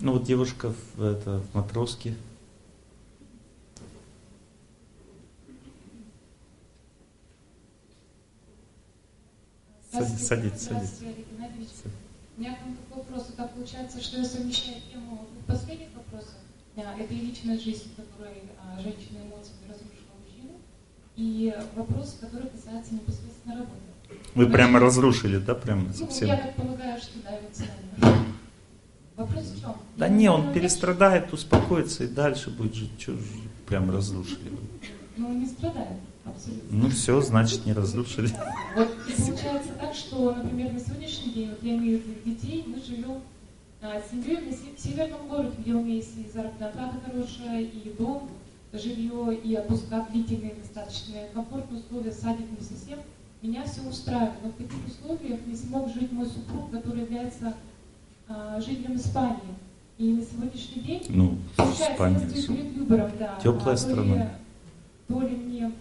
Ну вот девушка в, это, в матроске. Садись, садись, садись. У меня такой вопрос. Так получается, что я совмещаю тему последних вопросов. Это и личная жизнь, в которой а, женщина эмоциями разрушила мужчину, и вопрос, который касается непосредственно работы. Вы прямо разрушили, да, прямо ну, совсем? Я так полагаю, что да, эмоционально. Вопрос в чем? Да не, он перестрадает, успокоится и дальше будет жить. Же прям разрушили? Ну, он не страдает, абсолютно. Ну все, значит не разрушили. Вот и получается так, что, например, на сегодняшний день, вот я имею в виду детей, мы живем а, с семьей в северном городе, где у меня есть и заработная плата хорошая, и дом, жилье, и отпуска длительные, достаточно комфортные условия, садик не совсем. Меня все устраивает, но в таких условиях не смог жить мой супруг, который является а, жителем Испании. И на сегодняшний день, ну, получается, Испания, стою перед выбором, да. Теплая а, страна. То ли мне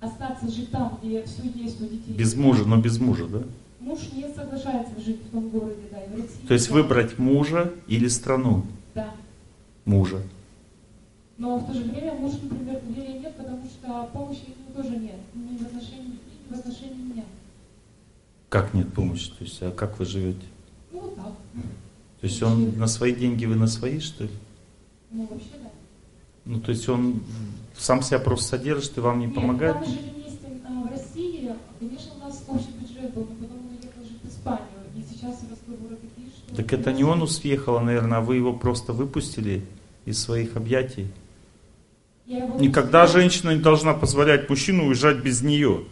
остаться жить там, где все есть у детей. Без мужа, но без мужа, да? Муж не соглашается жить в том городе, да, и в России. То есть да. выбрать мужа или страну? Да. Мужа. Но в то же время муж, например, доверия нет, потому что помощи него тоже нет. Ни в отношении ни в отношении меня. Как нет помощи? То есть, а как вы живете? Ну, вот так. То есть он на свои деньги, вы на свои, что ли? Ну, вообще, да. Ну, то есть он сам себя просто содержит и вам не Нет, помогает? когда мы жили вместе а, в России, конечно, у нас общий бюджет был, но потом он уехал жить в Испанию. И сейчас разговоры такие, что... Так это не он уехал, наверное, а вы его просто выпустили из своих объятий. Никогда выпустила, женщина не должна позволять мужчину уезжать без нее.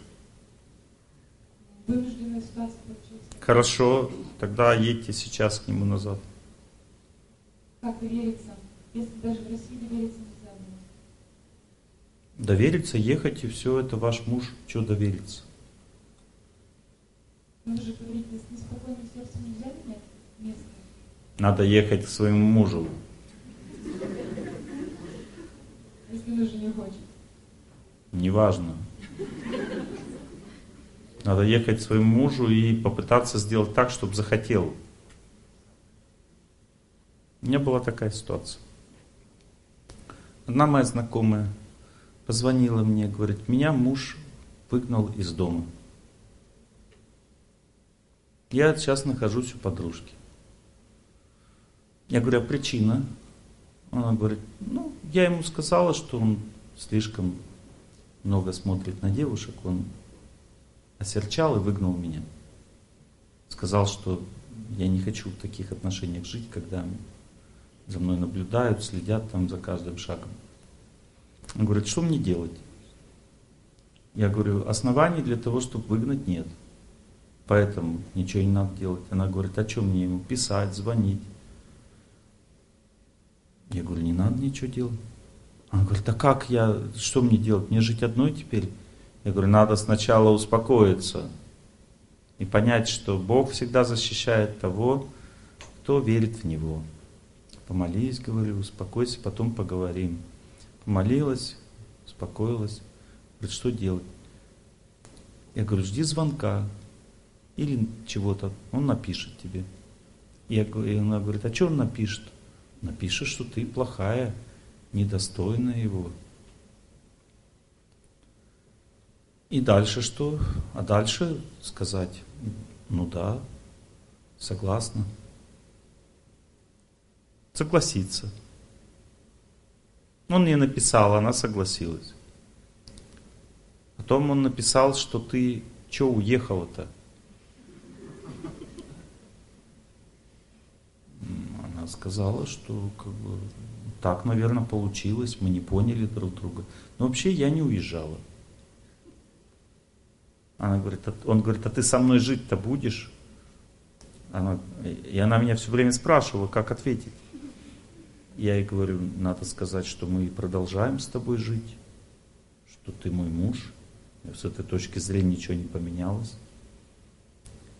Вынужденная ситуация получилась. Хорошо, тогда едьте сейчас к нему назад. Как довериться? Если даже в России довериться нельзя было. Довериться, ехать и все, это ваш муж, что довериться? Мы же говорите, с неспокойным сердцем нельзя менять место. Надо ехать к своему мужу. Если муж не хочет. Неважно. Надо ехать к своему мужу и попытаться сделать так, чтобы захотел. У меня была такая ситуация. Одна моя знакомая позвонила мне, говорит, меня муж выгнал из дома. Я сейчас нахожусь у подружки. Я говорю, а причина? Она говорит, ну, я ему сказала, что он слишком много смотрит на девушек, он осерчал и выгнал меня. Сказал, что я не хочу в таких отношениях жить, когда за мной наблюдают, следят там за каждым шагом. Он говорит, что мне делать? Я говорю, оснований для того, чтобы выгнать нет. Поэтому ничего не надо делать. Она говорит, а что мне ему писать, звонить? Я говорю, не надо ничего делать. Она говорит, а как я, что мне делать? Мне жить одной теперь? Я говорю, надо сначала успокоиться и понять, что Бог всегда защищает того, кто верит в Него. Помолись, говорю, успокойся, потом поговорим. Помолилась, успокоилась. Говорит, что делать? Я говорю, жди звонка или чего-то. Он напишет тебе. Я, и она говорит, а что он напишет? Напишет, что ты плохая, недостойная его. И дальше что? А дальше сказать, ну да, согласна. Согласиться. Он ей написал, она согласилась. Потом он написал, что ты что уехала-то? Она сказала, что как бы, так, наверное, получилось, мы не поняли друг друга. Но вообще я не уезжала. Она говорит, а, он говорит, а ты со мной жить-то будешь? Она, и она меня все время спрашивала, как ответить. Я ей говорю, надо сказать, что мы продолжаем с тобой жить, что ты мой муж. И с этой точки зрения ничего не поменялось.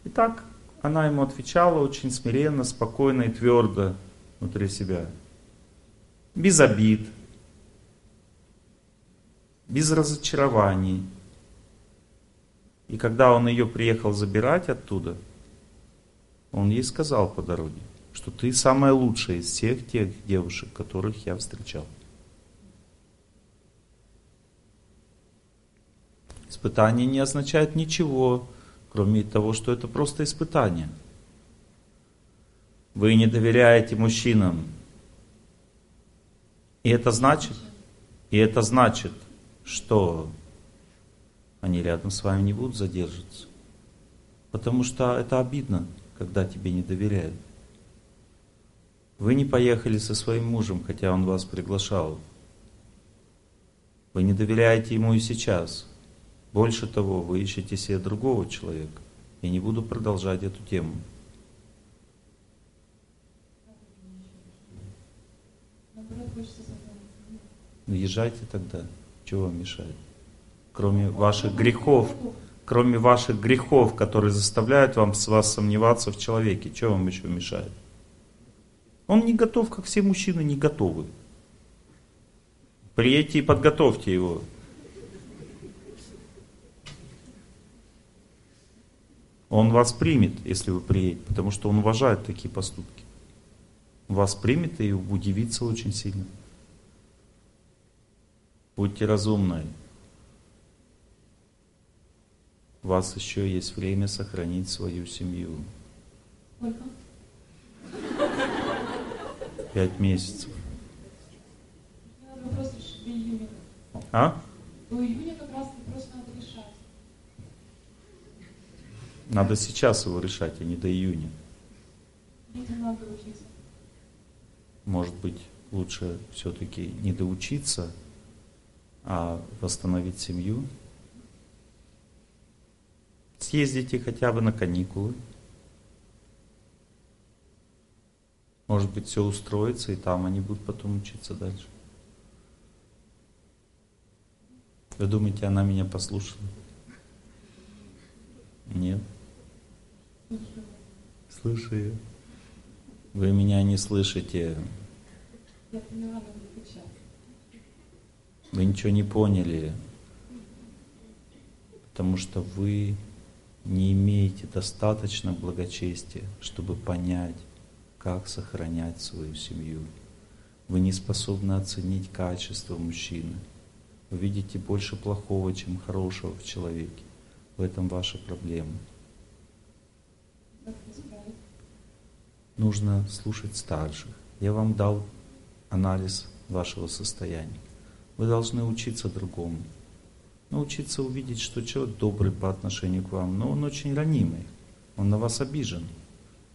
И так она ему отвечала очень смиренно, спокойно и твердо внутри себя. Без обид, без разочарований. И когда он ее приехал забирать оттуда, он ей сказал по дороге, что ты самая лучшая из всех тех девушек, которых я встречал. Испытание не означает ничего, кроме того, что это просто испытание. Вы не доверяете мужчинам. И это значит, и это значит, что они рядом с вами не будут задерживаться. Потому что это обидно, когда тебе не доверяют. Вы не поехали со своим мужем, хотя он вас приглашал. Вы не доверяете ему и сейчас. Больше того, вы ищете себе другого человека. Я не буду продолжать эту тему. Ну, езжайте тогда. Чего вам мешает? Кроме ваших грехов, кроме ваших грехов, которые заставляют вам, с вас сомневаться в человеке, что вам еще мешает? Он не готов, как все мужчины не готовы. Приедьте и подготовьте его. Он вас примет, если вы приедете, потому что он уважает такие поступки. Вас примет и удивится очень сильно. Будьте разумны. У вас еще есть время сохранить свою семью. Сколько? Пять месяцев. А? До июня как раз вопрос надо решать. Надо сейчас его решать, а не до июня. Может быть, лучше все-таки не доучиться, а восстановить семью. Съездите хотя бы на каникулы. Может быть, все устроится, и там они будут потом учиться дальше. Вы думаете, она меня послушала? Нет. Слушаю. Вы меня не слышите. Я поняла. Вы ничего не поняли. Потому что вы не имеете достаточно благочестия, чтобы понять, как сохранять свою семью. Вы не способны оценить качество мужчины. Вы видите больше плохого, чем хорошего в человеке. В этом ваша проблема. Нужно слушать старших. Я вам дал анализ вашего состояния. Вы должны учиться другому. Научиться увидеть, что человек добрый по отношению к вам, но он очень ранимый. Он на вас обижен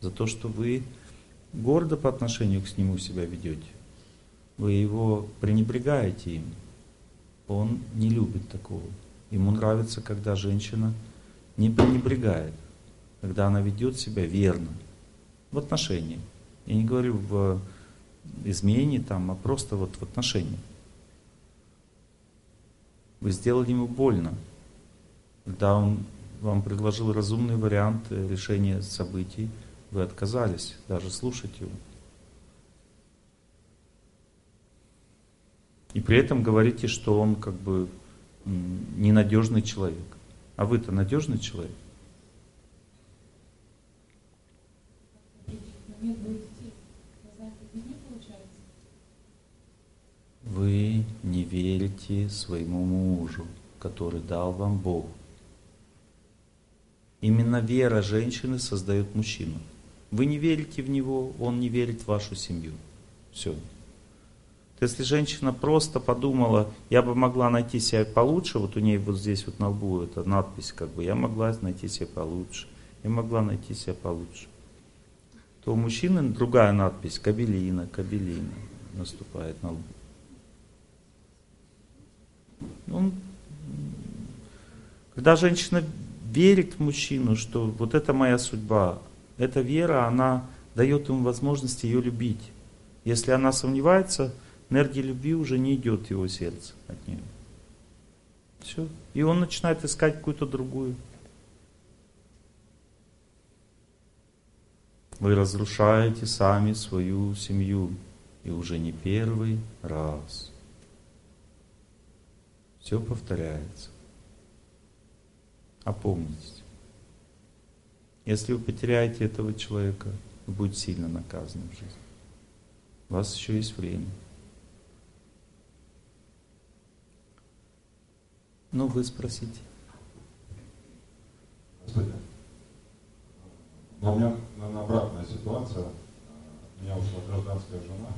за то, что вы гордо по отношению к нему себя ведете. Вы его пренебрегаете им. Он не любит такого. Ему нравится, когда женщина не пренебрегает, когда она ведет себя верно в отношении. Я не говорю в измене там, а просто вот в отношении. Вы сделали ему больно, когда он вам предложил разумный вариант решения событий, вы отказались даже слушать его. И при этом говорите, что он как бы ненадежный человек. А вы-то надежный человек? Нет двоих детей. Я знаю, как не получается. Вы не верите своему мужу, который дал вам Бог. Именно вера женщины создает мужчину. Вы не верите в него, он не верит в вашу семью. Все. Если женщина просто подумала, я бы могла найти себя получше, вот у нее вот здесь вот на лбу эта надпись, как бы, я могла найти себя получше, я могла найти себя получше, то у мужчины другая надпись, кабелина, кабелина наступает на лбу. Он, когда женщина верит в мужчину, что вот это моя судьба, эта вера, она дает ему возможность ее любить. Если она сомневается, энергия любви уже не идет в его сердце от нее. Все. И он начинает искать какую-то другую. Вы разрушаете сами свою семью. И уже не первый раз. Все повторяется. Опомнитесь. Если вы потеряете этого человека, вы будете сильно наказаны в жизни. У вас еще есть время. Ну, вы спросите. Господи, у меня, наверное, обратная ситуация. У меня ушла гражданская жена.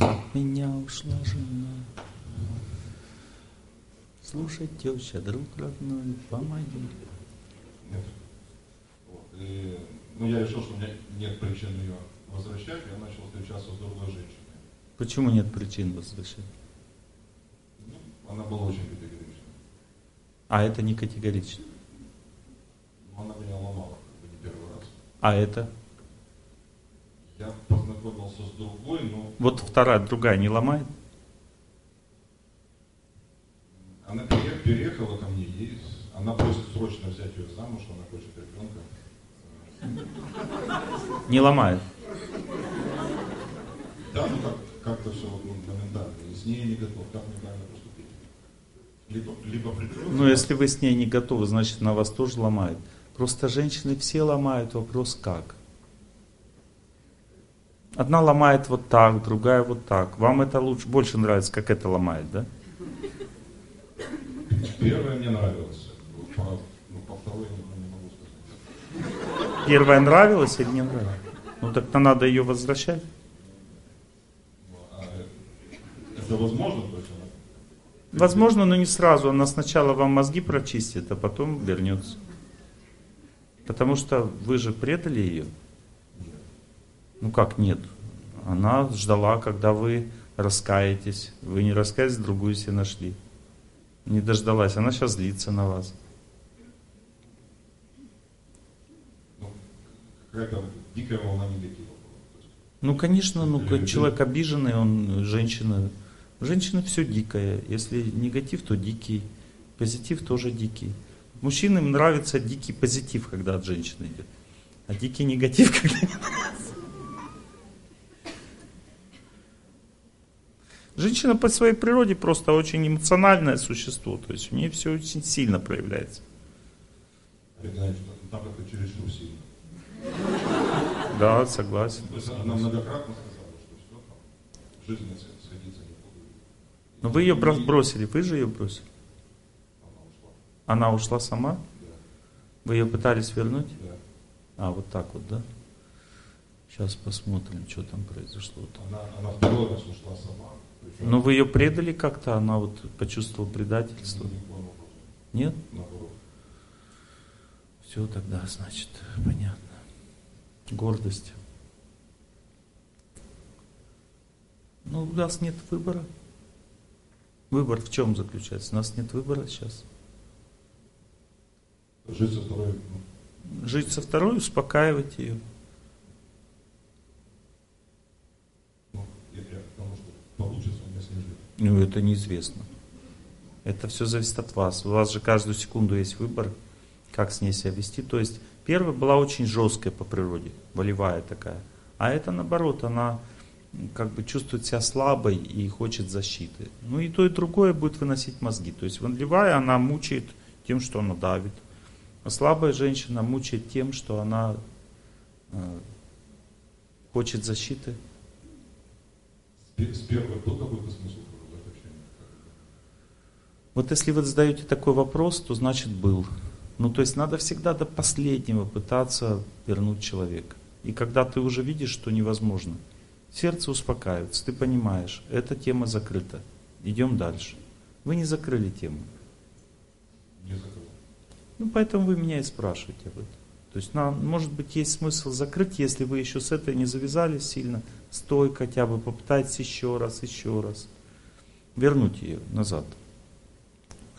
От меня ушла жена. Слушай, теща, друг родной, помоги. Нет. Вот. И, ну, я решил, что у меня нет причин ее возвращать, я начал встречаться с другой женщиной. Почему нет причин возвращать? Ну, она была очень категорична. А это не категорично. Но она меня ломала, как бы не первый раз. А это? Я познакомился с другой, но... Вот вторая, другая не ломает? Она пере- переехала ко мне, ей, она просит срочно взять ее замуж, она хочет ребенка. Не ломает. Да, ну как, как-то все вот, ну, моментально. И с ней не готов, как мне правильно поступить? Либо, либо придется... Ну, если вы с ней не готовы, значит, она вас тоже ломает. Просто женщины все ломают, вопрос как. Одна ломает вот так, другая вот так. Вам это лучше, больше нравится, как это ломает, да? Первое мне нравилось. По, ну, по второй не, могу сказать. Первая нравилась или не нравилась? Ну так-то надо ее возвращать. А, это возможно? Возможно, но не сразу. Она сначала вам мозги прочистит, а потом вернется. Потому что вы же предали ее. Ну как нет? Она ждала, когда вы раскаетесь. Вы не раскаялись, другую себе нашли. Не дождалась. Она сейчас злится на вас. Ну, какая-то дикая волна негатива была. Ну, конечно, ну, человек обиженный, он женщина. Женщина все дикое. Если негатив, то дикий. Позитив тоже дикий. Мужчинам нравится дикий позитив, когда от женщины идет. А дикий негатив, когда не нравится. Женщина по своей природе просто очень эмоциональное существо. То есть у нее все очень сильно проявляется. Там чересчур сильно. Да, согласен. То есть она многократно сказала, что все там, в жизни с- сходиться не буду. Но вы ее бро- бросили, вы же ее бросили. Она ушла. Сама? Да, Вы ее пытались вернуть? да. А, вот так вот, да? Сейчас посмотрим, что там произошло. Она, она второй раз ушла сама. Но вы ее предали как-то, она вот почувствовала предательство? Нет? Все тогда, значит, понятно. Гордость. Ну, у нас нет выбора. Выбор в чем заключается? У нас нет выбора сейчас. Жить со второй, Жить со второй, успокаивать ее. ну, я, я, потому что получится у меня с ней жить. Ну, это неизвестно. Это все зависит от вас. У вас же каждую секунду есть выбор, как с ней себя вести. То есть первая была очень жесткая по природе, волевая такая. А это наоборот, она как бы чувствует себя слабой и хочет защиты. Ну и то, и другое будет выносить мозги. То есть волевая, она мучает тем, что она давит. А слабая женщина мучает тем, что она э, хочет защиты. С первой был какой-то смысл продолжать общение? Как это? Вот если вы задаете такой вопрос, то значит был. Ну, то есть надо всегда до последнего пытаться вернуть человека. И когда ты уже видишь, что невозможно, сердце успокаивается, ты понимаешь, эта тема закрыта. Идем дальше. Вы не закрыли тему. Не закрыл. Ну, поэтому вы меня и спрашиваете об этом. То есть, нам, может быть, есть смысл закрыть, если вы еще с этой не завязались сильно, стойко хотя бы, попытайтесь еще раз, еще раз. Вернуть ее назад.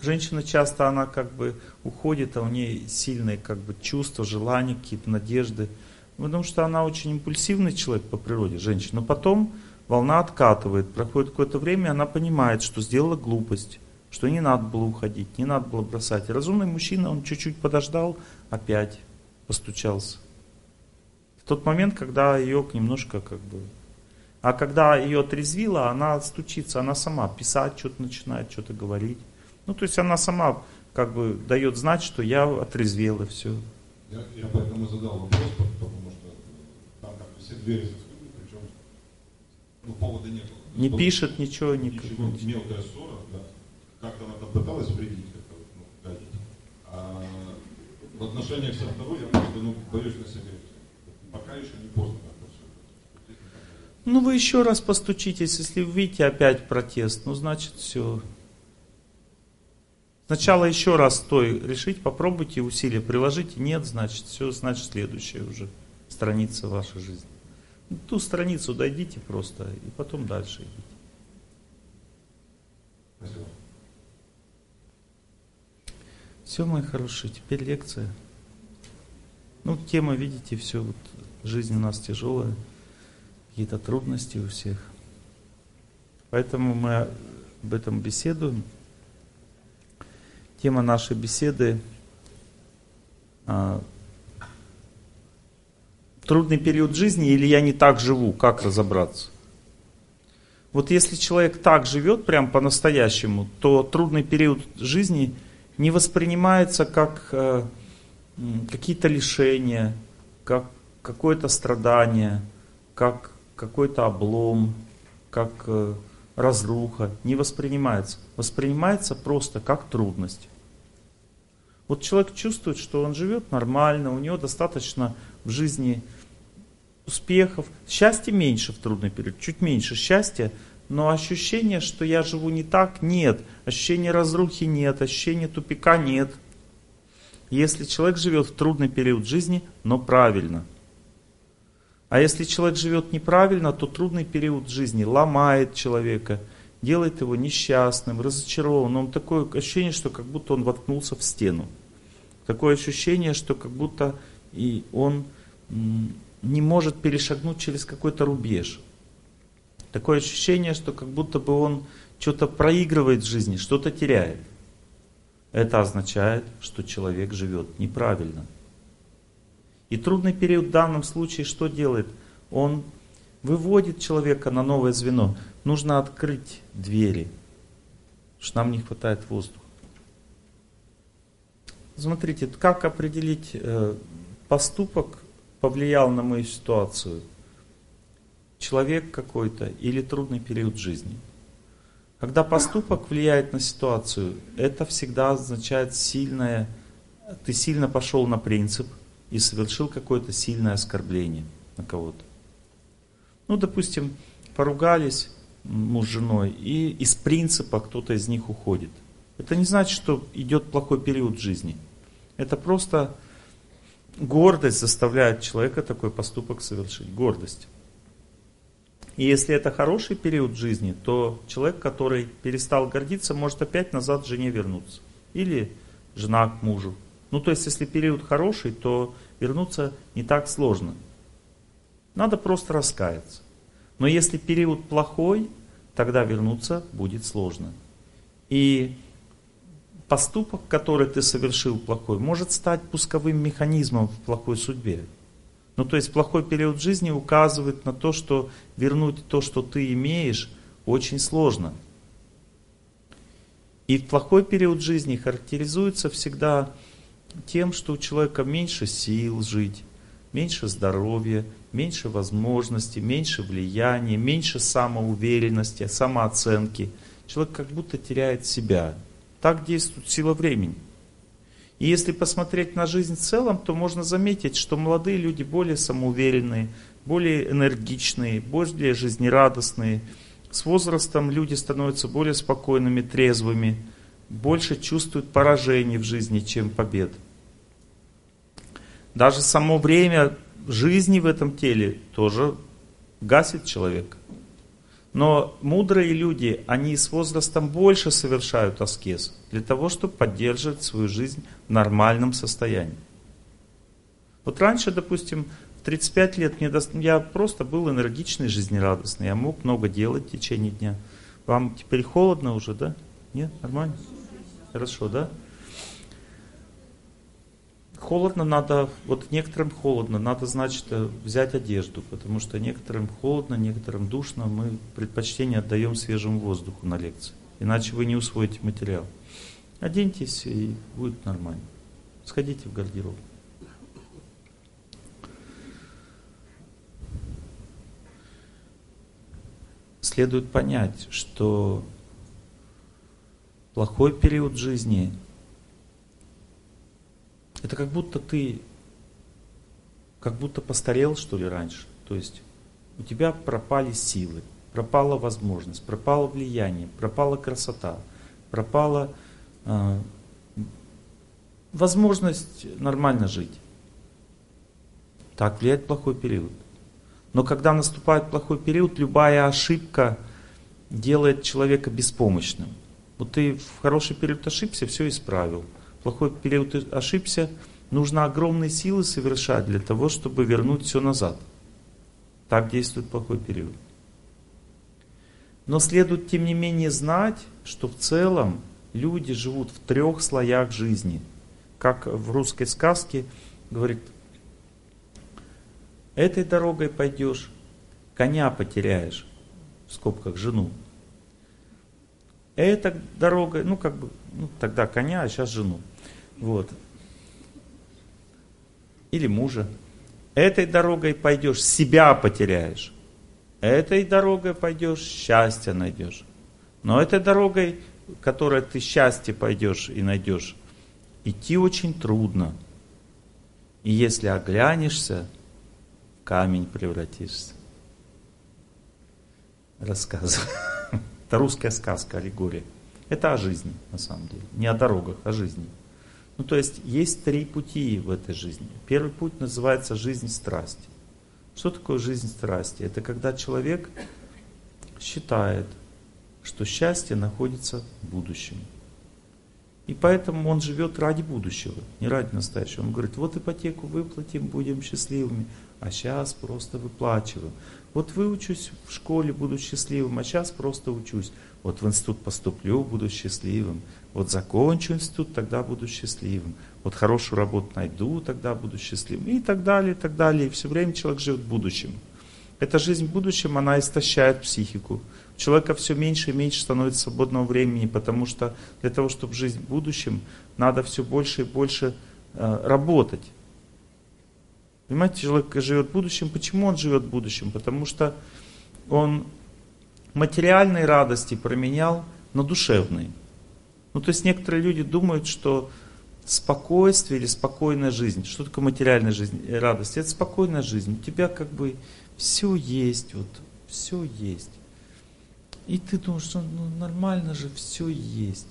Женщина часто, она как бы уходит, а у нее сильные как бы чувства, желания, какие-то надежды. Потому что она очень импульсивный человек по природе, женщина. Но потом волна откатывает, проходит какое-то время, она понимает, что сделала глупость, что не надо было уходить, не надо было бросать. И разумный мужчина, он чуть-чуть подождал, опять постучался. В тот момент, когда ее немножко как бы... А когда ее отрезвило, она стучится, она сама писать что-то начинает, что-то говорить. Ну, то есть она сама как бы дает знать, что я отрезвела, все. Я, я поэтому задал вопрос, потому что там как-то все двери закрыты, причем ну, повода нет. Не вот, пишет ничего, ничего. Ничего, мелкая ссора, да. Как-то она там пыталась вредить, как-то, ну, гадить. А в отношениях со второй я просто, ну, боюсь на себе. Пока еще не поздно. Ну, вы еще раз постучитесь, если вы видите опять протест, ну, значит, все. Сначала еще раз той решить, попробуйте усилия, приложите, нет, значит, все, значит, следующая уже страница вашей жизни. Ту страницу дойдите просто, и потом дальше идите. Все, мои хорошие, теперь лекция. Ну, тема, видите, все, вот, жизнь у нас тяжелая какие-то трудности у всех. Поэтому мы об этом беседуем. Тема нашей беседы а, трудный период жизни или я не так живу, как разобраться? Вот если человек так живет, прям по-настоящему, то трудный период жизни не воспринимается как э, какие-то лишения, как какое-то страдание, как какой-то облом, как э, разруха, не воспринимается. Воспринимается просто как трудность. Вот человек чувствует, что он живет нормально, у него достаточно в жизни успехов. Счастья меньше в трудный период, чуть меньше счастья, но ощущение, что я живу не так, нет. Ощущения разрухи нет, ощущения тупика нет. Если человек живет в трудный период жизни, но правильно – а если человек живет неправильно, то трудный период жизни ломает человека, делает его несчастным, разочарованным. Он такое ощущение, что как будто он воткнулся в стену. Такое ощущение, что как будто и он не может перешагнуть через какой-то рубеж. Такое ощущение, что как будто бы он что-то проигрывает в жизни, что-то теряет. Это означает, что человек живет неправильно. И трудный период в данном случае что делает? Он выводит человека на новое звено. Нужно открыть двери, что нам не хватает воздуха. Смотрите, как определить э, поступок повлиял на мою ситуацию? Человек какой-то или трудный период жизни? Когда поступок влияет на ситуацию, это всегда означает сильное, ты сильно пошел на принцип, и совершил какое-то сильное оскорбление на кого-то. Ну, допустим, поругались муж с женой, и из принципа кто-то из них уходит. Это не значит, что идет плохой период жизни. Это просто гордость заставляет человека такой поступок совершить. Гордость. И если это хороший период жизни, то человек, который перестал гордиться, может опять назад к жене вернуться. Или жена к мужу. Ну, то есть, если период хороший, то вернуться не так сложно. Надо просто раскаяться. Но если период плохой, тогда вернуться будет сложно. И поступок, который ты совершил плохой, может стать пусковым механизмом в плохой судьбе. Ну, то есть плохой период жизни указывает на то, что вернуть то, что ты имеешь, очень сложно. И плохой период жизни характеризуется всегда тем, что у человека меньше сил жить, меньше здоровья, меньше возможностей, меньше влияния, меньше самоуверенности, самооценки. Человек как будто теряет себя. Так действует сила времени. И если посмотреть на жизнь в целом, то можно заметить, что молодые люди более самоуверенные, более энергичные, более жизнерадостные. С возрастом люди становятся более спокойными, трезвыми, больше чувствуют поражений в жизни, чем побед. Даже само время жизни в этом теле тоже гасит человека. Но мудрые люди, они с возрастом больше совершают аскез для того, чтобы поддерживать свою жизнь в нормальном состоянии. Вот раньше, допустим, в 35 лет мне я просто был энергичный, жизнерадостный. Я мог много делать в течение дня. Вам теперь холодно уже, да? Нет? Нормально? Хорошо, да? холодно надо, вот некоторым холодно, надо, значит, э, взять одежду, потому что некоторым холодно, некоторым душно, мы предпочтение отдаем свежему воздуху на лекции, иначе вы не усвоите материал. Оденьтесь и будет нормально. Сходите в гардероб. Следует понять, что плохой период жизни это как будто ты как будто постарел, что ли, раньше. То есть у тебя пропали силы, пропала возможность, пропало влияние, пропала красота, пропала э, возможность нормально жить. Так влияет плохой период. Но когда наступает плохой период, любая ошибка делает человека беспомощным. Вот ты в хороший период ошибся, все исправил. Плохой период ошибся, нужно огромные силы совершать для того, чтобы вернуть все назад. Так действует плохой период. Но следует, тем не менее, знать, что в целом люди живут в трех слоях жизни. Как в русской сказке говорит, этой дорогой пойдешь, коня потеряешь, в скобках жену. Эта дорога, ну как бы, ну тогда коня, а сейчас жену. Вот. Или мужа. Этой дорогой пойдешь, себя потеряешь. Этой дорогой пойдешь, счастье найдешь. Но этой дорогой, которой ты счастье пойдешь и найдешь, идти очень трудно. И если оглянешься, в камень превратишься. Рассказываю. Это русская сказка, аллегория. Это о жизни, на самом деле. Не о дорогах, а о жизни. Ну, то есть, есть три пути в этой жизни. Первый путь называется жизнь страсти. Что такое жизнь страсти? Это когда человек считает, что счастье находится в будущем. И поэтому он живет ради будущего, не ради настоящего. Он говорит, вот ипотеку выплатим, будем счастливыми, а сейчас просто выплачиваем. Вот выучусь в школе, буду счастливым, а сейчас просто учусь. Вот в институт поступлю, буду счастливым. Вот закончу институт, тогда буду счастливым. Вот хорошую работу найду, тогда буду счастливым. И так далее, и так далее. И все время человек живет в будущем. Эта жизнь в будущем, она истощает психику. Человека все меньше и меньше становится свободного времени, потому что для того, чтобы жить в будущем, надо все больше и больше э, работать. Понимаете, человек живет в будущем. Почему он живет в будущем? Потому что он материальные радости променял на душевные. Ну, то есть некоторые люди думают, что спокойствие или спокойная жизнь, что такое материальная жизнь, э, радость? Это спокойная жизнь. У тебя как бы все есть, вот, все есть. И ты думаешь, что ну, нормально же все есть.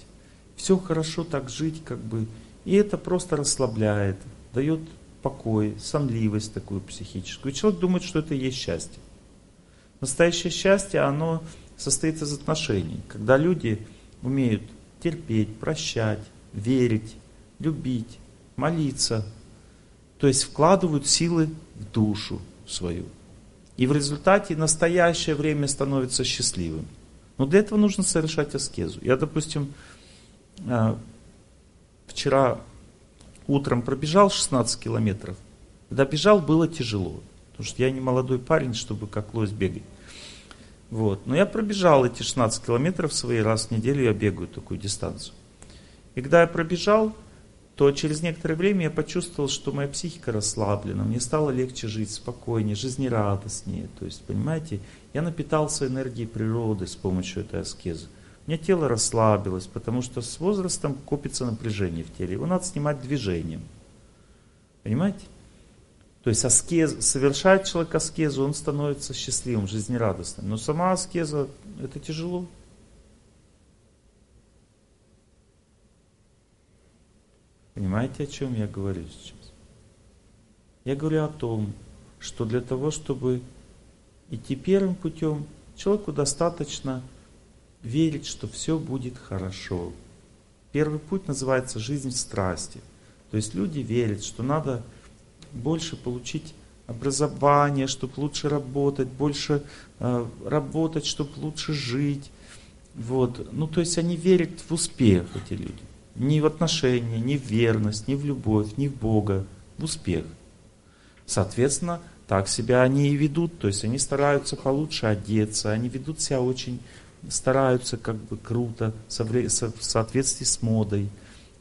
Все хорошо так жить, как бы. И это просто расслабляет, дает покой, сонливость такую психическую. И человек думает, что это и есть счастье. Настоящее счастье, оно состоит из отношений. Когда люди умеют терпеть, прощать, верить, любить, молиться. То есть вкладывают силы в душу свою. И в результате настоящее время становится счастливым. Но для этого нужно совершать аскезу. Я, допустим, а, вчера утром пробежал 16 километров. Когда бежал, было тяжело. Потому что я не молодой парень, чтобы как лось бегать. Вот. Но я пробежал эти 16 километров свои раз в неделю, я бегаю такую дистанцию. И когда я пробежал, то через некоторое время я почувствовал, что моя психика расслаблена, мне стало легче жить, спокойнее, жизнерадостнее. То есть, понимаете, я напитался энергией природы с помощью этой аскезы. У меня тело расслабилось, потому что с возрастом копится напряжение в теле. Его надо снимать движением. Понимаете? То есть аскез, совершает человек аскезу, он становится счастливым, жизнерадостным. Но сама аскеза, это тяжело. Понимаете, о чем я говорю сейчас? Я говорю о том, что для того, чтобы идти первым путем, человеку достаточно верить, что все будет хорошо. Первый путь называется жизнь в страсти. То есть люди верят, что надо больше получить образование, чтобы лучше работать, больше э, работать, чтобы лучше жить. Вот. Ну, то есть они верят в успех, эти люди. Ни в отношения, ни в верность, ни в любовь, ни в Бога, в успех. Соответственно, так себя они и ведут, то есть они стараются получше одеться, они ведут себя очень, стараются как бы круто, в соответствии с модой.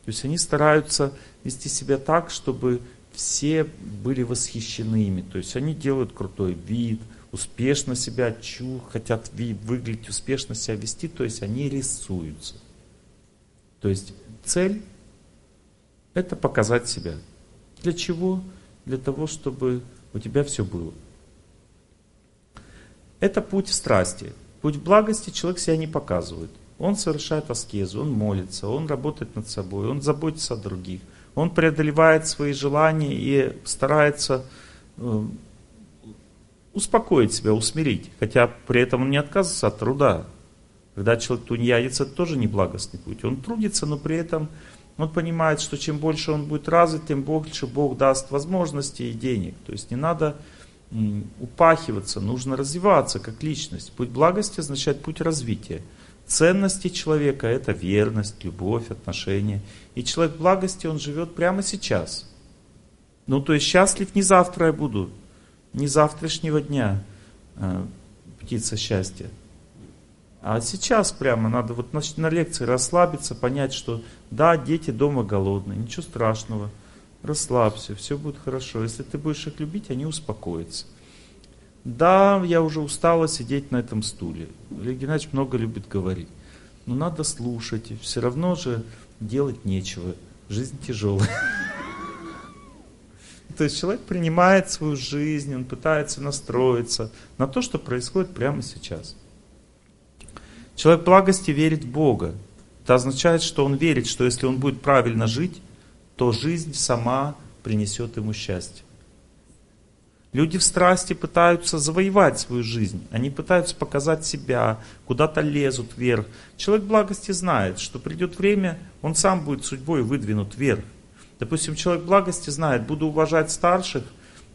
То есть они стараются вести себя так, чтобы все были восхищены ими. То есть они делают крутой вид, успешно себя чу, хотят выглядеть успешно себя вести, то есть они рисуются. То есть цель это показать себя. Для чего? Для того, чтобы у тебя все было. Это путь страсти. Путь благости человек себя не показывает. Он совершает аскезу, он молится, он работает над собой, он заботится о других. Он преодолевает свои желания и старается э, успокоить себя, усмирить. Хотя при этом он не отказывается от труда. Когда человек тунеядец, это тоже не благостный путь. Он трудится, но при этом он понимает, что чем больше он будет развит, тем больше Бог даст возможности и денег. То есть не надо упахиваться, нужно развиваться как личность. Путь благости означает путь развития. Ценности человека – это верность, любовь, отношения. И человек благости, он живет прямо сейчас. Ну, то есть счастлив не завтра я буду, не завтрашнего дня, э, птица счастья. А сейчас прямо надо вот на, на лекции расслабиться, понять, что да, дети дома голодные, ничего страшного, расслабься, все будет хорошо. Если ты будешь их любить, они успокоятся. Да, я уже устала сидеть на этом стуле. Олег Геннадьевич много любит говорить. Но надо слушать, и все равно же делать нечего. Жизнь тяжелая. То есть человек принимает свою жизнь, он пытается настроиться на то, что происходит прямо сейчас. Человек благости верит в Бога. Это означает, что он верит, что если он будет правильно жить, то жизнь сама принесет ему счастье. Люди в страсти пытаются завоевать свою жизнь. Они пытаются показать себя, куда-то лезут вверх. Человек благости знает, что придет время, он сам будет судьбой выдвинут вверх. Допустим, человек благости знает, буду уважать старших,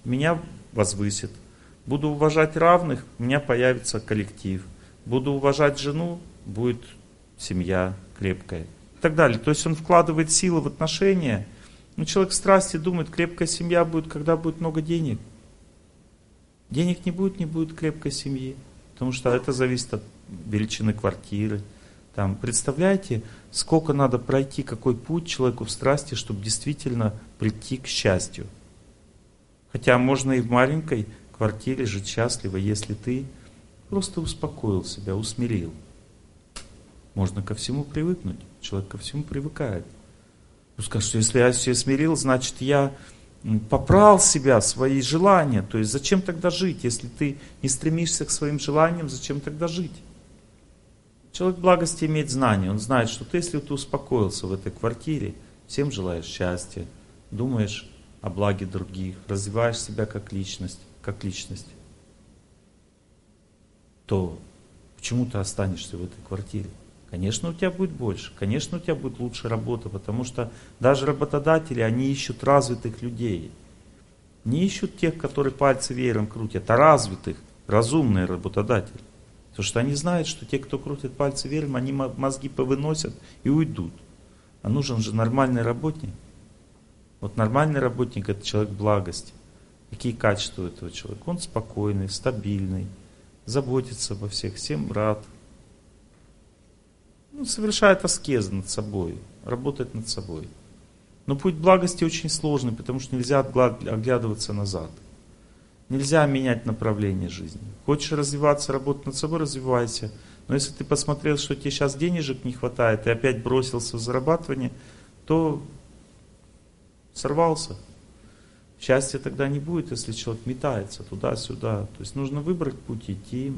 меня возвысит. Буду уважать равных, у меня появится коллектив буду уважать жену, будет семья крепкая. И так далее. То есть он вкладывает силы в отношения. Но человек в страсти думает, крепкая семья будет, когда будет много денег. Денег не будет, не будет крепкой семьи. Потому что это зависит от величины квартиры. Там, представляете, сколько надо пройти, какой путь человеку в страсти, чтобы действительно прийти к счастью. Хотя можно и в маленькой квартире жить счастливо, если ты Просто успокоил себя, усмирил. Можно ко всему привыкнуть. Человек ко всему привыкает. Ну, скажет, что если я себя смирил, значит я попрал себя, свои желания. То есть зачем тогда жить? Если ты не стремишься к своим желаниям, зачем тогда жить? Человек благости имеет знание. Он знает, что ты, если ты успокоился в этой квартире, всем желаешь счастья, думаешь о благе других, развиваешь себя как личность, как личность то почему ты останешься в этой квартире? Конечно, у тебя будет больше, конечно, у тебя будет лучше работа, потому что даже работодатели, они ищут развитых людей. Не ищут тех, которые пальцы веером крутят, а развитых, разумные работодатели. Потому что они знают, что те, кто крутит пальцы веером, они мозги повыносят и уйдут. А нужен же нормальный работник. Вот нормальный работник это человек благости. Какие качества у этого человека? Он спокойный, стабильный, заботится обо всех, всем рад. Ну, совершает аскез над собой, работает над собой. Но путь благости очень сложный, потому что нельзя оглядываться назад. Нельзя менять направление жизни. Хочешь развиваться, работать над собой, развивайся. Но если ты посмотрел, что тебе сейчас денежек не хватает, и опять бросился в зарабатывание, то сорвался. Счастья тогда не будет, если человек метается туда-сюда. То есть нужно выбрать путь идти.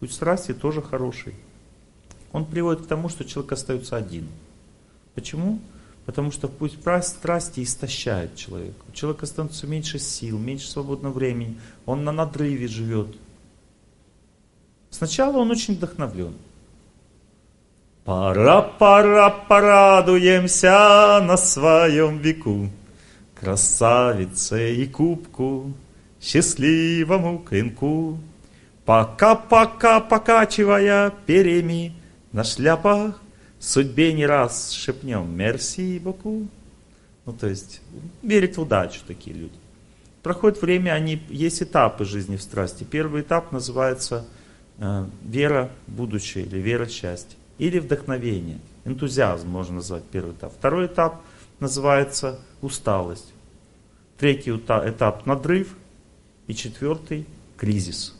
Путь страсти тоже хороший. Он приводит к тому, что человек остается один. Почему? Потому что путь страсти истощает человека. У человека становится меньше сил, меньше свободного времени. Он на надрыве живет. Сначала он очень вдохновлен. Пора, пора, порадуемся на своем веку красавице и кубку, счастливому клинку. Пока-пока покачивая перьями на шляпах, судьбе не раз шепнем «Мерси, Баку». Ну, то есть, верить в удачу такие люди. Проходит время, они, есть этапы жизни в страсти. Первый этап называется э, вера в будущее или вера в счастье. Или вдохновение, энтузиазм можно назвать первый этап. Второй этап называется усталость. Третий этап надрыв. И четвертый кризис.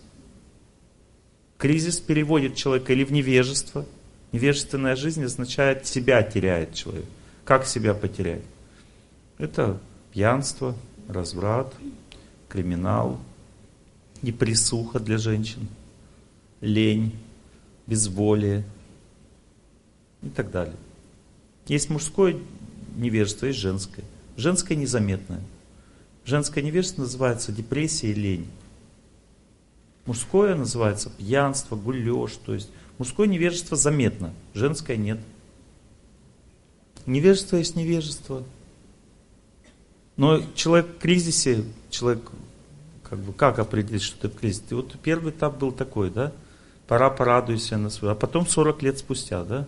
Кризис переводит человека или в невежество. Невежественная жизнь означает себя теряет человек. Как себя потерять? Это пьянство, разврат, криминал, неприсуха для женщин, лень, безволие и так далее. Есть мужское невежество, есть женское. Женское незаметное. Женское невежество называется депрессия и лень. Мужское называется пьянство, гулеж. То есть мужское невежество заметно, женское нет. Невежество есть невежество. Но человек в кризисе, человек, как бы, как определить, что ты в кризисе? И вот первый этап был такой, да? Пора порадуйся на свой. А потом 40 лет спустя, да?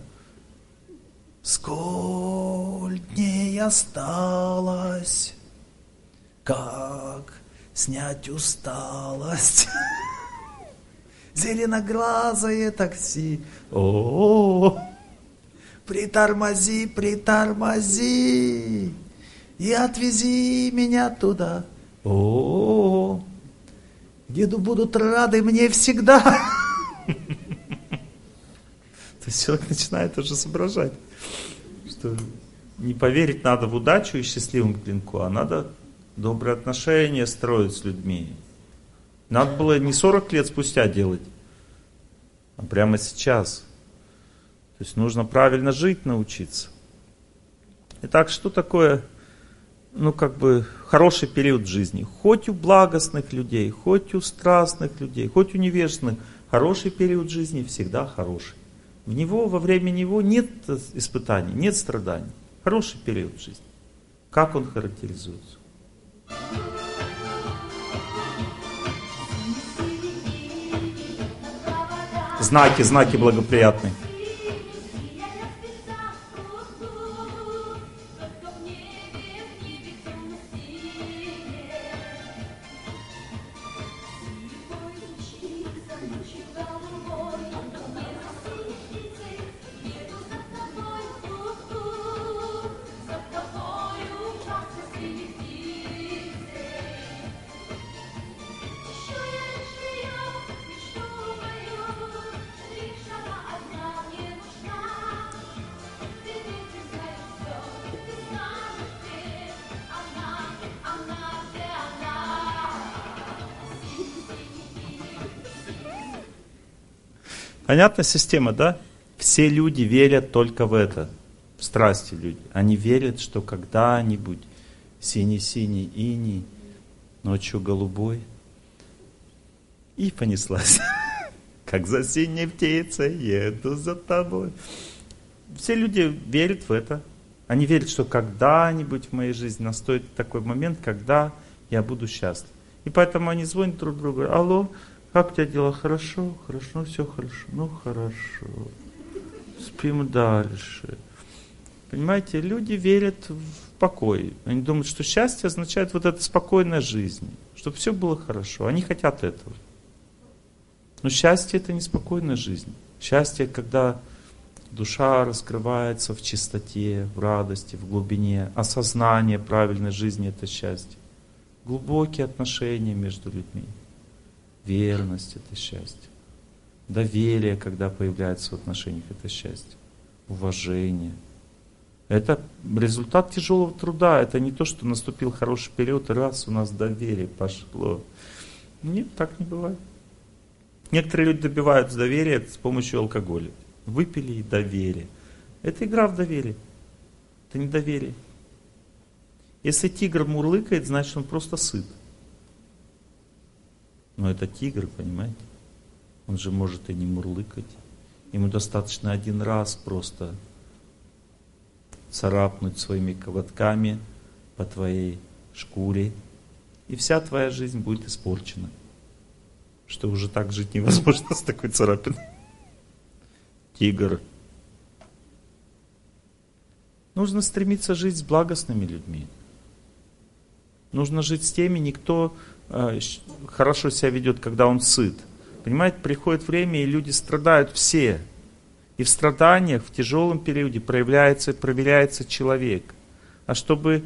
Сколь дней осталось, как снять усталость? Зеленоглазое такси. О, -о, -о. притормози, притормози и отвези меня туда. О, деду будут рады мне всегда. То есть человек начинает уже соображать, что не поверить надо в удачу и счастливому клинку, а надо добрые отношения строить с людьми. Надо было не 40 лет спустя делать, а прямо сейчас. То есть нужно правильно жить научиться. Итак, что такое, ну как бы, хороший период жизни? Хоть у благостных людей, хоть у страстных людей, хоть у невежественных, хороший период жизни всегда хороший. В него, во время него нет испытаний, нет страданий. Хороший период жизни. Как он характеризуется? Знаки, знаки благоприятные. Понятная система, да? Все люди верят только в это. В страсти люди. Они верят, что когда-нибудь синий-синий иней, ночью голубой. И понеслась. Как за синей птицей еду за тобой. Все люди верят в это. Они верят, что когда-нибудь в моей жизни наступит такой момент, когда я буду счастлив. И поэтому они звонят друг другу, алло, как у тебя дела? Хорошо? Хорошо, все хорошо. Ну хорошо. Спим дальше. Понимаете, люди верят в покой. Они думают, что счастье означает вот эта спокойная жизнь, чтобы все было хорошо. Они хотят этого. Но счастье это не спокойная жизнь. Счастье, когда душа раскрывается в чистоте, в радости, в глубине. Осознание правильной жизни это счастье. Глубокие отношения между людьми. Верность – это счастье. Доверие, когда появляется в отношениях, это счастье. Уважение. Это результат тяжелого труда. Это не то, что наступил хороший период, и раз у нас доверие пошло. Нет, так не бывает. Некоторые люди добиваются доверия с помощью алкоголя. Выпили и доверие. Это игра в доверие. Это не доверие. Если тигр мурлыкает, значит он просто сыт. Но это тигр, понимаете? Он же может и не мурлыкать. Ему достаточно один раз просто царапнуть своими ковотками по твоей шкуре, и вся твоя жизнь будет испорчена. Что уже так жить невозможно с такой царапиной. Тигр. Нужно стремиться жить с благостными людьми. Нужно жить с теми, никто хорошо себя ведет, когда он сыт. Понимаете, приходит время, и люди страдают все. И в страданиях, в тяжелом периоде проявляется, проверяется человек. А чтобы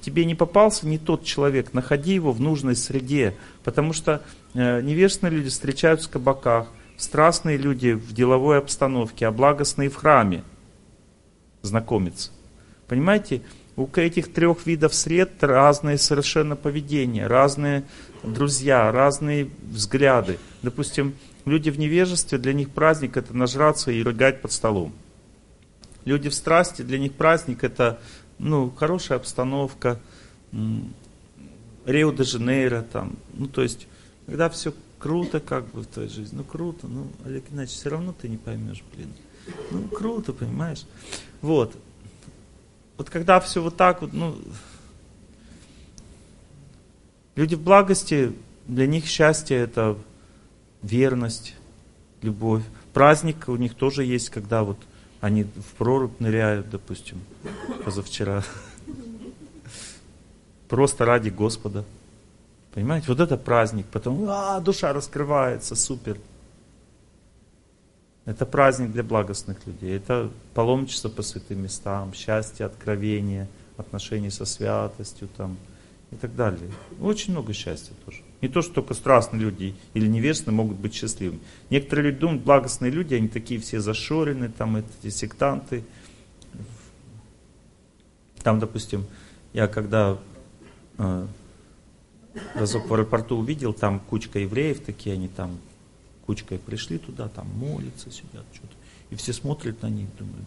тебе не попался не тот человек, находи его в нужной среде. Потому что э, невежественные люди встречаются в кабаках, страстные люди в деловой обстановке, а благостные в храме знакомиться. Понимаете, у этих трех видов сред разные совершенно поведения, разные друзья, разные взгляды. Допустим, люди в невежестве, для них праздник это нажраться и рыгать под столом. Люди в страсти, для них праздник это ну, хорошая обстановка, Рио-де-Жанейро там, ну то есть, когда все круто как бы в твоей жизни, ну круто, ну Олег Геннадьевич, все равно ты не поймешь, блин. Ну круто, понимаешь? Вот. Вот когда все вот так вот, ну, люди в благости, для них счастье это верность, любовь. Праздник у них тоже есть, когда вот они в прорубь ныряют, допустим, позавчера. Просто ради Господа. Понимаете, вот это праздник, потом а, душа раскрывается, супер. Это праздник для благостных людей. Это паломничество по святым местам, счастье, откровение, отношения со святостью там, и так далее. Очень много счастья тоже. Не то, что только страстные люди или невестные могут быть счастливыми. Некоторые люди думают, благостные люди, они такие все зашорены, там эти сектанты. Там, допустим, я когда э, разок в аэропорту увидел, там кучка евреев такие, они там кучкой пришли туда, там молятся, сидят, что-то. И все смотрят на них, думают,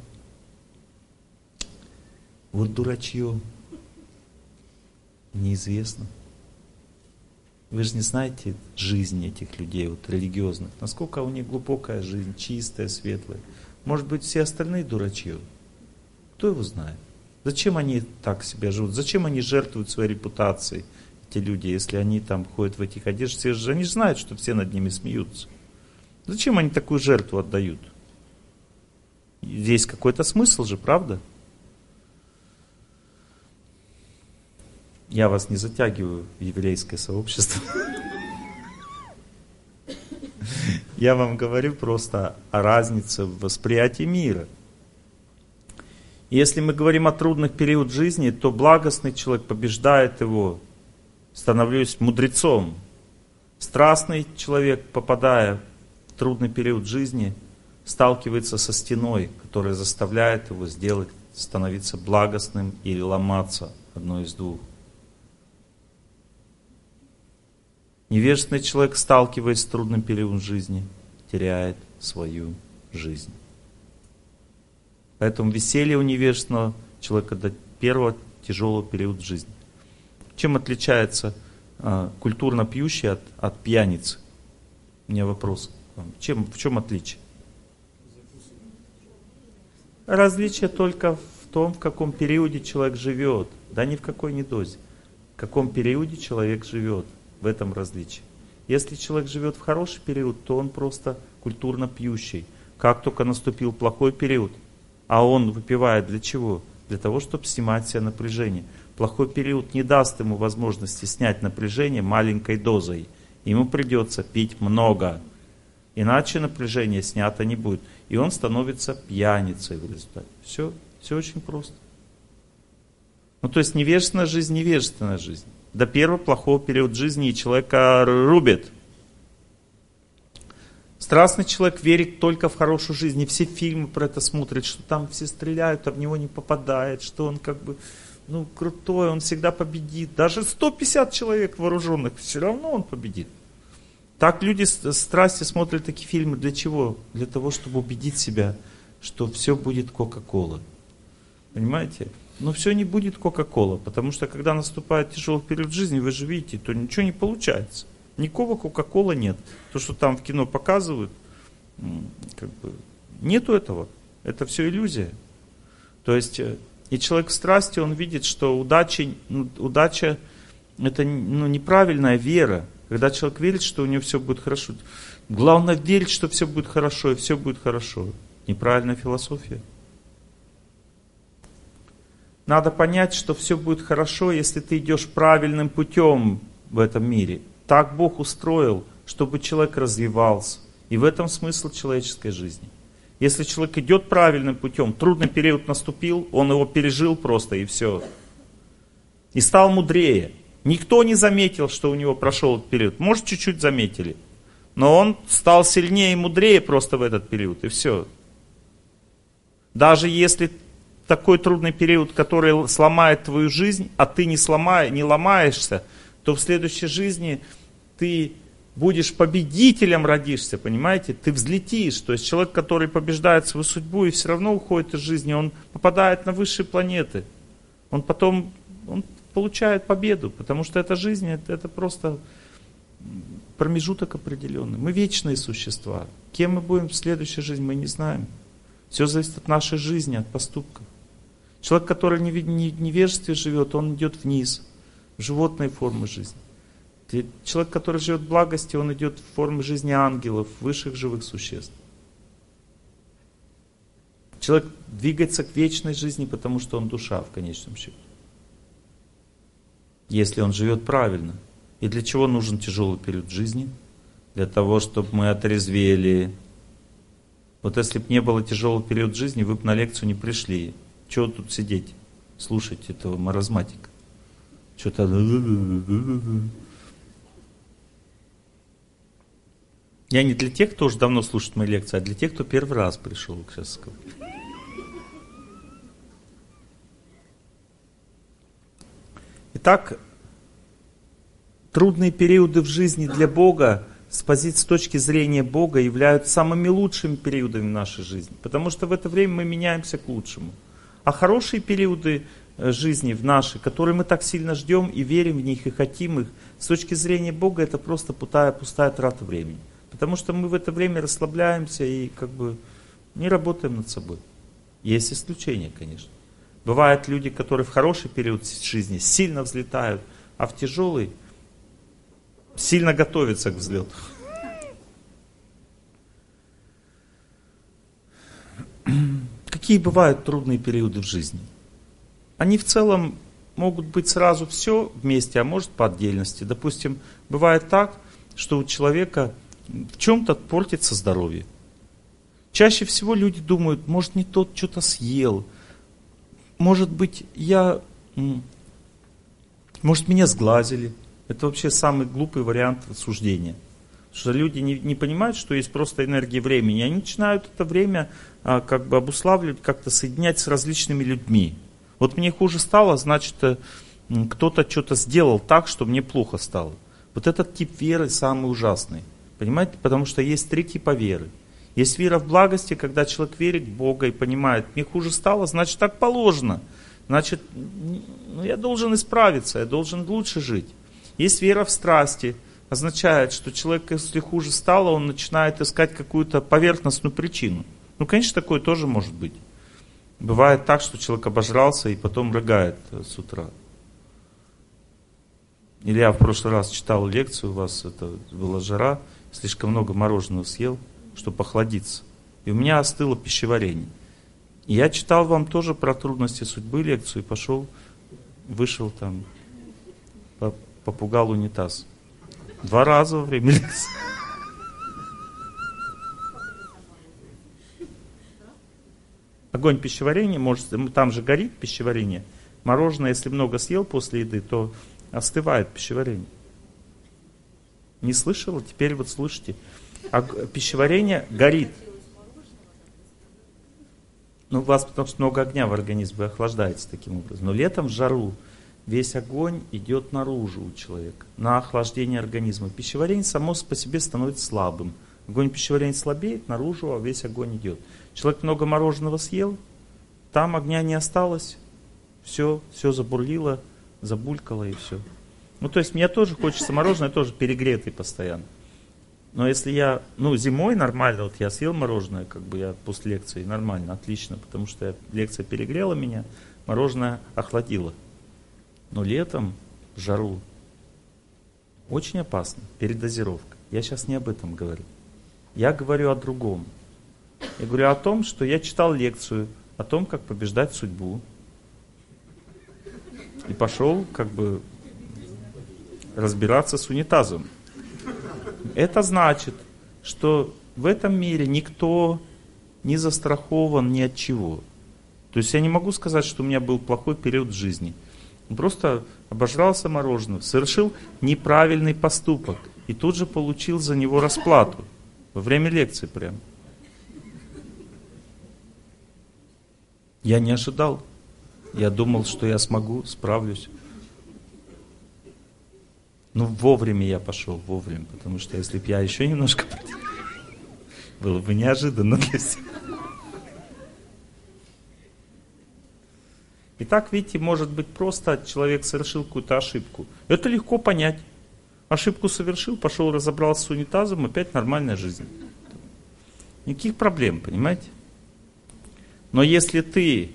вот дурачье, неизвестно. Вы же не знаете жизни этих людей, вот религиозных, насколько у них глубокая жизнь, чистая, светлая. Может быть, все остальные дурачье? Кто его знает? Зачем они так себя живут? Зачем они жертвуют своей репутацией, эти люди, если они там ходят в этих одеждах? Они же знают, что все над ними смеются. Зачем они такую жертву отдают? Здесь какой-то смысл же, правда? Я вас не затягиваю в еврейское сообщество. Я вам говорю просто о разнице в восприятии мира. Если мы говорим о трудных периодах жизни, то благостный человек побеждает его, становлюсь мудрецом. Страстный человек, попадая трудный период жизни сталкивается со стеной, которая заставляет его сделать, становиться благостным или ломаться, одно из двух. Невежественный человек, сталкиваясь с трудным периодом жизни, теряет свою жизнь. Поэтому веселье у невежественного человека до первого тяжелого периода жизни. Чем отличается э, культурно пьющий от, от пьяницы? У меня вопрос. Чем, в чем отличие? Различие только в том, в каком периоде человек живет, да ни в какой не дозе. В каком периоде человек живет, в этом различие. Если человек живет в хороший период, то он просто культурно пьющий. Как только наступил плохой период, а он выпивает для чего? Для того, чтобы снимать себе напряжение. Плохой период не даст ему возможности снять напряжение маленькой дозой. Ему придется пить много. Иначе напряжение снято не будет. И он становится пьяницей в результате. Все, все очень просто. Ну, то есть невежественная жизнь, невежественная жизнь. До первого плохого периода жизни и человека рубит. Страстный человек верит только в хорошую жизнь. И все фильмы про это смотрят, что там все стреляют, а в него не попадает, что он как бы ну, крутой, он всегда победит. Даже 150 человек вооруженных, все равно он победит. Так люди с страсти смотрят такие фильмы для чего? Для того, чтобы убедить себя, что все будет Кока-Кола. Понимаете? Но все не будет Кока-Кола, потому что когда наступает тяжелый период жизни, вы же видите, то ничего не получается. Никакого Кока-Кола нет. То, что там в кино показывают, как бы, нету этого. Это все иллюзия. То есть, э, и человек в страсти, он видит, что удача, ну, удача это ну, неправильная вера. Когда человек верит, что у него все будет хорошо. Главное верить, что все будет хорошо, и все будет хорошо. Неправильная философия. Надо понять, что все будет хорошо, если ты идешь правильным путем в этом мире. Так Бог устроил, чтобы человек развивался. И в этом смысл человеческой жизни. Если человек идет правильным путем, трудный период наступил, он его пережил просто и все. И стал мудрее. Никто не заметил, что у него прошел этот период. Может, чуть-чуть заметили. Но он стал сильнее и мудрее просто в этот период, и все. Даже если такой трудный период, который сломает твою жизнь, а ты не, сломай, не ломаешься, то в следующей жизни ты будешь победителем, родишься, понимаете? Ты взлетишь. То есть человек, который побеждает свою судьбу и все равно уходит из жизни, он попадает на высшие планеты. Он потом он получает победу, потому что эта жизнь, это, это просто промежуток определенный. Мы вечные существа. Кем мы будем в следующей жизни, мы не знаем. Все зависит от нашей жизни, от поступков. Человек, который в невежестве живет, он идет вниз, в животной формы жизни. Человек, который живет в благости, он идет в форме жизни ангелов, высших живых существ. Человек двигается к вечной жизни, потому что он душа в конечном счете. Если он живет правильно. И для чего нужен тяжелый период жизни? Для того, чтобы мы отрезвели. Вот если бы не было тяжелого периода жизни, вы бы на лекцию не пришли. Чего тут сидеть, слушать этого маразматика? Что-то... Я не для тех, кто уже давно слушает мои лекции, а для тех, кто первый раз пришел, сейчас Итак, трудные периоды в жизни для Бога с позиции, с точки зрения Бога являются самыми лучшими периодами нашей жизни, потому что в это время мы меняемся к лучшему. А хорошие периоды э, жизни в нашей, которые мы так сильно ждем и верим в них и хотим их, с точки зрения Бога это просто пустая, пустая трата времени. Потому что мы в это время расслабляемся и как бы не работаем над собой. Есть исключения, конечно. Бывают люди, которые в хороший период жизни сильно взлетают, а в тяжелый сильно готовятся к взлету. Какие бывают трудные периоды в жизни? Они в целом могут быть сразу все вместе, а может по отдельности. Допустим, бывает так, что у человека в чем-то портится здоровье. Чаще всего люди думают, может не тот что-то съел, может быть я, может меня сглазили. Это вообще самый глупый вариант суждения. Потому что люди не, не понимают, что есть просто энергия времени. Они начинают это время а, как бы обуславливать, как-то соединять с различными людьми. Вот мне хуже стало, значит, э, кто-то что-то сделал так, что мне плохо стало. Вот этот тип веры самый ужасный. Понимаете? Потому что есть три типа веры. Есть вера в благости, когда человек верит в Бога и понимает, мне хуже стало, значит так положено. Значит, ну, я должен исправиться, я должен лучше жить. Есть вера в страсти, означает, что человек, если хуже стало, он начинает искать какую-то поверхностную причину. Ну, конечно, такое тоже может быть. Бывает так, что человек обожрался и потом рыгает э, с утра. Или я в прошлый раз читал лекцию, у вас это была жара, слишком много мороженого съел, чтобы охладиться. И у меня остыло пищеварение. И я читал вам тоже про трудности судьбы лекцию и пошел, вышел там, попугал унитаз. Два раза во время лекции. Огонь пищеварения, может, там же горит пищеварение. Мороженое, если много съел после еды, то остывает пищеварение. Не слышала? Теперь вот слышите. А пищеварение горит. Ну, у вас потому что много огня в организме, вы охлаждаете таким образом. Но летом в жару весь огонь идет наружу у человека, на охлаждение организма. Пищеварение само по себе становится слабым. Огонь пищеварения слабеет, наружу, а весь огонь идет. Человек много мороженого съел, там огня не осталось, все, все забурлило, забулькало и все. Ну, то есть мне тоже хочется мороженое, тоже перегретый постоянно. Но если я, ну, зимой нормально, вот я съел мороженое, как бы я после лекции, нормально, отлично, потому что я, лекция перегрела меня, мороженое охладило. Но летом, жару, очень опасно, передозировка. Я сейчас не об этом говорю. Я говорю о другом. Я говорю о том, что я читал лекцию о том, как побеждать судьбу. И пошел как бы разбираться с унитазом. Это значит, что в этом мире никто не застрахован ни от чего. То есть я не могу сказать, что у меня был плохой период жизни. Просто обожрался мороженым, совершил неправильный поступок. и тут же получил за него расплату. Во время лекции прям. Я не ожидал. Я думал, что я смогу, справлюсь. Ну, вовремя я пошел, вовремя, потому что если бы я еще немножко было бы неожиданно для всех. Итак, видите, может быть просто человек совершил какую-то ошибку. Это легко понять. Ошибку совершил, пошел разобрался с унитазом, опять нормальная жизнь. Никаких проблем, понимаете? Но если ты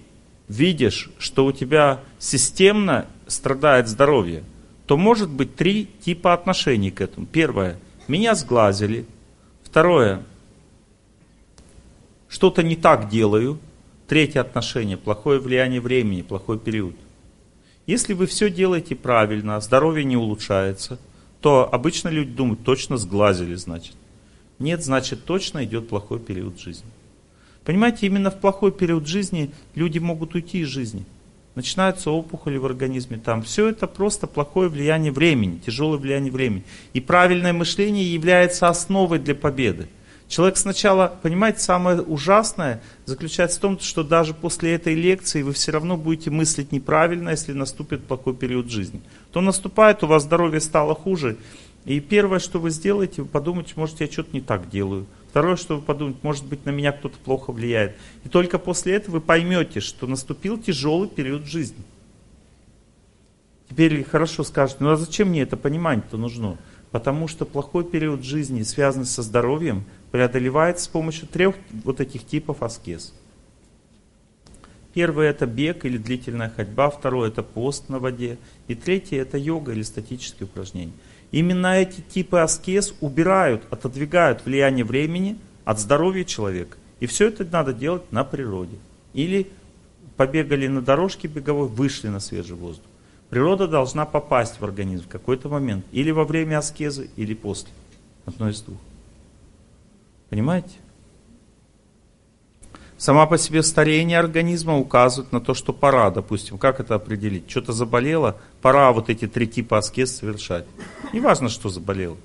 видишь, что у тебя системно страдает здоровье, то может быть три типа отношений к этому. Первое, меня сглазили. Второе, что-то не так делаю. Третье отношение, плохое влияние времени, плохой период. Если вы все делаете правильно, а здоровье не улучшается, то обычно люди думают, точно сглазили, значит. Нет, значит, точно идет плохой период жизни. Понимаете, именно в плохой период жизни люди могут уйти из жизни. Начинаются опухоли в организме, там все это просто плохое влияние времени, тяжелое влияние времени. И правильное мышление является основой для победы. Человек сначала, понимаете, самое ужасное заключается в том, что даже после этой лекции вы все равно будете мыслить неправильно, если наступит плохой период жизни. То наступает, у вас здоровье стало хуже, и первое, что вы сделаете, вы подумаете, может, я что-то не так делаю. Второе, что вы подумаете, может быть, на меня кто-то плохо влияет. И только после этого вы поймете, что наступил тяжелый период жизни. Теперь хорошо скажете, ну а зачем мне это понимание-то нужно? Потому что плохой период жизни, связанный со здоровьем, преодолевается с помощью трех вот этих типов аскез. Первый это бег или длительная ходьба, второй это пост на воде, и третий это йога или статические упражнения. Именно эти типы аскез убирают, отодвигают влияние времени от здоровья человека. И все это надо делать на природе. Или побегали на дорожке беговой, вышли на свежий воздух. Природа должна попасть в организм в какой-то момент. Или во время аскезы, или после. Одно из двух. Понимаете? Сама по себе старение организма указывает на то, что пора, допустим, как это определить? Что-то заболело, пора вот эти три типа аскез совершать. Не важно, что заболело.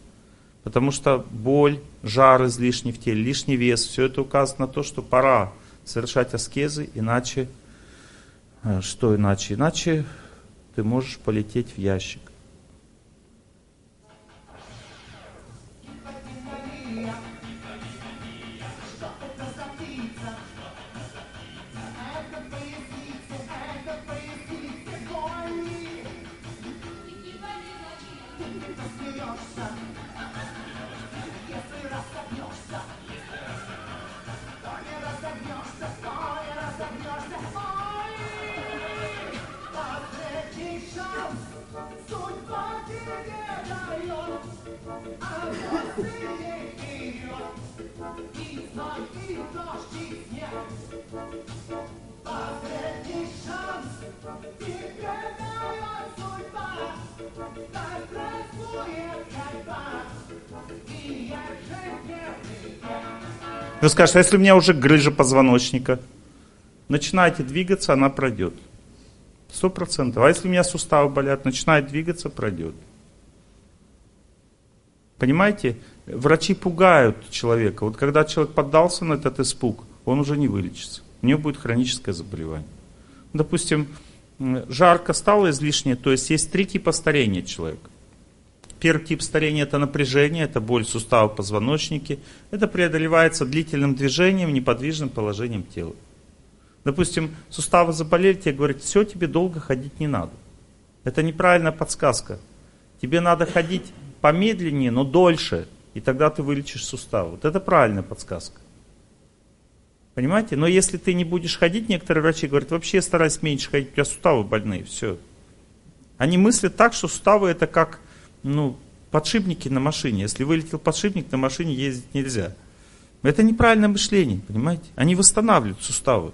Потому что боль, жар излишний в теле, лишний вес, все это указывает на то, что пора совершать аскезы, иначе, э, что иначе? Иначе ты можешь полететь в ящик. Вы скажете, а если у меня уже грыжа позвоночника? Начинайте двигаться, она пройдет. Сто процентов. А если у меня суставы болят, начинает двигаться, пройдет. Понимаете? Врачи пугают человека. Вот когда человек поддался на этот испуг, он уже не вылечится. У него будет хроническое заболевание. Допустим, жарко стало излишнее, то есть есть три типа старения человека. Первый тип старения это напряжение, это боль сустава в позвоночнике. Это преодолевается длительным движением, неподвижным положением тела. Допустим, суставы заболели, тебе говорят, все, тебе долго ходить не надо. Это неправильная подсказка. Тебе надо ходить помедленнее, но дольше, и тогда ты вылечишь суставы. Вот это правильная подсказка. Понимаете? Но если ты не будешь ходить, некоторые врачи говорят, вообще старайся меньше ходить, у тебя суставы больные, все. Они мыслят так, что суставы это как ну, подшипники на машине. Если вылетел подшипник, на машине ездить нельзя. Это неправильное мышление, понимаете? Они восстанавливают суставы.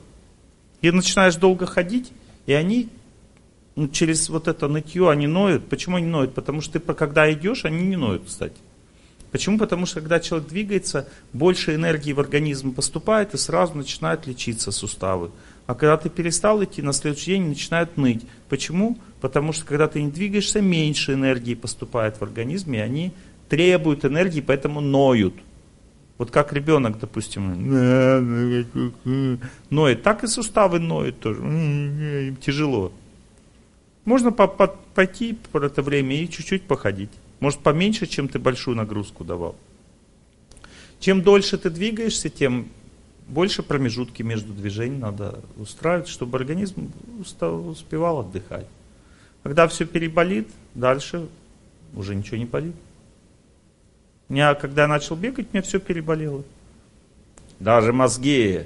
И начинаешь долго ходить, и они ну, через вот это нытье, они ноют. Почему они ноют? Потому что ты, когда идешь, они не ноют, кстати. Почему? Потому что когда человек двигается, больше энергии в организм поступает, и сразу начинают лечиться суставы. А когда ты перестал идти, на следующий день начинают ныть. Почему? Потому что когда ты не двигаешься, меньше энергии поступает в организм, и они требуют энергии, поэтому ноют. Вот как ребенок, допустим, ноет, так и суставы ноют тоже, им тяжело. Можно по -по пойти por это время и чуть-чуть походить. Может поменьше, чем ты большую нагрузку давал. Чем дольше ты двигаешься, тем больше промежутки между движениями надо устраивать, чтобы организм успевал отдыхать. Когда все переболит, дальше уже ничего не болит. У меня, когда я начал бегать, мне все переболело. Даже мозги.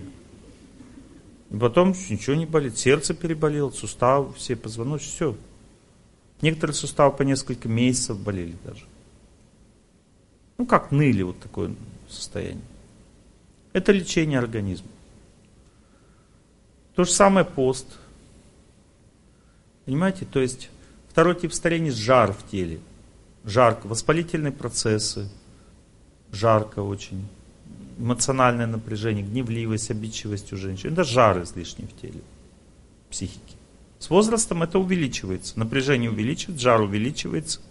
И потом ничего не болит. Сердце переболело, суставы, все позвоночники, все. Некоторые суставы по несколько месяцев болели даже. Ну, как ныли, вот такое состояние. Это лечение организма. То же самое пост. Понимаете, то есть второй тип старения – жар в теле. Жарко, воспалительные процессы, жарко очень, эмоциональное напряжение, гневливость, обидчивость у женщин. Это жар излишний в теле, психики. С возрастом это увеличивается. Напряжение увеличивается, жар увеличивается,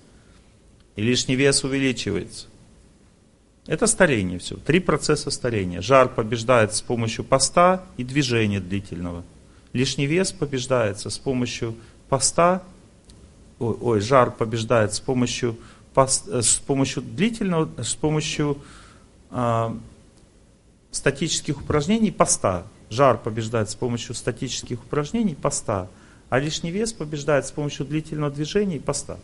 и лишний вес увеличивается. Это старение все. Три процесса старения. Жар побеждается с помощью поста и движения длительного. Лишний вес побеждается с помощью поста, ой, ой жар побеждает с помощью Э, с помощью длительного, с помощью э, статических упражнений поста. Жар побеждает с помощью статических упражнений поста, а лишний вес побеждает с помощью длительного движения и поста.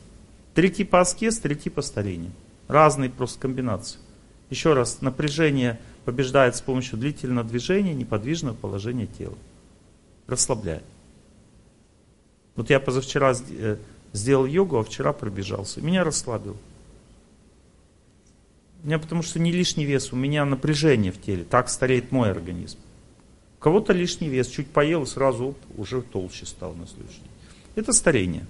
Три типа аскез, три типа старения. Разные просто комбинации. Еще раз, напряжение побеждает с помощью длительного движения, неподвижного положения тела. Расслабляет. Вот я позавчера э, сделал йогу, а вчера пробежался. Меня расслабил. У меня потому что не лишний вес, у меня напряжение в теле. Так стареет мой организм. У кого-то лишний вес, чуть поел и сразу оп, уже толще стал на следующий день. Это старение.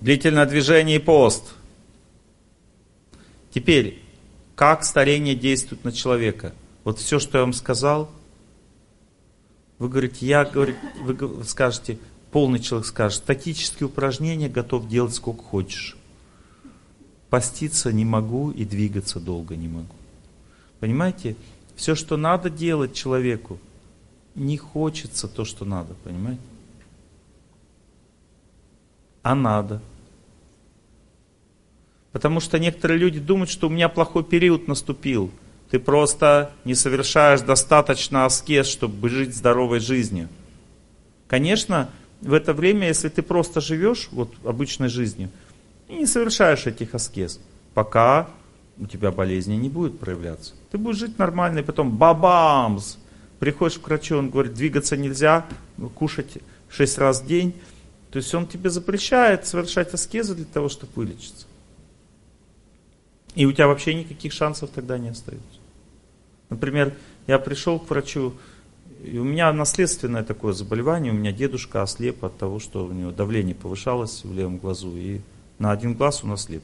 Длительное движение и пост. Теперь, как старение действует на человека? Вот все, что я вам сказал, вы говорите, я, говорю, вы скажете, полный человек скажет, статические упражнения готов делать сколько хочешь. Поститься не могу и двигаться долго не могу. Понимаете? Все, что надо делать человеку, не хочется то, что надо, понимаете? А надо. Потому что некоторые люди думают, что у меня плохой период наступил. Ты просто не совершаешь достаточно аскез, чтобы жить здоровой жизнью. Конечно, в это время, если ты просто живешь вот обычной жизнью и не совершаешь этих аскез, пока у тебя болезни не будет проявляться. Ты будешь жить нормально, и потом бабамс! Приходишь к врачу, он говорит, двигаться нельзя, кушать 6 раз в день. То есть он тебе запрещает совершать аскезы для того, чтобы вылечиться. И у тебя вообще никаких шансов тогда не остается. Например, я пришел к врачу, и у меня наследственное такое заболевание, у меня дедушка ослеп от того, что у него давление повышалось в левом глазу, и на один глаз он ослеп.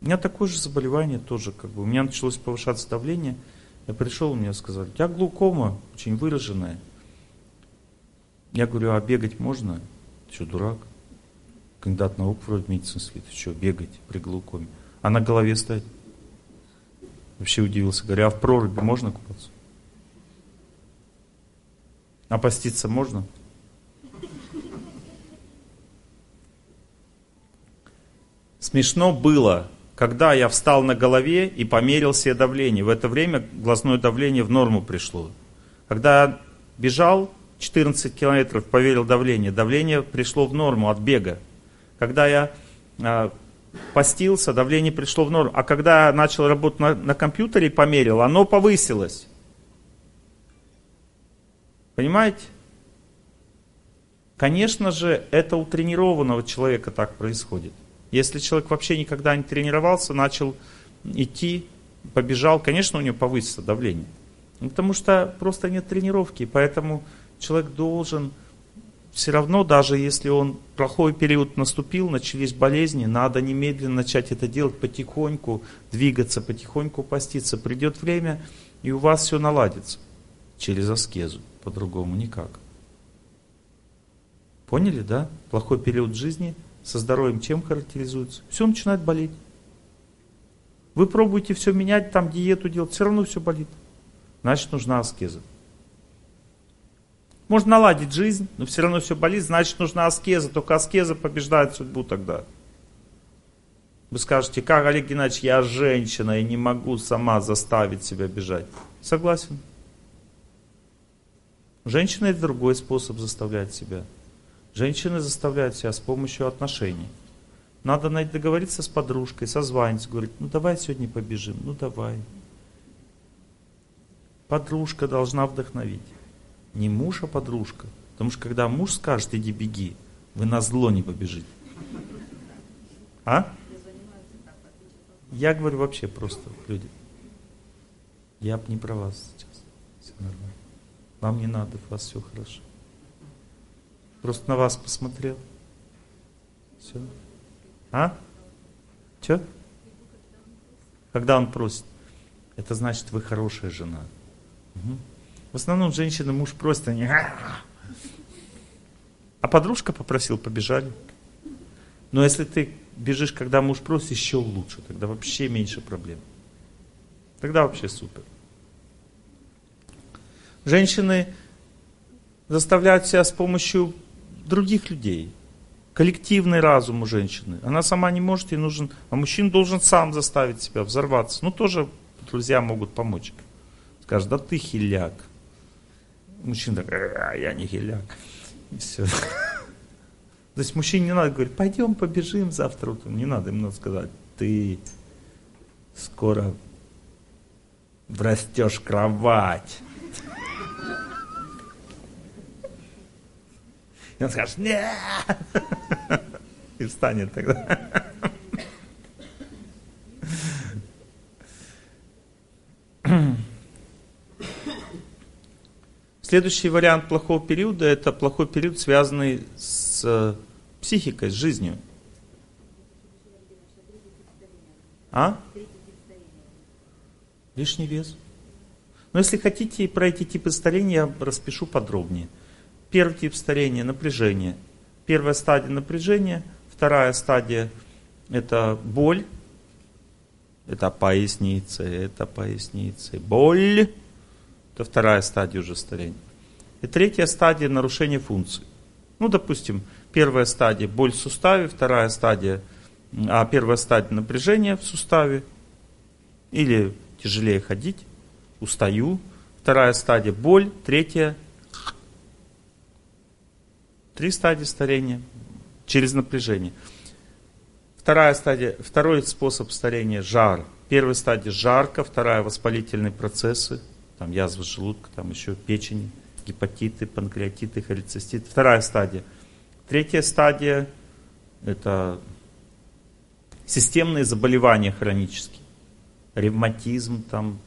У меня такое же заболевание тоже, как бы, у меня началось повышаться давление, я пришел, мне сказали, у тебя глаукома очень выраженная. Я говорю, а бегать можно? Ты что, дурак? Кандидат наук вроде медицинский, ты что, бегать при глаукоме? А на голове стоять? Вообще удивился, говорю, а в проруби можно купаться? А поститься можно? Смешно было, когда я встал на голове и померил себе давление. В это время глазное давление в норму пришло. Когда я бежал 14 километров, поверил давление, давление пришло в норму от бега. Когда я э, постился, давление пришло в норму. А когда я начал работать на, на компьютере и померил, оно повысилось. Понимаете? Конечно же, это у тренированного человека так происходит. Если человек вообще никогда не тренировался, начал идти, побежал, конечно, у него повысится давление. Ну, потому что просто нет тренировки, поэтому человек должен все равно, даже если он плохой период наступил, начались болезни, надо немедленно начать это делать потихоньку, двигаться, потихоньку поститься. Придет время, и у вас все наладится через аскезу по-другому никак. Поняли, да? Плохой период жизни, со здоровьем чем характеризуется? Все начинает болеть. Вы пробуете все менять, там диету делать, все равно все болит. Значит, нужна аскеза. Можно наладить жизнь, но все равно все болит, значит, нужна аскеза. Только аскеза побеждает судьбу тогда. Вы скажете, как, Олег Геннадьевич, я женщина и не могу сама заставить себя бежать. Согласен. Женщина это другой способ заставлять себя. Женщины заставляют себя с помощью отношений. Надо договориться с подружкой, созваниваться, говорить, ну давай сегодня побежим, ну давай. Подружка должна вдохновить. Не муж, а подружка. Потому что когда муж скажет, иди беги, вы на зло не побежите. А? Я говорю вообще просто люди. Я бы не про вас сейчас. Все нормально. Вам не надо, у вас все хорошо. Просто на вас посмотрел. Все. А? Че? Когда он просит. Это значит, вы хорошая жена. Угу. В основном женщины муж просто не... А подружка попросил, побежали. Но если ты бежишь, когда муж просит, еще лучше. Тогда вообще меньше проблем. Тогда вообще супер. Женщины заставляют себя с помощью других людей. Коллективный разум у женщины. Она сама не может, ей нужен... А мужчина должен сам заставить себя взорваться. Ну, тоже друзья могут помочь. Скажет, да ты хиляк. Мужчина такой, а я не хиляк. И все. То есть мужчине не надо говорить, пойдем побежим завтра утром. Не надо, ему надо сказать, ты скоро врастешь кровать. И он скажет, нет! И встанет тогда. Следующий вариант плохого периода – это плохой период, связанный с психикой, с жизнью. А? Лишний вес. Но если хотите про эти типы старения, я распишу подробнее. Первый тип старения – напряжение. Первая стадия напряжения, вторая стадия – это боль, это поясница, это поясница, боль, это вторая стадия уже старения. И третья стадия – нарушение функций. Ну, допустим, Первая стадия – боль в суставе, вторая стадия, а первая стадия – напряжение в суставе, или тяжелее ходить, устаю. Вторая стадия – боль, третья – три стадии старения через напряжение. Вторая стадия, второй способ старения – жар. Первая стадия – жарко, вторая – воспалительные процессы, там язва желудка, там еще печень, гепатиты, панкреатиты, холециститы. Вторая стадия – Третья стадия – это системные заболевания хронические, ревматизм там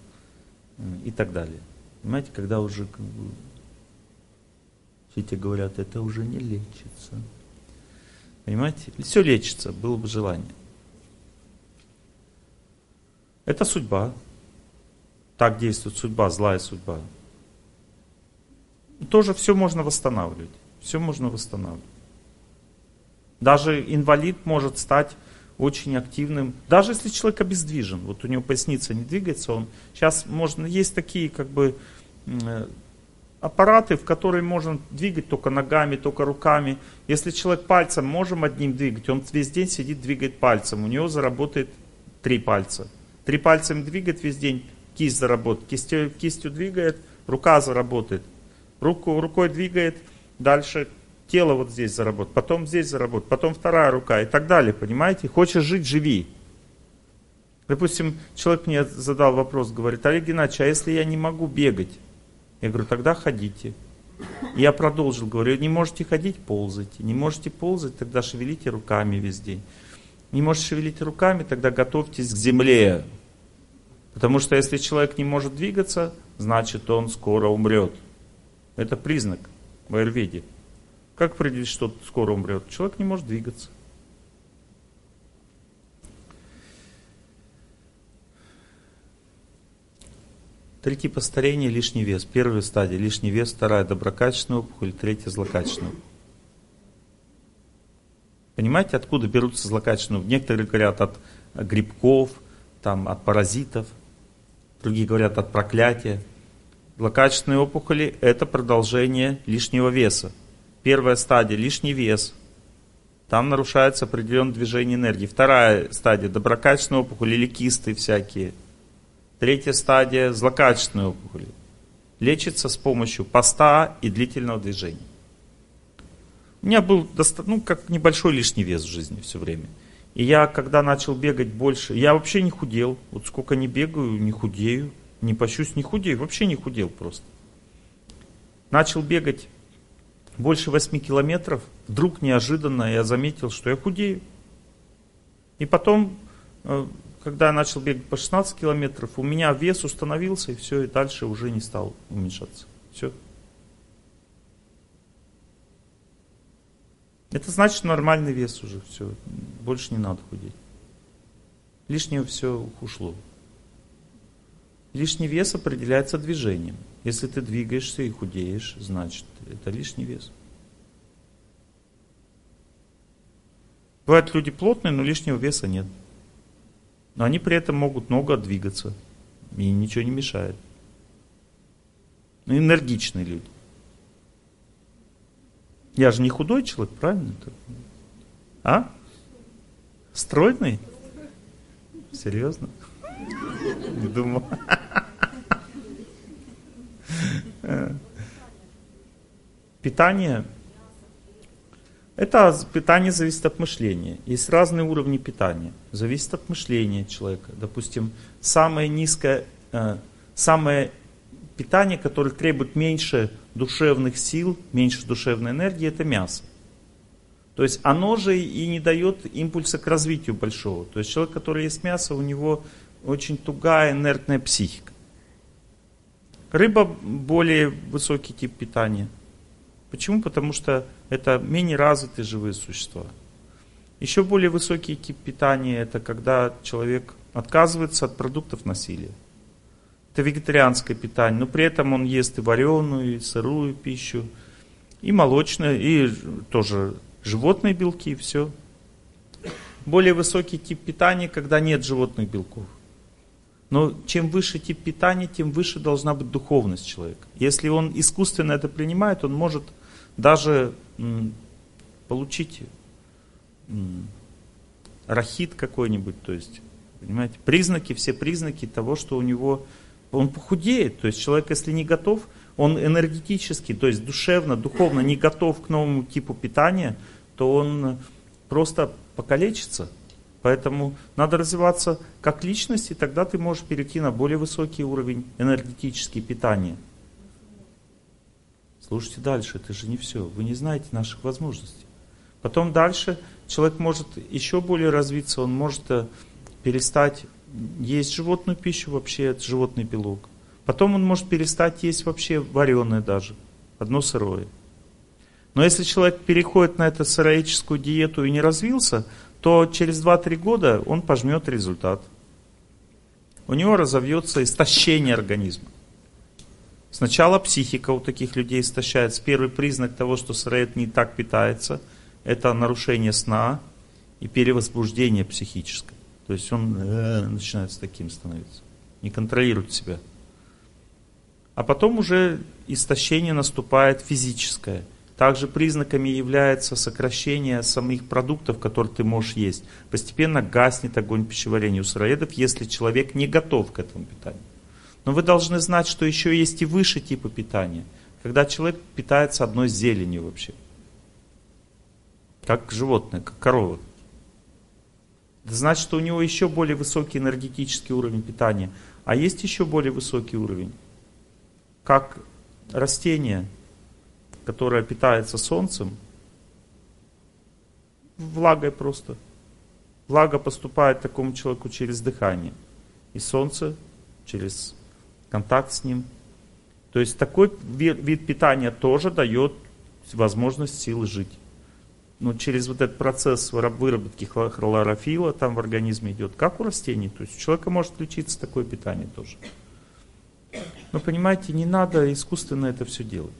и так далее. Понимаете, когда уже как бы, все те говорят, это уже не лечится. Понимаете? Все лечится, было бы желание. Это судьба. Так действует судьба, злая судьба. Тоже все можно восстанавливать. Все можно восстанавливать. Даже инвалид может стать очень активным, даже если человек обездвижен, вот у него поясница не двигается, он сейчас можно, есть такие как бы аппараты, в которые можно двигать только ногами, только руками. Если человек пальцем можем одним двигать, он весь день сидит, двигает пальцем, у него заработает три пальца. Три пальцем двигает весь день, кисть заработает, кистью, кистью двигает, рука заработает. Руку, рукой двигает, дальше тело вот здесь заработать, потом здесь заработать, потом вторая рука и так далее, понимаете? Хочешь жить, живи. Допустим, человек мне задал вопрос, говорит, Олег Геннадьевич, а если я не могу бегать? Я говорю, тогда ходите. Я продолжил, говорю, не можете ходить, ползайте. Не можете ползать, тогда шевелите руками весь день. Не можете шевелить руками, тогда готовьтесь к земле. Потому что если человек не может двигаться, значит он скоро умрет. Это признак в Аюрведе. Как определить, что скоро умрет? Человек не может двигаться. Три типа старения – лишний вес. Первая стадия – лишний вес, вторая – доброкачественная опухоль, третья – злокачественная Понимаете, откуда берутся злокачественные? Некоторые говорят от грибков, там, от паразитов, другие говорят от проклятия. Злокачественные опухоли – это продолжение лишнего веса. Первая стадия – лишний вес. Там нарушается определенное движение энергии. Вторая стадия – доброкачественные опухоли или кисты всякие. Третья стадия – злокачественные опухоли. Лечится с помощью поста и длительного движения. У меня был ну, как небольшой лишний вес в жизни все время. И я, когда начал бегать больше, я вообще не худел. Вот сколько не бегаю, не худею. Не пощусь, не худею. Вообще не худел просто. Начал бегать больше 8 километров. Вдруг неожиданно я заметил, что я худею. И потом, э, когда я начал бегать по 16 километров, у меня вес установился, и все, и дальше уже не стал уменьшаться. Все. Это значит нормальный вес уже, все, больше не надо худеть. Лишнее все ушло. Лишний вес определяется движением. Если ты двигаешься и худеешь, значит, это лишний вес. Бывают люди плотные, но лишнего веса нет. Но они при этом могут много двигаться. И ничего не мешает. Но энергичные люди. Я же не худой человек, правильно? А? Стройный? Серьезно? Не думал. Питание. Это питание зависит от мышления. Есть разные уровни питания. Зависит от мышления человека. Допустим, самое низкое, э, самое питание, которое требует меньше душевных сил, меньше душевной энергии, это мясо. То есть оно же и не дает импульса к развитию большого. То есть человек, который ест мясо, у него очень тугая инертная психика. Рыба более высокий тип питания. Почему? Потому что это менее развитые живые существа. Еще более высокий тип питания это когда человек отказывается от продуктов насилия. Это вегетарианское питание, но при этом он ест и вареную, и сырую пищу, и молочную, и тоже животные белки, все. Более высокий тип питания, когда нет животных белков. Но чем выше тип питания, тем выше должна быть духовность человека. Если он искусственно это принимает, он может даже получить рахит какой-нибудь, то есть, понимаете, признаки, все признаки того, что у него он похудеет. То есть человек, если не готов, он энергетически, то есть душевно, духовно не готов к новому типу питания, то он просто покалечится. Поэтому надо развиваться как личность, и тогда ты можешь перейти на более высокий уровень энергетического питания. Слушайте дальше, это же не все. Вы не знаете наших возможностей. Потом дальше человек может еще более развиться, он может э, перестать есть животную пищу, вообще животный белок. Потом он может перестать есть вообще вареное даже, одно сырое. Но если человек переходит на эту сыроедческую диету и не развился, то через 2-3 года он пожмет результат. У него разовьется истощение организма. Сначала психика у таких людей истощается. Первый признак того, что сыроед не так питается, это нарушение сна и перевозбуждение психическое. То есть он э, начинает с таким становиться. Не контролирует себя. А потом уже истощение наступает физическое. Также признаками является сокращение самих продуктов, которые ты можешь есть. Постепенно гаснет огонь пищеварения у сыроедов, если человек не готов к этому питанию. Но вы должны знать, что еще есть и выше типы питания. Когда человек питается одной зеленью вообще. Как животное, как корова. Значит, что у него еще более высокий энергетический уровень питания. А есть еще более высокий уровень. Как растение, которое питается солнцем, влагой просто. Влага поступает такому человеку через дыхание. И солнце через контакт с ним. То есть такой вид питания тоже дает возможность силы жить ну, через вот этот процесс выработки хлорофила там в организме идет, как у растений. То есть у человека может включиться такое питание тоже. Но понимаете, не надо искусственно это все делать.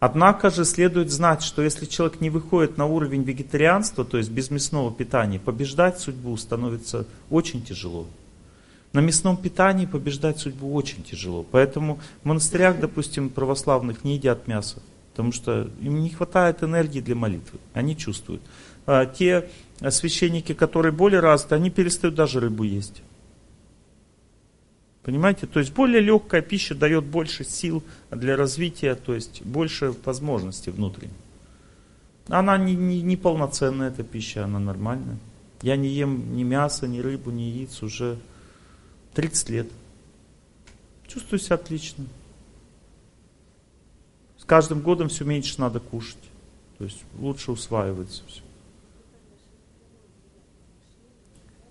Однако же следует знать, что если человек не выходит на уровень вегетарианства, то есть без мясного питания, побеждать судьбу становится очень тяжело. На мясном питании побеждать судьбу очень тяжело. Поэтому в монастырях, допустим, православных не едят мясо, потому что им не хватает энергии для молитвы. Они чувствуют. А те священники, которые более развиты, они перестают даже рыбу есть. Понимаете? То есть более легкая пища дает больше сил для развития, то есть больше возможностей внутренних. Она не, не, не полноценная, эта пища, она нормальная. Я не ем ни мяса, ни рыбу, ни яиц уже 30 лет. Чувствую себя отлично. С каждым годом все меньше надо кушать. То есть лучше усваивается все.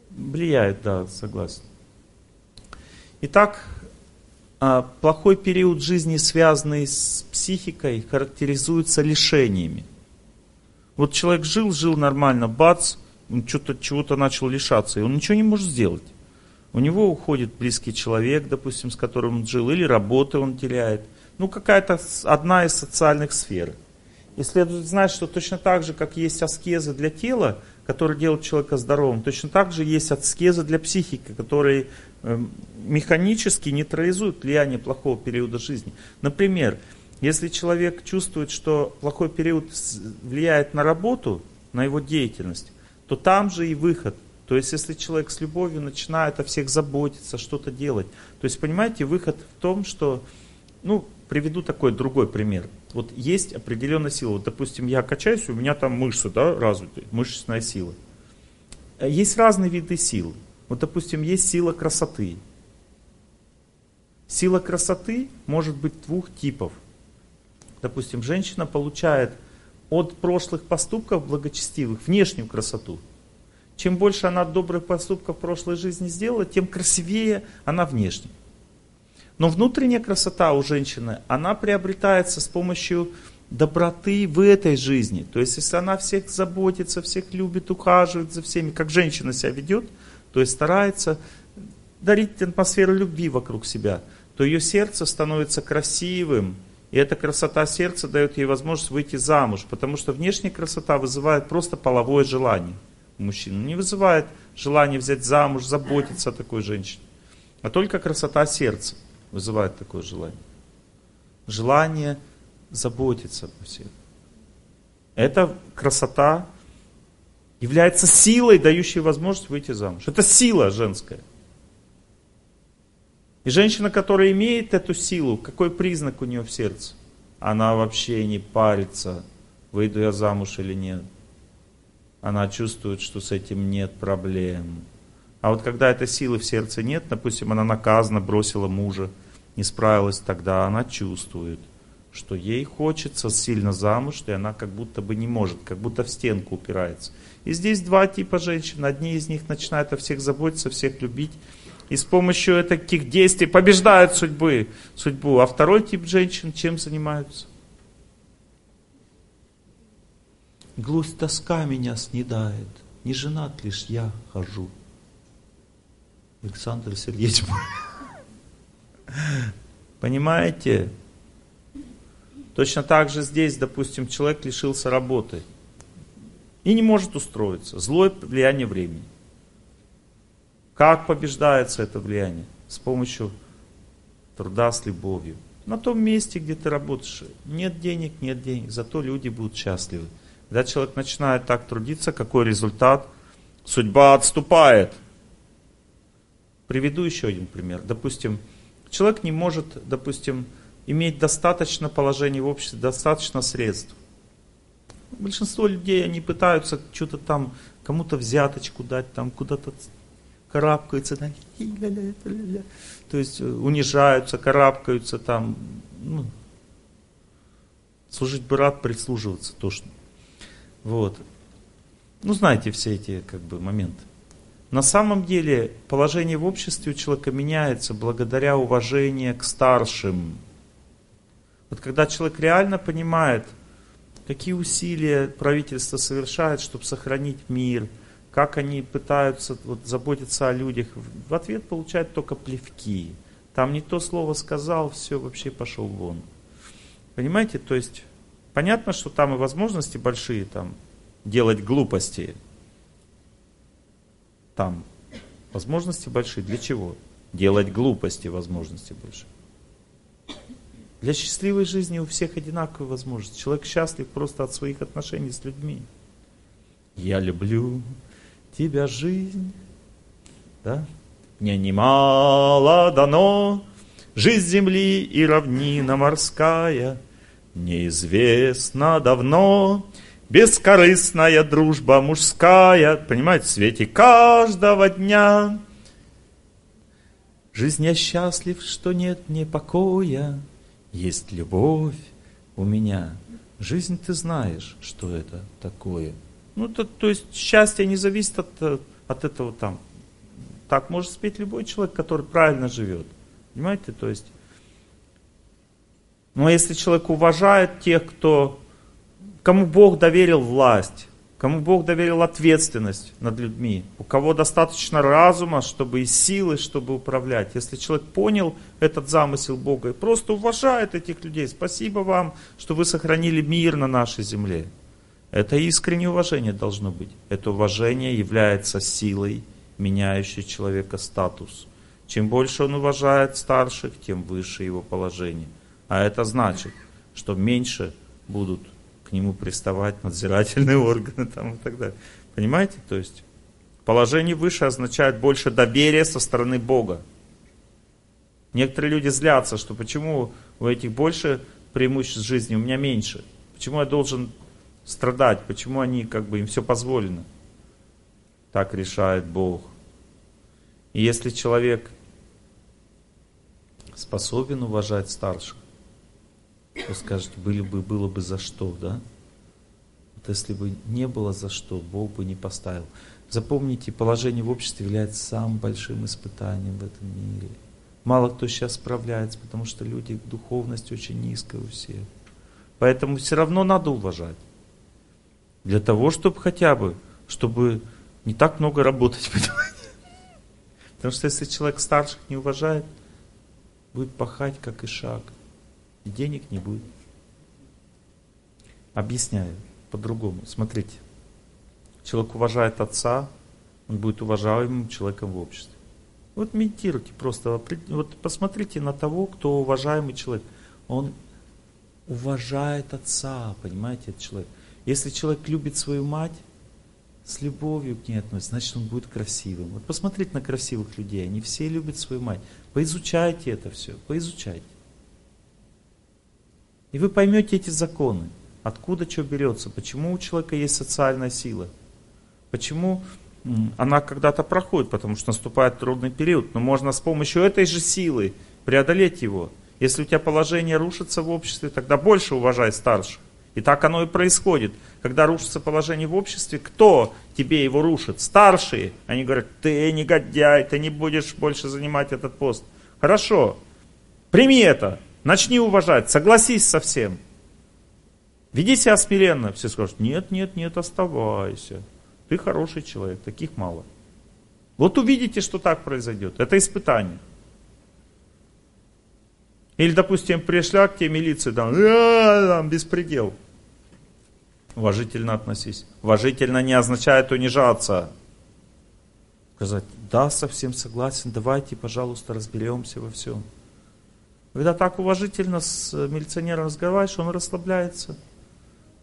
Влияет, да, согласен. Итак, а, плохой период жизни, связанный с психикой, характеризуется лишениями. Вот человек жил, жил нормально, бац, он что-то чего-то начал лишаться, и он ничего не может сделать. У него уходит близкий человек, допустим, с которым он жил, или работы он теряет. Ну, какая-то одна из социальных сфер. И следует знать, что точно так же, как есть аскезы для тела, которые делают человека здоровым, точно так же есть аскезы для психики, которые эм, механически нейтрализуют влияние плохого периода жизни. Например, если человек чувствует, что плохой период влияет на работу, на его деятельность, то там же и выход. То есть, если человек с любовью начинает о всех заботиться, что-то делать. То есть, понимаете, выход в том, что, ну, приведу такой другой пример. Вот есть определенная сила. Вот, допустим, я качаюсь, у меня там мышцы, да, развитые, мышечная сила. Есть разные виды сил. Вот, допустим, есть сила красоты. Сила красоты может быть двух типов. Допустим, женщина получает от прошлых поступков благочестивых внешнюю красоту – чем больше она добрых поступков в прошлой жизни сделала, тем красивее она внешне. Но внутренняя красота у женщины, она приобретается с помощью доброты в этой жизни. То есть, если она всех заботится, всех любит, ухаживает за всеми, как женщина себя ведет, то есть старается дарить атмосферу любви вокруг себя, то ее сердце становится красивым, и эта красота сердца дает ей возможность выйти замуж, потому что внешняя красота вызывает просто половое желание мужчину. Не вызывает желание взять замуж, заботиться о такой женщине. А только красота сердца вызывает такое желание. Желание заботиться о всех. Эта красота является силой, дающей возможность выйти замуж. Это сила женская. И женщина, которая имеет эту силу, какой признак у нее в сердце? Она вообще не парится, выйду я замуж или нет она чувствует, что с этим нет проблем. А вот когда этой силы в сердце нет, допустим, она наказана, бросила мужа, не справилась, тогда она чувствует, что ей хочется сильно замуж, и она как будто бы не может, как будто в стенку упирается. И здесь два типа женщин. Одни из них начинают о всех заботиться, всех любить, и с помощью таких действий побеждают судьбы, судьбу. А второй тип женщин чем занимаются? Глусть тоска меня снедает, не женат лишь я хожу. Александр Сергеевич. Понимаете? Точно так же здесь, допустим, человек лишился работы и не может устроиться. Злое влияние времени. Как побеждается это влияние? С помощью труда с любовью. На том месте, где ты работаешь, нет денег, нет денег, зато люди будут счастливы. Когда человек начинает так трудиться, какой результат? Судьба отступает. Приведу еще один пример. Допустим, человек не может, допустим, иметь достаточно положения в обществе, достаточно средств. Большинство людей, они пытаются что-то там, кому-то взяточку дать, там куда-то карабкаются, да, то есть э, унижаются, карабкаются там, ну, служить бы рад, прислуживаться точно. Вот. Ну, знаете все эти как бы моменты. На самом деле положение в обществе у человека меняется благодаря уважению к старшим. Вот когда человек реально понимает, какие усилия правительство совершает, чтобы сохранить мир, как они пытаются вот, заботиться о людях, в ответ получает только плевки. Там не то слово сказал, все, вообще пошел вон. Понимаете, то есть Понятно, что там и возможности большие, там, делать глупости. Там возможности большие. Для чего? Делать глупости возможности большие. Для счастливой жизни у всех одинаковые возможности. Человек счастлив просто от своих отношений с людьми. Я люблю тебя, жизнь. Да? Мне немало дано, жизнь земли и равнина морская. Неизвестно давно, бескорыстная дружба мужская. Понимаете, в свете каждого дня. Жизнь я счастлив, что нет мне покоя. Есть любовь у меня. Жизнь ты знаешь, что это такое. Ну, то, то есть счастье не зависит от, от этого там. Так может спеть любой человек, который правильно живет. Понимаете? То есть. Но если человек уважает тех, кто, кому Бог доверил власть, кому Бог доверил ответственность над людьми, у кого достаточно разума, чтобы и силы, чтобы управлять. Если человек понял этот замысел Бога и просто уважает этих людей, спасибо вам, что вы сохранили мир на нашей земле. Это искреннее уважение должно быть. Это уважение является силой, меняющей человека статус. Чем больше он уважает старших, тем выше его положение. А это значит, что меньше будут нему приставать надзирательные органы там, и так далее. Понимаете? То есть положение выше означает больше доверия со стороны Бога. Некоторые люди злятся, что почему у этих больше преимуществ жизни, у меня меньше. Почему я должен страдать? Почему они как бы им все позволено? Так решает Бог. И если человек способен уважать старших, вы скажете, были бы, было бы за что, да? Вот если бы не было за что, Бог бы не поставил. Запомните, положение в обществе является самым большим испытанием в этом мире. Мало кто сейчас справляется, потому что люди, духовность очень низкая у всех. Поэтому все равно надо уважать. Для того, чтобы хотя бы, чтобы не так много работать, понимаете? Потому что если человек старших не уважает, будет пахать, как и шаг и денег не будет. Объясняю по-другому. Смотрите, человек уважает отца, он будет уважаемым человеком в обществе. Вот медитируйте просто, вот посмотрите на того, кто уважаемый человек. Он уважает отца, понимаете, этот человек. Если человек любит свою мать, с любовью к ней относится, значит он будет красивым. Вот посмотрите на красивых людей, они все любят свою мать. Поизучайте это все, поизучайте. И вы поймете эти законы. Откуда что берется, почему у человека есть социальная сила. Почему она когда-то проходит, потому что наступает трудный период. Но можно с помощью этой же силы преодолеть его. Если у тебя положение рушится в обществе, тогда больше уважай старших. И так оно и происходит. Когда рушится положение в обществе, кто тебе его рушит? Старшие. Они говорят, ты негодяй, ты не будешь больше занимать этот пост. Хорошо, прими это. Начни уважать, согласись со всем. Веди себя смиренно. Все скажут, нет, нет, нет, оставайся. Ты хороший человек, таких мало. Вот увидите, что так произойдет. Это испытание. Или, допустим, пришла к тебе милиция, там, «Э, там беспредел. Уважительно относись. Уважительно не означает унижаться. Сказать, да, совсем согласен, давайте, пожалуйста, разберемся во всем. Когда так уважительно с милиционером разговариваешь, он расслабляется.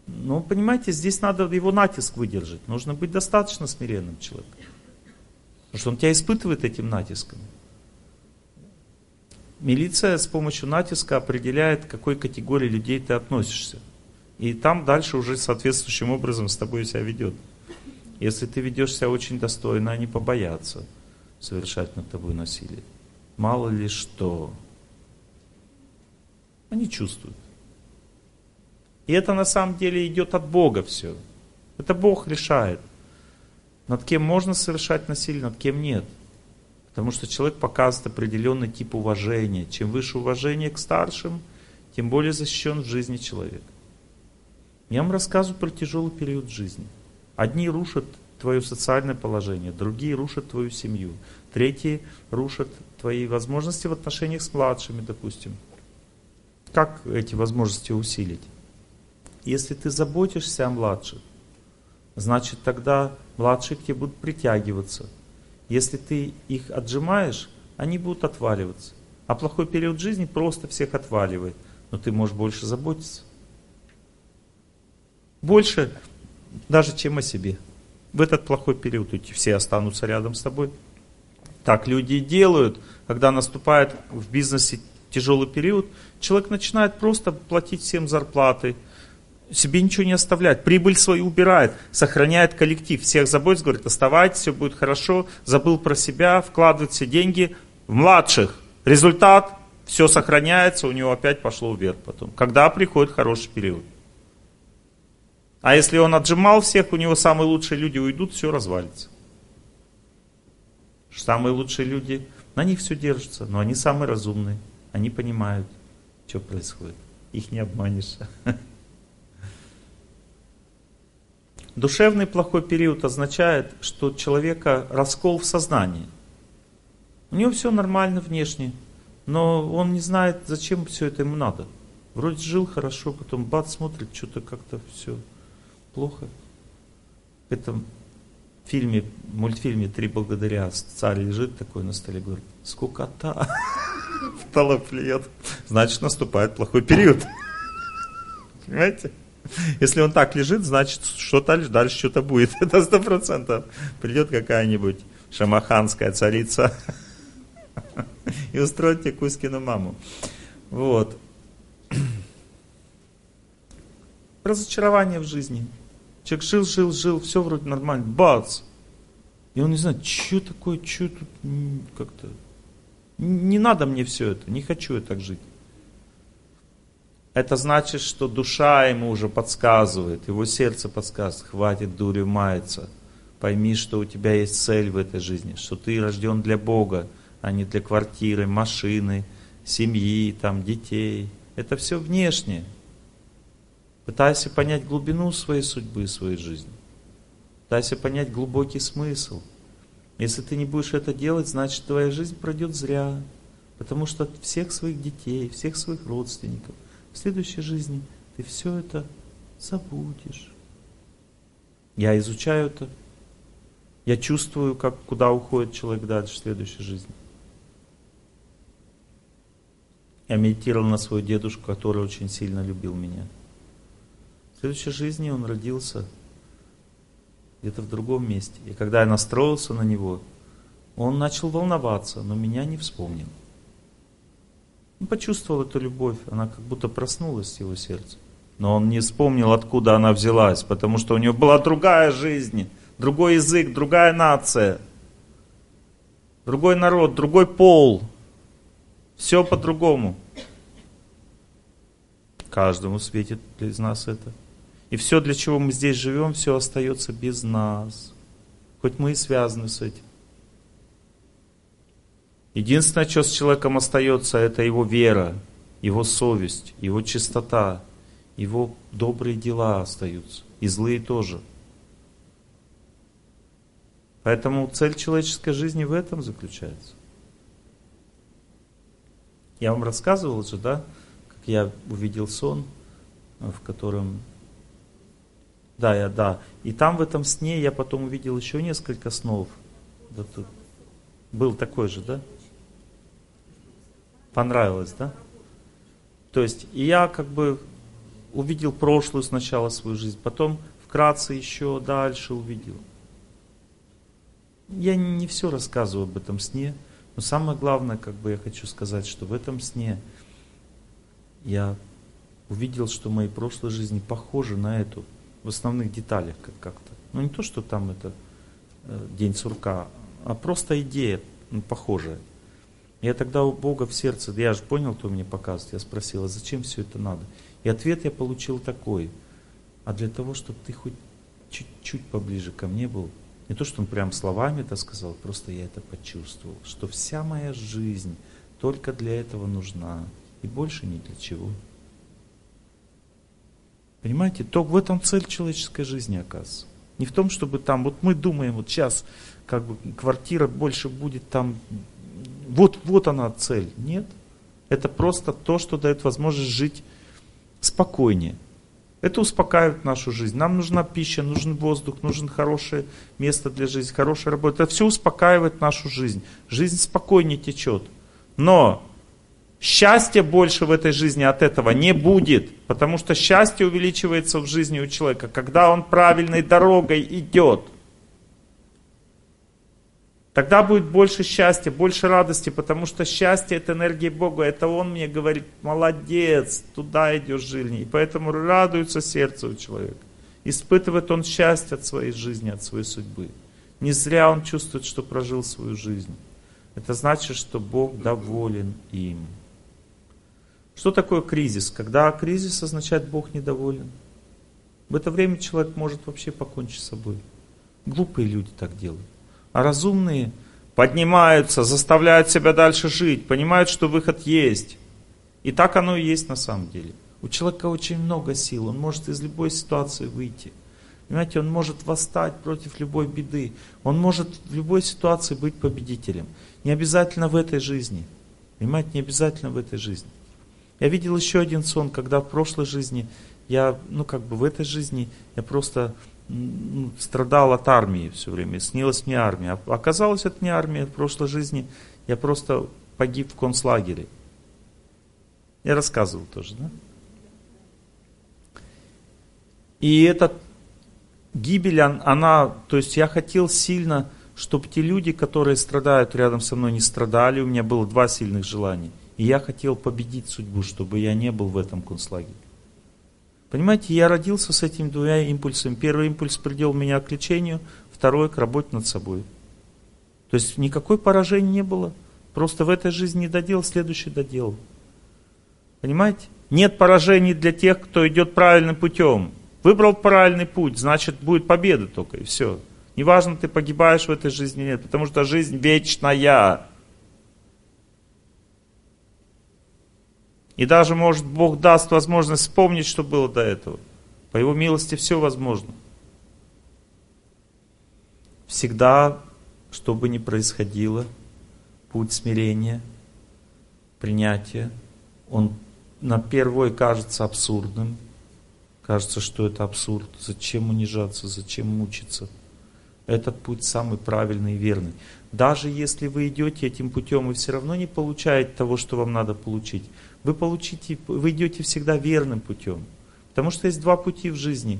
Но, понимаете, здесь надо его натиск выдержать. Нужно быть достаточно смиренным человеком. Потому что он тебя испытывает этим натиском. Милиция с помощью натиска определяет, к какой категории людей ты относишься. И там дальше уже соответствующим образом с тобой себя ведет. Если ты ведешь себя очень достойно, они побоятся совершать над тобой насилие. Мало ли что. Они чувствуют. И это на самом деле идет от Бога все. Это Бог решает. Над кем можно совершать насилие, над кем нет. Потому что человек показывает определенный тип уважения. Чем выше уважение к старшим, тем более защищен в жизни человек. Я вам рассказываю про тяжелый период жизни. Одни рушат твое социальное положение, другие рушат твою семью, третьи рушат твои возможности в отношениях с младшими, допустим. Как эти возможности усилить? Если ты заботишься о младших, значит тогда младшие к тебе будут притягиваться. Если ты их отжимаешь, они будут отваливаться. А плохой период жизни просто всех отваливает. Но ты можешь больше заботиться. Больше даже, чем о себе. В этот плохой период эти все останутся рядом с тобой. Так люди и делают, когда наступает в бизнесе тяжелый период, человек начинает просто платить всем зарплаты, себе ничего не оставляет, прибыль свою убирает, сохраняет коллектив, всех заботится, говорит, оставайтесь, все будет хорошо, забыл про себя, вкладывает все деньги в младших. Результат, все сохраняется, у него опять пошло вверх потом. Когда приходит хороший период. А если он отжимал всех, у него самые лучшие люди уйдут, все развалится. Самые лучшие люди, на них все держится, но они самые разумные. Они понимают, что происходит. Их не обманешь. Душевный плохой период означает, что у человека раскол в сознании. У него все нормально внешне, но он не знает, зачем все это ему надо. Вроде жил хорошо, потом бац, смотрит, что-то как-то все плохо. В этом фильме, мультфильме «Три благодаря» царь лежит такой на столе, говорит, скукота, в толок плюет. Значит, наступает плохой период. Понимаете? Если он так лежит, значит, что-то дальше что-то будет. Это сто процентов. Придет какая-нибудь шамаханская царица и устроит тебе Кузькину маму. Вот. Разочарование в жизни. Человек жил, жил, жил, все вроде нормально. Бац! И он не знает, что такое, что тут как-то... Не надо мне все это, не хочу я так жить. Это значит, что душа ему уже подсказывает, его сердце подсказывает, хватит дурью маяться. Пойми, что у тебя есть цель в этой жизни, что ты рожден для Бога, а не для квартиры, машины, семьи, там, детей. Это все внешнее. Пытайся понять глубину своей судьбы, своей жизни. Пытайся понять глубокий смысл. Если ты не будешь это делать, значит твоя жизнь пройдет зря. Потому что всех своих детей, всех своих родственников – в следующей жизни ты все это забудешь. Я изучаю это. Я чувствую, как, куда уходит человек дальше в следующей жизни. Я медитировал на свою дедушку, который очень сильно любил меня. В следующей жизни он родился где-то в другом месте. И когда я настроился на него, он начал волноваться, но меня не вспомнил. Он почувствовал эту любовь, она как будто проснулась в его сердце. Но он не вспомнил, откуда она взялась, потому что у него была другая жизнь, другой язык, другая нация, другой народ, другой пол. Все по-другому. Каждому светит из нас это. И все, для чего мы здесь живем, все остается без нас. Хоть мы и связаны с этим. Единственное, что с человеком остается, это его вера, его совесть, его чистота, его добрые дела остаются. И злые тоже. Поэтому цель человеческой жизни в этом заключается. Я вам рассказывал же, да, как я увидел сон, в котором... Да, я, да. И там в этом сне я потом увидел еще несколько снов. Да, тут был такой же, да? Понравилось, да? То есть и я как бы увидел прошлую сначала свою жизнь, потом вкратце еще дальше увидел. Я не все рассказываю об этом сне, но самое главное, как бы я хочу сказать, что в этом сне я увидел, что мои прошлые жизни похожи на эту в основных деталях как-то. Ну не то, что там это э, день сурка, а просто идея ну, похожая. Я тогда у Бога в сердце, я же понял, кто мне показывает, я спросил, а зачем все это надо? И ответ я получил такой, а для того, чтобы ты хоть чуть-чуть поближе ко мне был, не то, что он прям словами это сказал, просто я это почувствовал, что вся моя жизнь только для этого нужна, и больше ни для чего. Понимаете, то в этом цель человеческой жизни оказывается. Не в том, чтобы там, вот мы думаем, вот сейчас как бы квартира больше будет там вот, вот она цель. Нет. Это просто то, что дает возможность жить спокойнее. Это успокаивает нашу жизнь. Нам нужна пища, нужен воздух, нужен хорошее место для жизни, хорошая работа. Это все успокаивает нашу жизнь. Жизнь спокойнее течет. Но счастья больше в этой жизни от этого не будет. Потому что счастье увеличивается в жизни у человека, когда он правильной дорогой идет. Тогда будет больше счастья, больше радости, потому что счастье это энергия Бога. Это Он мне говорит, молодец, туда идешь жизни. И поэтому радуется сердце у человека. Испытывает он счастье от своей жизни, от своей судьбы. Не зря он чувствует, что прожил свою жизнь. Это значит, что Бог доволен им. Что такое кризис? Когда кризис означает Бог недоволен. В это время человек может вообще покончить с собой. Глупые люди так делают. А разумные поднимаются, заставляют себя дальше жить, понимают, что выход есть. И так оно и есть на самом деле. У человека очень много сил, он может из любой ситуации выйти. Понимаете, он может восстать против любой беды. Он может в любой ситуации быть победителем. Не обязательно в этой жизни. Понимаете, не обязательно в этой жизни. Я видел еще один сон, когда в прошлой жизни я, ну как бы в этой жизни я просто ну, страдал от армии все время, снилась мне армия. А оказалось, это не армия, в прошлой жизни я просто погиб в концлагере. Я рассказывал тоже, да? И эта гибель, она, то есть я хотел сильно, чтобы те люди, которые страдают рядом со мной, не страдали. У меня было два сильных желания. И я хотел победить судьбу, чтобы я не был в этом концлагере. Понимаете, я родился с этими двумя импульсами. Первый импульс привел меня к лечению, второй к работе над собой. То есть никакой поражения не было. Просто в этой жизни не доделал, следующий доделал. Понимаете? Нет поражений для тех, кто идет правильным путем. Выбрал правильный путь, значит будет победа только и все. Неважно, ты погибаешь в этой жизни или нет, потому что жизнь вечная. И даже, может, Бог даст возможность вспомнить, что было до этого. По Его милости все возможно. Всегда, что бы ни происходило, путь смирения, принятия, он на первой кажется абсурдным. Кажется, что это абсурд. Зачем унижаться, зачем мучиться? Этот путь самый правильный и верный. Даже если вы идете этим путем, вы все равно не получаете того, что вам надо получить вы получите, вы идете всегда верным путем. Потому что есть два пути в жизни.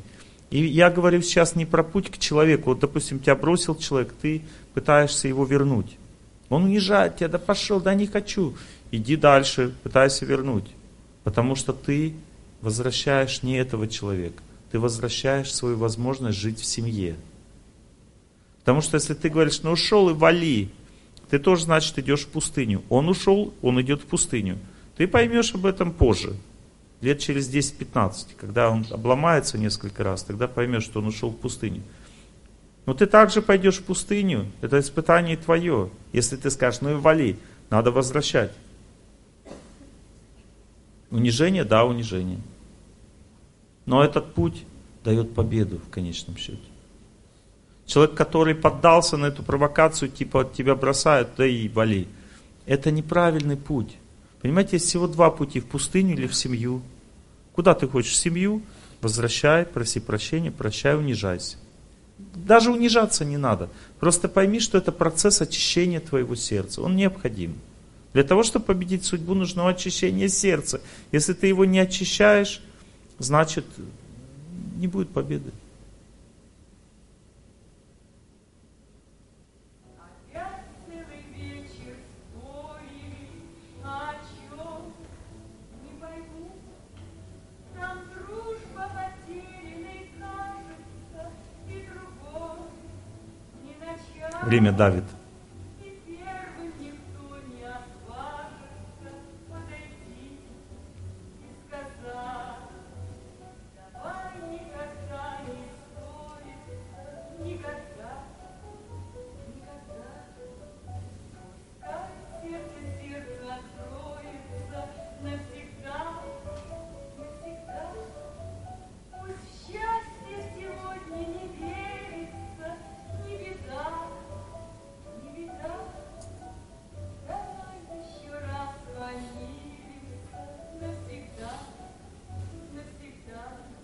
И я говорю сейчас не про путь к человеку. Вот, допустим, тебя бросил человек, ты пытаешься его вернуть. Он унижает тебя, да пошел, да не хочу. Иди дальше, пытайся вернуть. Потому что ты возвращаешь не этого человека. Ты возвращаешь свою возможность жить в семье. Потому что если ты говоришь, ну ушел и вали, ты тоже, значит, идешь в пустыню. Он ушел, он идет в пустыню. Ты поймешь об этом позже, лет через 10-15, когда он обломается несколько раз, тогда поймешь, что он ушел в пустыню. Но ты также пойдешь в пустыню, это испытание твое. Если ты скажешь, ну и вали, надо возвращать. Унижение, да, унижение. Но этот путь дает победу в конечном счете. Человек, который поддался на эту провокацию, типа тебя бросают, да и вали. Это неправильный путь. Понимаете, есть всего два пути, в пустыню или в семью. Куда ты хочешь? В семью? Возвращай, проси прощения, прощай, унижайся. Даже унижаться не надо. Просто пойми, что это процесс очищения твоего сердца. Он необходим. Для того, чтобы победить судьбу, нужно очищение сердца. Если ты его не очищаешь, значит не будет победы. Время давит.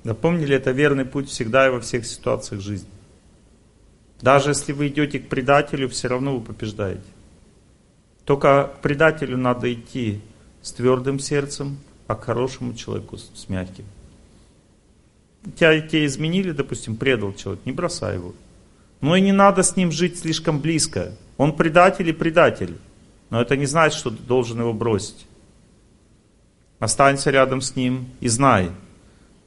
Запомнили, это верный путь всегда и во всех ситуациях жизни. Даже если вы идете к предателю, все равно вы побеждаете. Только к предателю надо идти с твердым сердцем, а к хорошему человеку с мягким. Тебя, тебя изменили, допустим, предал человек, не бросай его. Но и не надо с ним жить слишком близко. Он предатель и предатель. Но это не значит, что ты должен его бросить. Останься рядом с ним и знай,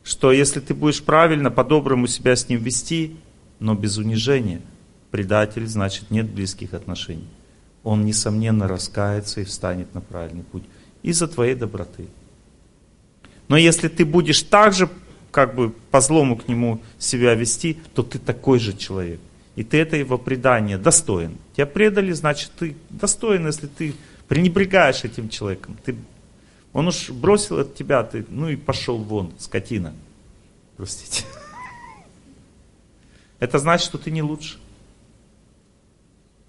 что если ты будешь правильно, по-доброму себя с ним вести, но без унижения, предатель, значит нет близких отношений. Он, несомненно, раскается и встанет на правильный путь из-за твоей доброты. Но если ты будешь так же, как бы по злому к нему себя вести, то ты такой же человек. И ты этого предания достоин. Тебя предали, значит, ты достоин, если ты пренебрегаешь этим человеком. Ты, он уж бросил от тебя, ты, ну и пошел вон, скотина. Простите. Это значит, что ты не лучше.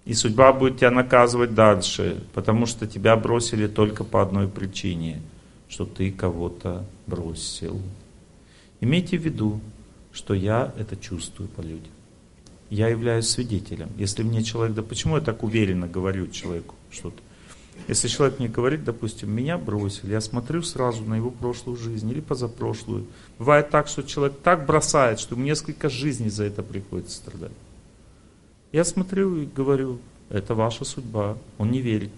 И судьба будет тебя наказывать дальше, потому что тебя бросили только по одной причине, что ты кого-то бросил. Имейте в виду, что я это чувствую по людям. Я являюсь свидетелем. Если мне человек, да почему я так уверенно говорю человеку что-то? Если человек мне говорит, допустим, меня бросили, я смотрю сразу на его прошлую жизнь или позапрошлую. Бывает так, что человек так бросает, что ему несколько жизней за это приходится страдать. Я смотрю и говорю, это ваша судьба. Он не верит.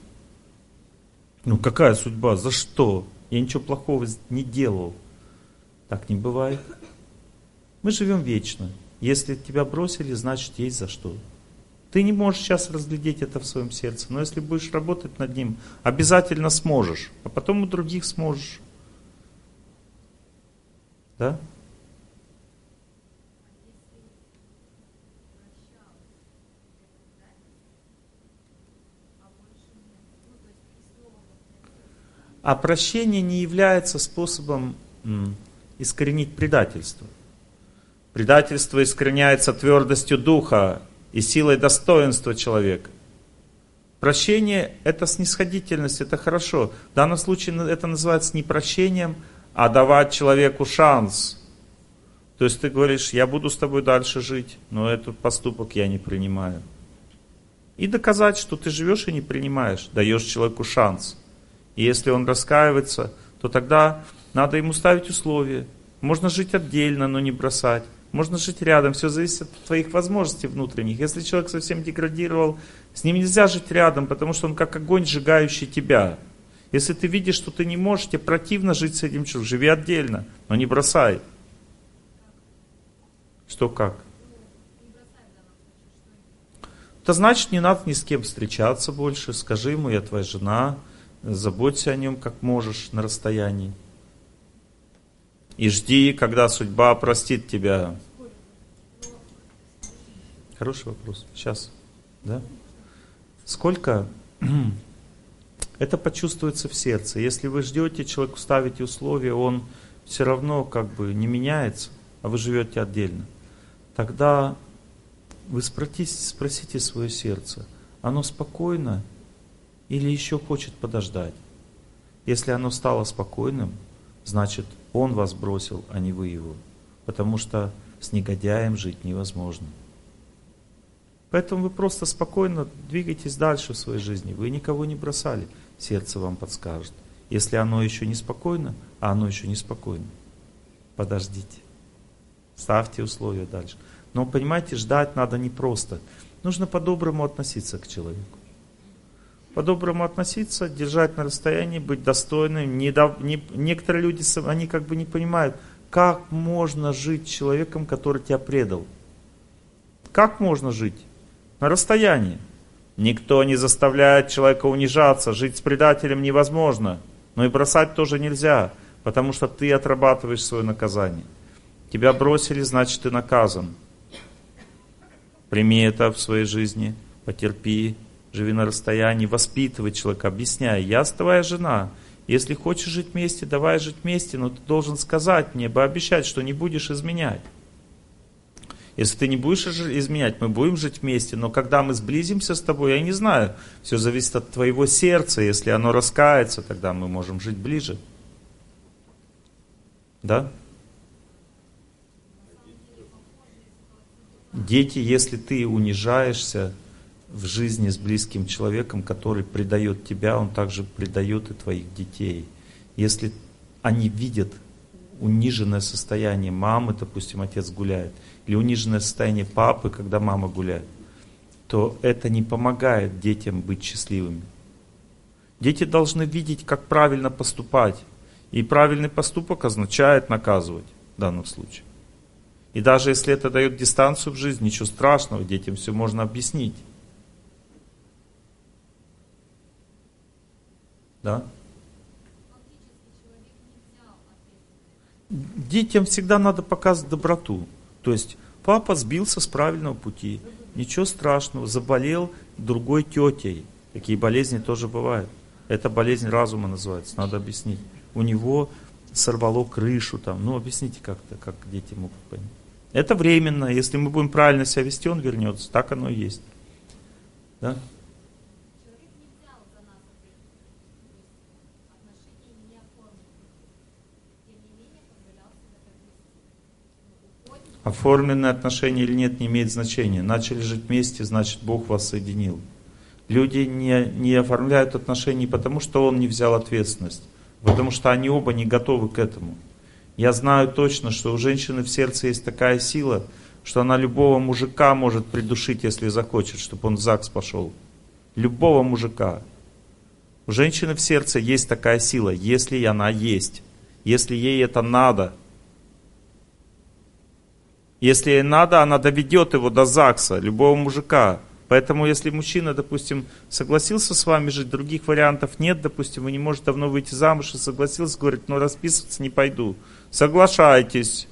Ну какая судьба? За что? Я ничего плохого не делал. Так не бывает. Мы живем вечно. Если тебя бросили, значит есть за что. Ты не можешь сейчас разглядеть это в своем сердце, но если будешь работать над ним, обязательно сможешь, а потом у других сможешь. Да? А прощение не является способом искоренить предательство. Предательство искореняется твердостью духа и силой достоинства человека. Прощение – это снисходительность, это хорошо. В данном случае это называется не прощением, а давать человеку шанс. То есть ты говоришь, я буду с тобой дальше жить, но этот поступок я не принимаю. И доказать, что ты живешь и не принимаешь, даешь человеку шанс. И если он раскаивается, то тогда надо ему ставить условия. Можно жить отдельно, но не бросать. Можно жить рядом, все зависит от твоих возможностей внутренних. Если человек совсем деградировал, с ним нельзя жить рядом, потому что он как огонь, сжигающий тебя. Если ты видишь, что ты не можешь, тебе противно жить с этим человеком, живи отдельно, но не бросай. Что как? Это значит, не надо ни с кем встречаться больше. Скажи ему, я твоя жена, заботься о нем как можешь на расстоянии. И жди, когда судьба простит тебя. Хороший вопрос. Сейчас. Да? Сколько? Это почувствуется в сердце. Если вы ждете, человеку ставите условия, он все равно как бы не меняется, а вы живете отдельно. Тогда вы спросите, спросите свое сердце, оно спокойно или еще хочет подождать? Если оно стало спокойным, значит он вас бросил, а не вы его. Потому что с негодяем жить невозможно. Поэтому вы просто спокойно двигайтесь дальше в своей жизни. Вы никого не бросали. Сердце вам подскажет. Если оно еще не спокойно, а оно еще не спокойно, подождите. Ставьте условия дальше. Но понимаете, ждать надо не просто. Нужно по-доброму относиться к человеку по-доброму относиться, держать на расстоянии, быть достойным. Не, не, некоторые люди, они как бы не понимают, как можно жить человеком, который тебя предал. Как можно жить? На расстоянии. Никто не заставляет человека унижаться, жить с предателем невозможно. Но и бросать тоже нельзя, потому что ты отрабатываешь свое наказание. Тебя бросили, значит ты наказан. Прими это в своей жизни, потерпи, живи на расстоянии, воспитывай человека, объясняй, я твоя жена, если хочешь жить вместе, давай жить вместе, но ты должен сказать мне, пообещать, что не будешь изменять. Если ты не будешь изменять, мы будем жить вместе, но когда мы сблизимся с тобой, я не знаю, все зависит от твоего сердца, если оно раскается, тогда мы можем жить ближе. Да? Дети, если ты унижаешься в жизни с близким человеком, который предает тебя, он также предает и твоих детей. Если они видят униженное состояние мамы, допустим, отец гуляет, или униженное состояние папы, когда мама гуляет, то это не помогает детям быть счастливыми. Дети должны видеть, как правильно поступать. И правильный поступок означает наказывать в данном случае. И даже если это дает дистанцию в жизни, ничего страшного, детям все можно объяснить. Да? Детям всегда надо показывать доброту. То есть папа сбился с правильного пути. Ничего страшного, заболел другой тетей. Такие болезни тоже бывают. Это болезнь разума называется, надо объяснить. У него сорвало крышу там. Ну, объясните как-то, как дети могут понять. Это временно. Если мы будем правильно себя вести, он вернется. Так оно и есть. Да? Оформленные отношения или нет, не имеет значения. Начали жить вместе, значит Бог вас соединил. Люди не, не оформляют отношения потому, что он не взял ответственность, потому что они оба не готовы к этому. Я знаю точно, что у женщины в сердце есть такая сила, что она любого мужика может придушить, если захочет, чтобы он в ЗАГС пошел. Любого мужика. У женщины в сердце есть такая сила, если она есть. Если ей это надо. Если ей надо, она доведет его до ЗАГСа, любого мужика. Поэтому, если мужчина, допустим, согласился с вами жить, других вариантов нет, допустим, вы не можете давно выйти замуж и согласился, говорит, ну расписываться не пойду. Соглашайтесь.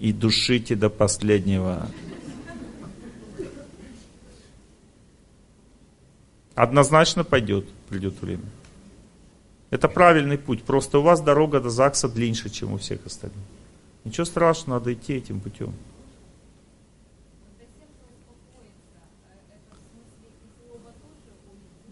И душите до последнего. Однозначно пойдет, придет время. Это правильный путь. Просто у вас дорога до ЗАГСа длиннее, чем у всех остальных. Ничего страшного, надо идти этим путем.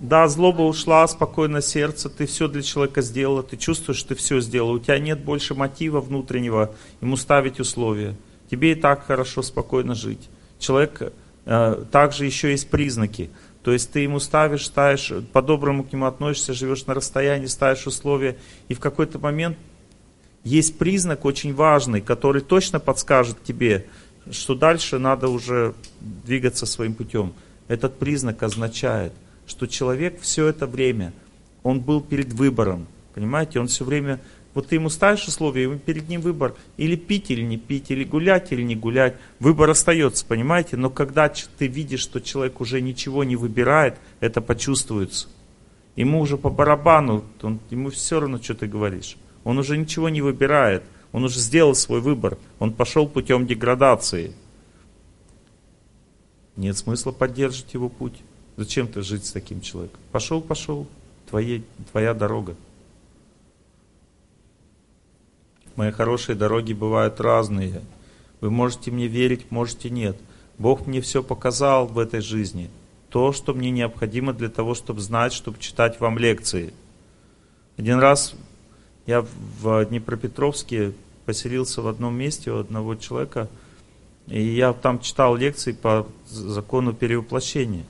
Да, злоба ушла, спокойно сердце, ты все для человека сделала, ты чувствуешь, что ты все сделала. У тебя нет больше мотива внутреннего ему ставить условия. Тебе и так хорошо, спокойно жить. Человек, э, также еще есть признаки. То есть ты ему ставишь, ставишь, по-доброму к нему относишься, живешь на расстоянии, ставишь условия. И в какой-то момент есть признак очень важный, который точно подскажет тебе, что дальше надо уже двигаться своим путем. Этот признак означает, что человек все это время, он был перед выбором. Понимаете, он все время, вот ты ему ставишь условия, и перед ним выбор, или пить, или не пить, или гулять, или не гулять. Выбор остается, понимаете? Но когда ты видишь, что человек уже ничего не выбирает, это почувствуется. Ему уже по барабану, он, ему все равно, что ты говоришь. Он уже ничего не выбирает, он уже сделал свой выбор, он пошел путем деградации. Нет смысла поддерживать его путь. Зачем ты жить с таким человеком? Пошел, пошел, твоей, твоя дорога. Мои хорошие дороги бывают разные. Вы можете мне верить, можете нет. Бог мне все показал в этой жизни. То, что мне необходимо для того, чтобы знать, чтобы читать вам лекции. Один раз я в Днепропетровске поселился в одном месте у одного человека, и я там читал лекции по закону перевоплощения.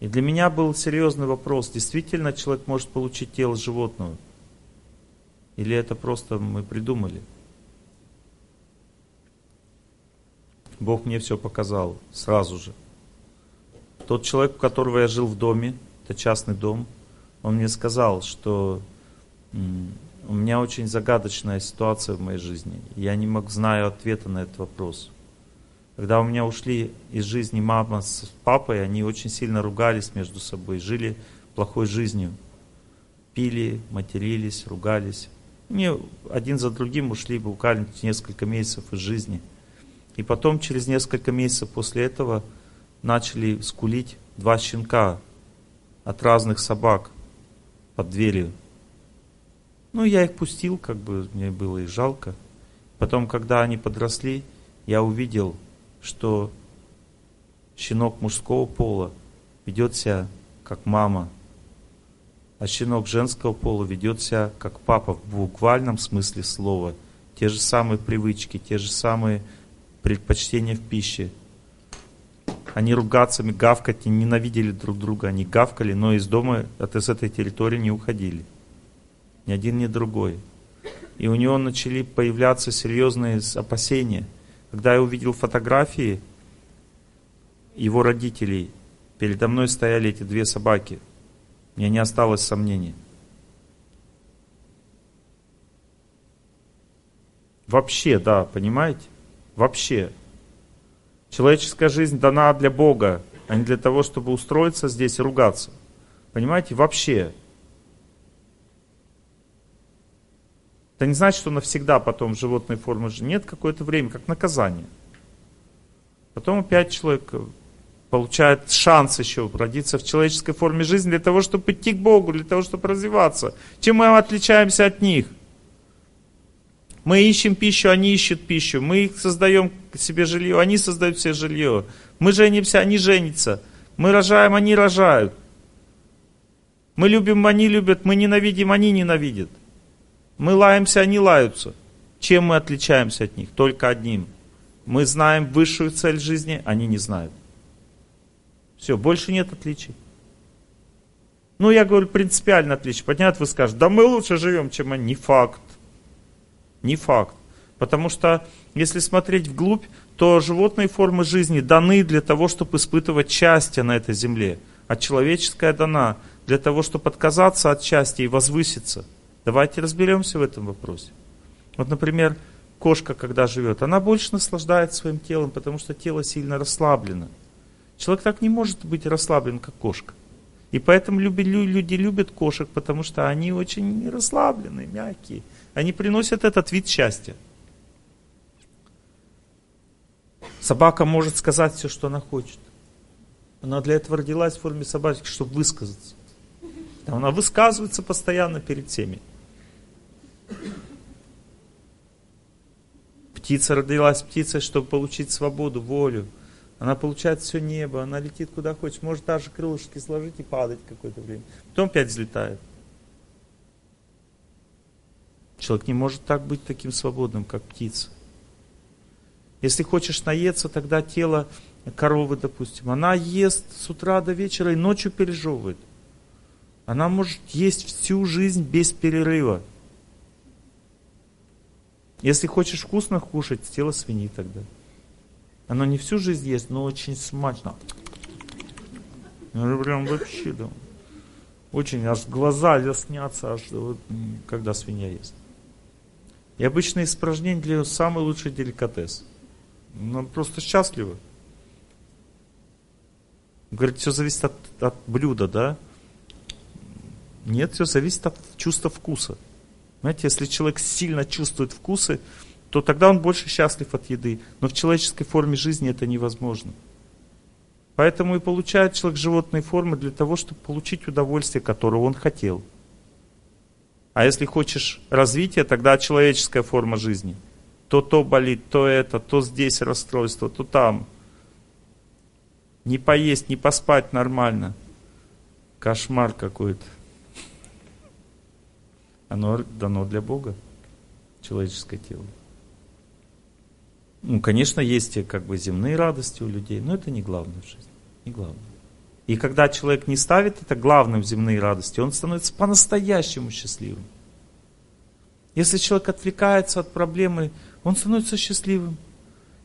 И для меня был серьезный вопрос, действительно человек может получить тело животного? Или это просто мы придумали? Бог мне все показал сразу же. Тот человек, у которого я жил в доме, это частный дом, он мне сказал, что у меня очень загадочная ситуация в моей жизни. Я не мог знаю ответа на этот вопрос. Когда у меня ушли из жизни мама с папой, они очень сильно ругались между собой, жили плохой жизнью. Пили, матерились, ругались. Они один за другим ушли буквально несколько месяцев из жизни. И потом, через несколько месяцев после этого, начали скулить два щенка от разных собак под дверью. Ну, я их пустил, как бы мне было и жалко. Потом, когда они подросли, я увидел, что щенок мужского пола ведет себя как мама, а щенок женского пола ведет себя как папа в буквальном смысле слова. те же самые привычки, те же самые предпочтения в пище. Они ругаться, гавкать, ненавидели друг друга, они гавкали, но из дома, от из этой территории не уходили. Ни один, ни другой. И у него начали появляться серьезные опасения. Когда я увидел фотографии его родителей, передо мной стояли эти две собаки. Мне не осталось сомнений. Вообще, да, понимаете? Вообще. Человеческая жизнь дана для Бога, а не для того, чтобы устроиться здесь и ругаться. Понимаете? Вообще. Это не значит, что навсегда потом животной формы жизни. Нет какое-то время, как наказание. Потом опять человек получает шанс еще родиться в человеческой форме жизни для того, чтобы идти к Богу, для того, чтобы развиваться. Чем мы отличаемся от них? Мы ищем пищу, они ищут пищу. Мы создаем себе жилье, они создают себе жилье. Мы женимся, они женятся. Мы рожаем, они рожают. Мы любим, они любят. Мы ненавидим, они ненавидят. Мы лаемся, они лаются. Чем мы отличаемся от них? Только одним. Мы знаем высшую цель жизни, они не знают. Все, больше нет отличий. Ну, я говорю, принципиально отличие. Понятно, вы скажете, да мы лучше живем, чем они. Не факт. Не факт. Потому что, если смотреть вглубь, то животные формы жизни даны для того, чтобы испытывать счастье на этой земле. А человеческая дана для того, чтобы отказаться от счастья и возвыситься. Давайте разберемся в этом вопросе. Вот, например, кошка, когда живет, она больше наслаждается своим телом, потому что тело сильно расслаблено. Человек так не может быть расслаблен, как кошка. И поэтому люди любят кошек, потому что они очень расслабленные, мягкие. Они приносят этот вид счастья. Собака может сказать все, что она хочет. Она для этого родилась в форме собачки, чтобы высказаться. Она высказывается постоянно перед всеми. Птица родилась птицей, чтобы получить свободу, волю. Она получает все небо, она летит куда хочет, может даже крылышки сложить и падать какое-то время. Потом опять взлетает. Человек не может так быть таким свободным, как птица. Если хочешь наесться, тогда тело коровы, допустим, она ест с утра до вечера и ночью пережевывает. Она может есть всю жизнь без перерыва. Если хочешь вкусно кушать, тело свиньи тогда. Оно не всю жизнь ест, но очень смачно. Прям вообще, да. Очень, аж глаза снятся, аж вот, когда свинья ест. И обычно испражнение для нее самый лучший деликатес. Она просто счастлива. Говорит, все зависит от, от блюда, да? Нет, все зависит от чувства вкуса. Знаете, если человек сильно чувствует вкусы, то тогда он больше счастлив от еды. Но в человеческой форме жизни это невозможно. Поэтому и получает человек животные формы для того, чтобы получить удовольствие, которого он хотел. А если хочешь развития, тогда человеческая форма жизни. То то болит, то это, то здесь расстройство, то там. Не поесть, не поспать нормально. Кошмар какой-то. Оно дано для Бога, человеческое тело. Ну, конечно, есть как бы земные радости у людей, но это не главное в жизни. Не главное. И когда человек не ставит это главным в земные радости, он становится по-настоящему счастливым. Если человек отвлекается от проблемы, он становится счастливым.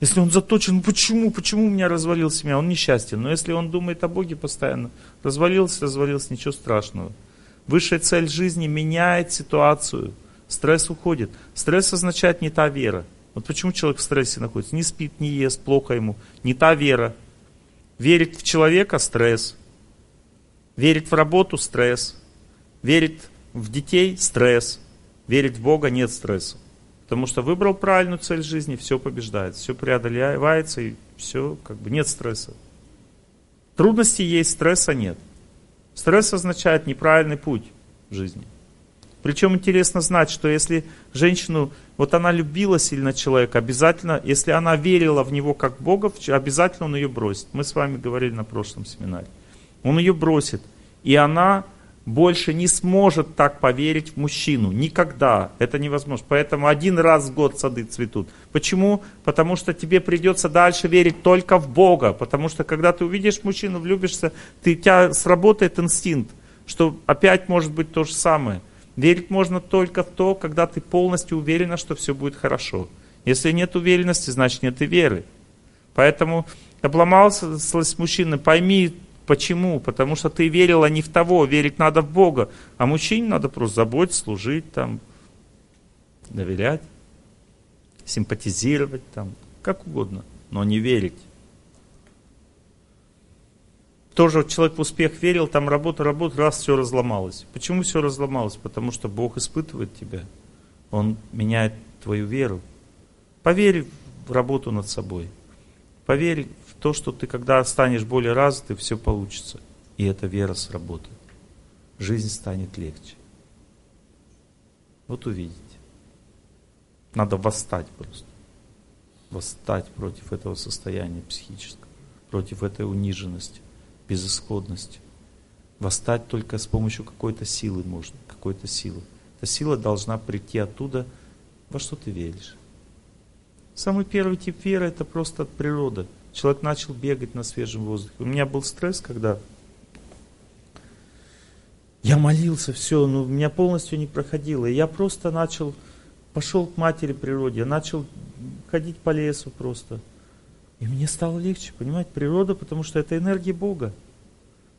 Если он заточен, почему, почему у меня развалилась семья, он несчастен. Но если он думает о Боге постоянно, развалился, развалился, ничего страшного. Высшая цель жизни меняет ситуацию. Стресс уходит. Стресс означает не та вера. Вот почему человек в стрессе находится. Не спит, не ест, плохо ему. Не та вера. Верить в человека – стресс. Верить в работу – стресс. Верить в детей – стресс. Верить в Бога – нет стресса. Потому что выбрал правильную цель жизни, все побеждает, все преодолевается и все, как бы нет стресса. Трудности есть, стресса нет. Стресс означает неправильный путь в жизни. Причем интересно знать, что если женщину, вот она любила сильно человека, обязательно, если она верила в него как Бога, обязательно он ее бросит. Мы с вами говорили на прошлом семинаре. Он ее бросит. И она больше не сможет так поверить в мужчину. Никогда. Это невозможно. Поэтому один раз в год сады цветут. Почему? Потому что тебе придется дальше верить только в Бога. Потому что когда ты увидишь мужчину, влюбишься, ты, у тебя сработает инстинкт, что опять может быть то же самое. Верить можно только в то, когда ты полностью уверена, что все будет хорошо. Если нет уверенности, значит нет и веры. Поэтому обломался с мужчиной, пойми, почему. Потому что ты верила не в того, верить надо в Бога. А мужчине надо просто заботиться, служить, там, доверять, симпатизировать, там, как угодно, но не верить. Тоже человек в успех верил, там работа, работа, раз все разломалось. Почему все разломалось? Потому что Бог испытывает тебя. Он меняет твою веру. Поверь в работу над собой. Поверь в то, что ты, когда станешь более развитым, все получится. И эта вера сработает. Жизнь станет легче. Вот увидите. Надо восстать просто. Восстать против этого состояния психического, против этой униженности, безысходности. Восстать только с помощью какой-то силы можно, какой-то силы. Эта сила должна прийти оттуда, во что ты веришь. Самый первый тип веры это просто от природы. Человек начал бегать на свежем воздухе. У меня был стресс, когда я молился, все, но у меня полностью не проходило. И я просто начал, пошел к матери природе, начал ходить по лесу просто. И мне стало легче, понимаете, природа, потому что это энергия Бога.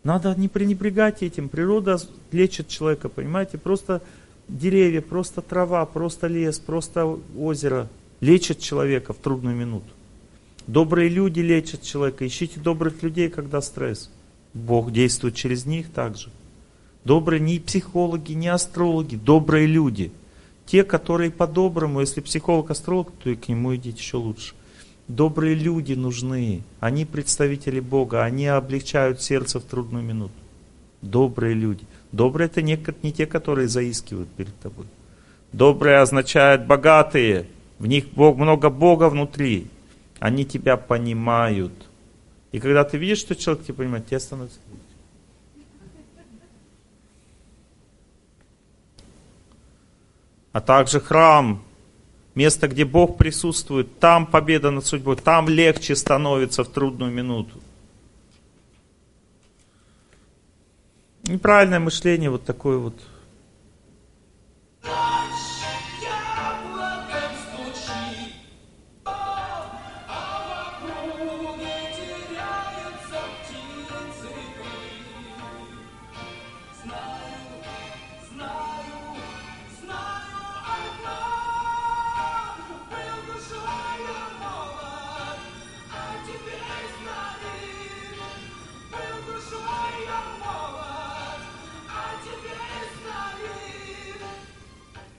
Надо не пренебрегать этим. Природа лечит человека, понимаете, просто деревья, просто трава, просто лес, просто озеро – лечат человека в трудную минуту. Добрые люди лечат человека. Ищите добрых людей, когда стресс. Бог действует через них также. Добрые не психологи, не астрологи, добрые люди. Те, которые по-доброму, если психолог, астролог, то и к нему идите еще лучше. Добрые люди нужны. Они представители Бога, они облегчают сердце в трудную минуту. Добрые люди. Добрые это не, не те, которые заискивают перед тобой. Добрые означает богатые. В них Бог, много Бога внутри. Они тебя понимают. И когда ты видишь, что человек тебя понимает, тебе становится легче. А также храм, место, где Бог присутствует, там победа над судьбой, там легче становится в трудную минуту. Неправильное мышление вот такое вот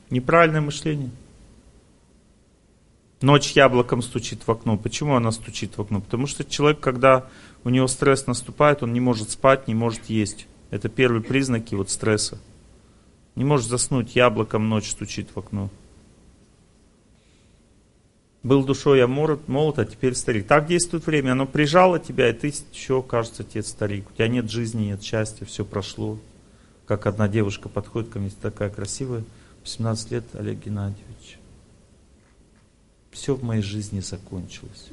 Неправильное мышление. Ночь яблоком стучит в окно. Почему она стучит в окно? Потому что человек, когда у него стресс наступает, он не может спать, не может есть. Это первые признаки вот стресса. Не может заснуть, яблоком ночь стучит в окно. Был душой я молод, молод, а теперь старик. Так действует время. Оно прижало тебя, и ты еще, кажется, тебе старик. У тебя нет жизни, нет счастья, все прошло. Как одна девушка подходит ко мне, такая красивая. 17 лет, Олег Геннадьевич, все в моей жизни закончилось.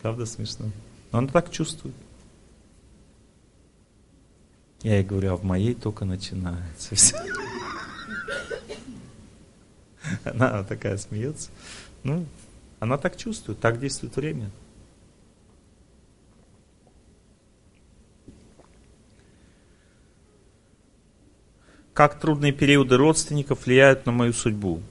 Правда смешно? Но она так чувствует. Я ей говорю, а в моей только начинается все. Она такая смеется. Ну, она так чувствует, так действует время. Как трудные периоды родственников влияют на мою судьбу?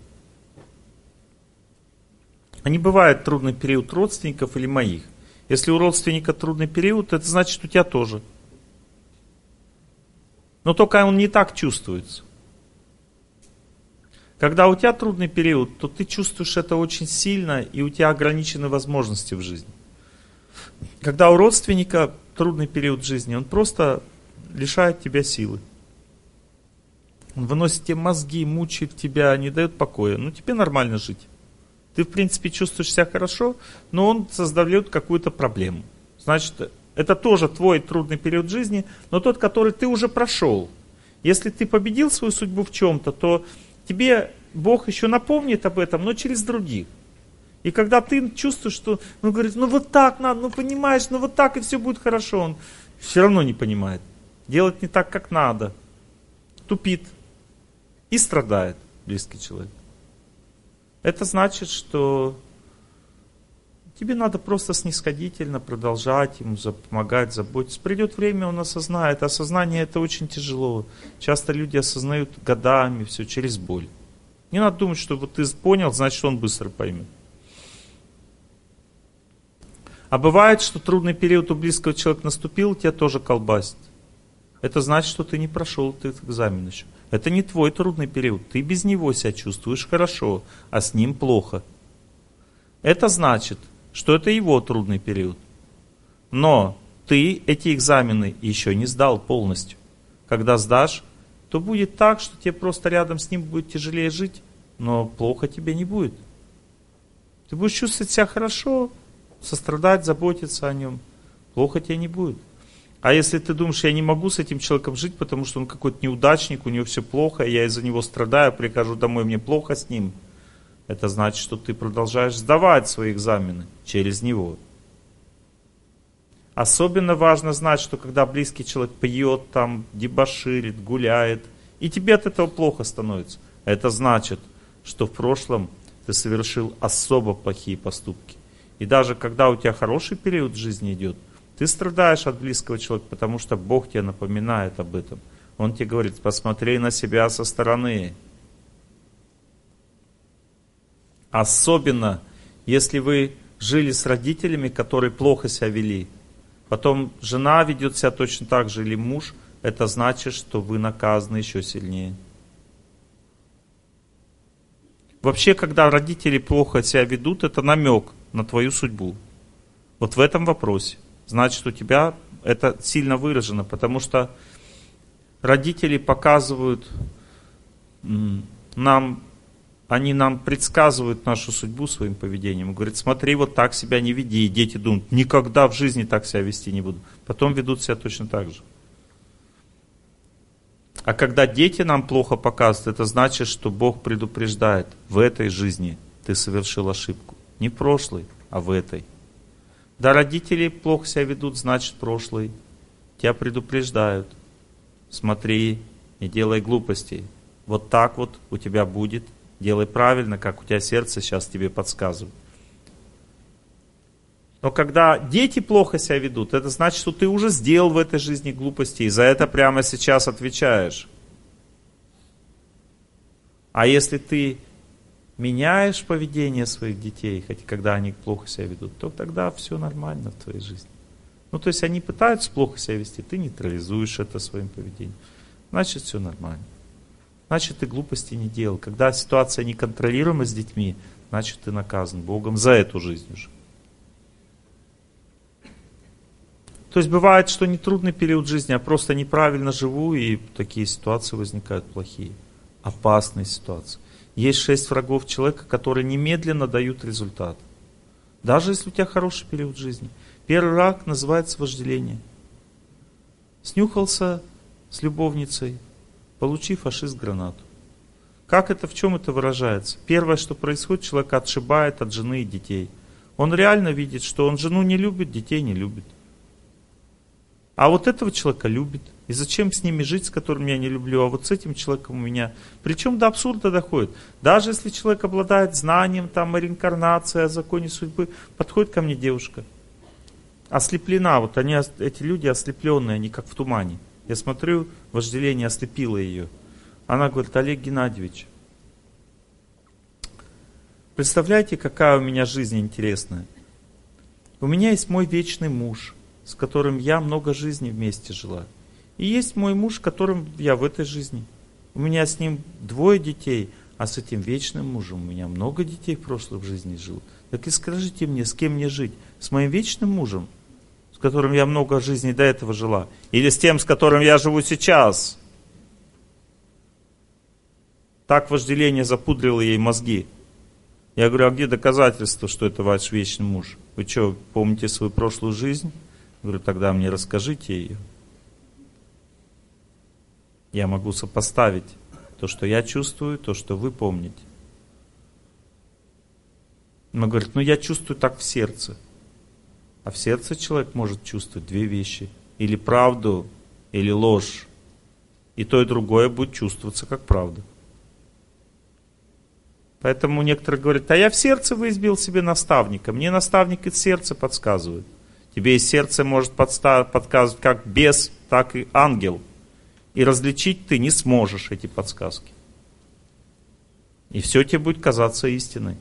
А не бывает трудный период родственников или моих. Если у родственника трудный период, это значит у тебя тоже. Но только он не так чувствуется. Когда у тебя трудный период, то ты чувствуешь это очень сильно, и у тебя ограничены возможности в жизни. Когда у родственника трудный период жизни, он просто лишает тебя силы. Выносит тебе мозги, мучает тебя, не дает покоя. Ну, тебе нормально жить. Ты, в принципе, чувствуешь себя хорошо, но он создает какую-то проблему. Значит, Это тоже твой трудный период жизни, но тот, который ты уже прошел. Если ты победил свою судьбу в чем-то, то тебе Бог еще напомнит об этом, но через других. И когда ты чувствуешь, что, ну, говорит, ну вот так надо, ну понимаешь, ну вот так и все будет хорошо, он все равно не понимает. Делать не так, как надо. Тупит. И страдает близкий человек. Это значит, что тебе надо просто снисходительно продолжать ему помогать, заботиться. Придет время, он осознает. Осознание это очень тяжело. Часто люди осознают годами все через боль. Не надо думать, что вот ты понял, значит он быстро поймет. А бывает, что трудный период у близкого человека наступил, тебя тоже колбасит. Это значит, что ты не прошел этот экзамен еще. Это не твой трудный период. Ты без него себя чувствуешь хорошо, а с ним плохо. Это значит, что это его трудный период. Но ты эти экзамены еще не сдал полностью. Когда сдашь, то будет так, что тебе просто рядом с ним будет тяжелее жить, но плохо тебе не будет. Ты будешь чувствовать себя хорошо, сострадать, заботиться о нем. Плохо тебе не будет. А если ты думаешь, я не могу с этим человеком жить, потому что он какой-то неудачник, у него все плохо, я из-за него страдаю, прихожу домой, мне плохо с ним, это значит, что ты продолжаешь сдавать свои экзамены через него. Особенно важно знать, что когда близкий человек пьет, там, дебоширит, гуляет, и тебе от этого плохо становится, это значит, что в прошлом ты совершил особо плохие поступки. И даже когда у тебя хороший период жизни идет, ты страдаешь от близкого человека, потому что Бог тебе напоминает об этом. Он тебе говорит, посмотри на себя со стороны. Особенно, если вы жили с родителями, которые плохо себя вели. Потом жена ведет себя точно так же, или муж, это значит, что вы наказаны еще сильнее. Вообще, когда родители плохо себя ведут, это намек на твою судьбу. Вот в этом вопросе. Значит, у тебя это сильно выражено, потому что родители показывают нам, они нам предсказывают нашу судьбу своим поведением. Говорят, смотри, вот так себя не веди. И дети думают, никогда в жизни так себя вести не буду. Потом ведут себя точно так же. А когда дети нам плохо показывают, это значит, что Бог предупреждает, в этой жизни ты совершил ошибку. Не в прошлой, а в этой. Да, родители плохо себя ведут, значит, в прошлой. Тебя предупреждают. Смотри, не делай глупостей. Вот так вот у тебя будет. Делай правильно, как у тебя сердце сейчас тебе подсказывает. Но когда дети плохо себя ведут, это значит, что ты уже сделал в этой жизни глупости, и за это прямо сейчас отвечаешь. А если ты меняешь поведение своих детей, хотя когда они плохо себя ведут, то тогда все нормально в твоей жизни. Ну, то есть они пытаются плохо себя вести, ты нейтрализуешь это своим поведением. Значит, все нормально. Значит, ты глупости не делал. Когда ситуация неконтролируема с детьми, значит, ты наказан Богом за эту жизнь уже. То есть бывает, что не трудный период жизни, а просто неправильно живу, и такие ситуации возникают плохие, опасные ситуации. Есть шесть врагов человека, которые немедленно дают результат. Даже если у тебя хороший период жизни. Первый враг называется вожделение. Снюхался с любовницей, получи фашист гранату. Как это, в чем это выражается? Первое, что происходит, человек отшибает от жены и детей. Он реально видит, что он жену не любит, детей не любит. А вот этого человека любит. И зачем с ними жить, с которым я не люблю, а вот с этим человеком у меня. Причем до абсурда доходит. Даже если человек обладает знанием там, о реинкарнации, о законе судьбы, подходит ко мне девушка. Ослеплена, вот они, эти люди ослепленные, они как в тумане. Я смотрю, вожделение ослепило ее. Она говорит, Олег Геннадьевич, представляете, какая у меня жизнь интересная. У меня есть мой вечный муж – с которым я много жизней вместе жила. И есть мой муж, которым я в этой жизни. У меня с ним двое детей, а с этим вечным мужем у меня много детей в прошлой жизни жил. Так и скажите мне, с кем мне жить? С моим вечным мужем, с которым я много жизней до этого жила? Или с тем, с которым я живу сейчас? Так вожделение запудрило ей мозги. Я говорю, а где доказательства, что это ваш вечный муж? Вы что, помните свою прошлую жизнь? Говорю, тогда мне расскажите ее. Я могу сопоставить то, что я чувствую, то, что вы помните. Он говорит, ну я чувствую так в сердце. А в сердце человек может чувствовать две вещи. Или правду, или ложь. И то, и другое будет чувствоваться как правда. Поэтому некоторые говорят, а я в сердце выизбил себе наставника. Мне наставник из сердца подсказывает. Тебе из сердца может подсказывать как бес, так и ангел. И различить ты не сможешь эти подсказки. И все тебе будет казаться истиной.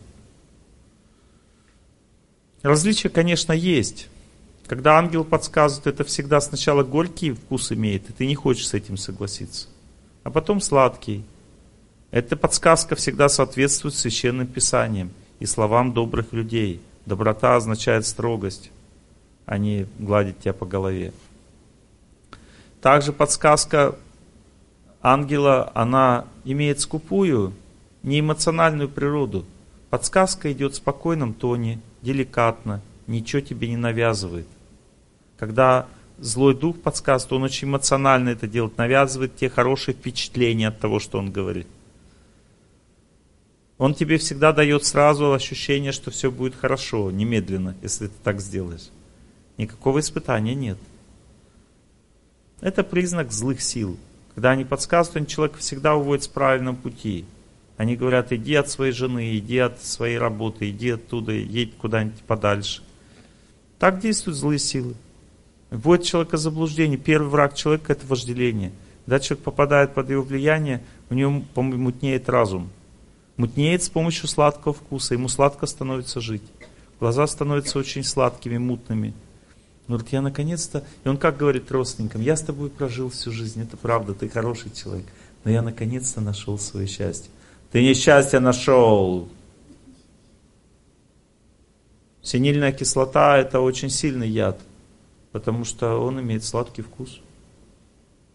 Различия, конечно, есть. Когда ангел подсказывает, это всегда сначала горький вкус имеет, и ты не хочешь с этим согласиться. А потом сладкий. Эта подсказка всегда соответствует священным писаниям и словам добрых людей. Доброта означает строгость, а не гладить тебя по голове. Также подсказка ангела, она имеет скупую, неэмоциональную природу. Подсказка идет в спокойном тоне, деликатно, ничего тебе не навязывает. Когда злой дух подсказывает, он очень эмоционально это делает, навязывает те хорошие впечатления от того, что он говорит. Он тебе всегда дает сразу ощущение, что все будет хорошо, немедленно, если ты так сделаешь. Никакого испытания нет. Это признак злых сил. Когда они подсказывают, они человека всегда уводят с правильного пути. Они говорят, иди от своей жены, иди от своей работы, иди оттуда, едь куда-нибудь подальше. Так действуют злые силы. Вводит человека заблуждение. Первый враг человека это вожделение. Когда человек попадает под его влияние, у него мутнеет разум. Мутнеет с помощью сладкого вкуса, ему сладко становится жить. Глаза становятся очень сладкими, мутными. Он говорит, я наконец-то... И он как говорит родственникам, я с тобой прожил всю жизнь, это правда, ты хороший человек. Но я наконец-то нашел свое счастье. Ты несчастье нашел. Синильная кислота это очень сильный яд, потому что он имеет сладкий вкус.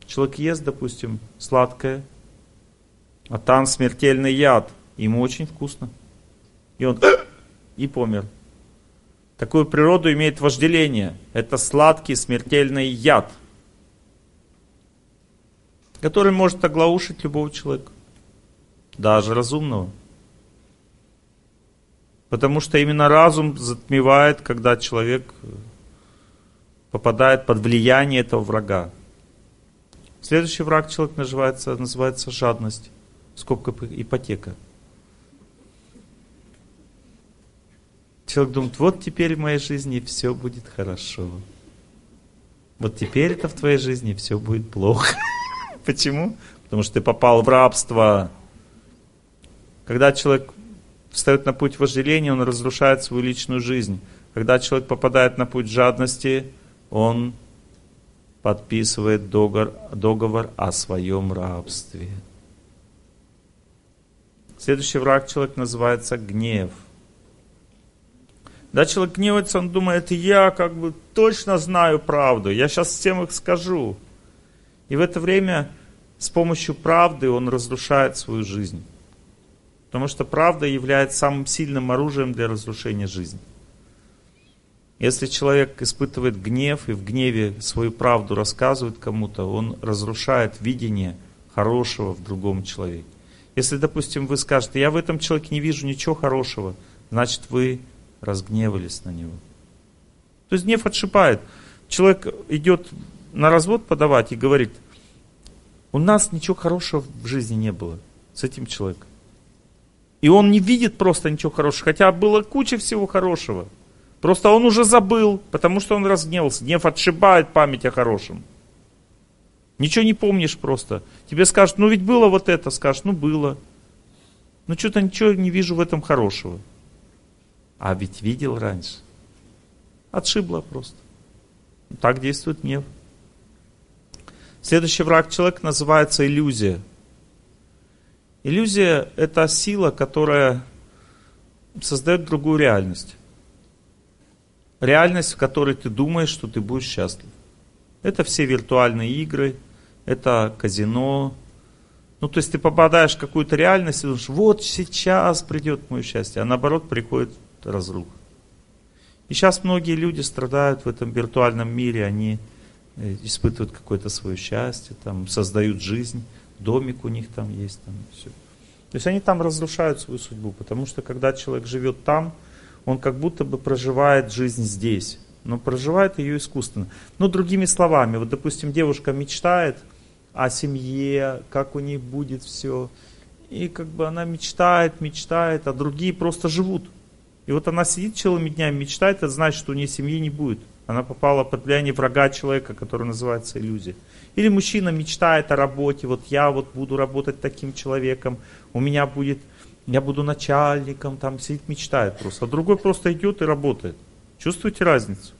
Человек ест, допустим, сладкое, а там смертельный яд. Ему очень вкусно. И он и помер. Такую природу имеет вожделение. Это сладкий смертельный яд, который может оглаушить любого человека даже разумного. Потому что именно разум затмевает, когда человек попадает под влияние этого врага. Следующий враг человек называется, называется жадность, скобка ипотека. Человек думает, вот теперь в моей жизни все будет хорошо. Вот теперь это в твоей жизни все будет плохо. Почему? Потому что ты попал в рабство. Когда человек встает на путь вожделения, он разрушает свою личную жизнь. Когда человек попадает на путь жадности, он подписывает договор, договор о своем рабстве. Следующий враг человек называется гнев. Да, человек гневается, он думает, я как бы точно знаю правду, я сейчас всем их скажу. И в это время с помощью правды он разрушает свою жизнь. Потому что правда является самым сильным оружием для разрушения жизни. Если человек испытывает гнев и в гневе свою правду рассказывает кому-то, он разрушает видение хорошего в другом человеке. Если, допустим, вы скажете, я в этом человеке не вижу ничего хорошего, значит вы разгневались на него. То есть гнев отшипает. Человек идет на развод подавать и говорит, у нас ничего хорошего в жизни не было с этим человеком. И он не видит просто ничего хорошего, хотя было куча всего хорошего. Просто он уже забыл, потому что он разгневался. Гнев отшибает память о хорошем. Ничего не помнишь просто. Тебе скажут, ну ведь было вот это, скажешь, ну было. Ну что-то ничего не вижу в этом хорошего. А ведь видел раньше. Отшибло просто. Так действует гнев. Следующий враг человека называется иллюзия. Иллюзия – это сила, которая создает другую реальность. Реальность, в которой ты думаешь, что ты будешь счастлив. Это все виртуальные игры, это казино. Ну, то есть ты попадаешь в какую-то реальность и думаешь, вот сейчас придет мое счастье, а наоборот приходит разруха. И сейчас многие люди страдают в этом виртуальном мире, они э, испытывают какое-то свое счастье, там, создают жизнь, домик у них там есть, там, все. То есть они там разрушают свою судьбу, потому что когда человек живет там, он как будто бы проживает жизнь здесь, но проживает ее искусственно. Ну, другими словами, вот, допустим, девушка мечтает о семье, как у них будет все, и как бы она мечтает, мечтает, а другие просто живут. И вот она сидит целыми днями, мечтает, это значит, что у нее семьи не будет. Она попала под влияние врага человека, который называется иллюзия. Или мужчина мечтает о работе, вот я вот буду работать таким человеком, у меня будет, я буду начальником, там сидит, мечтает просто. А другой просто идет и работает. Чувствуете разницу?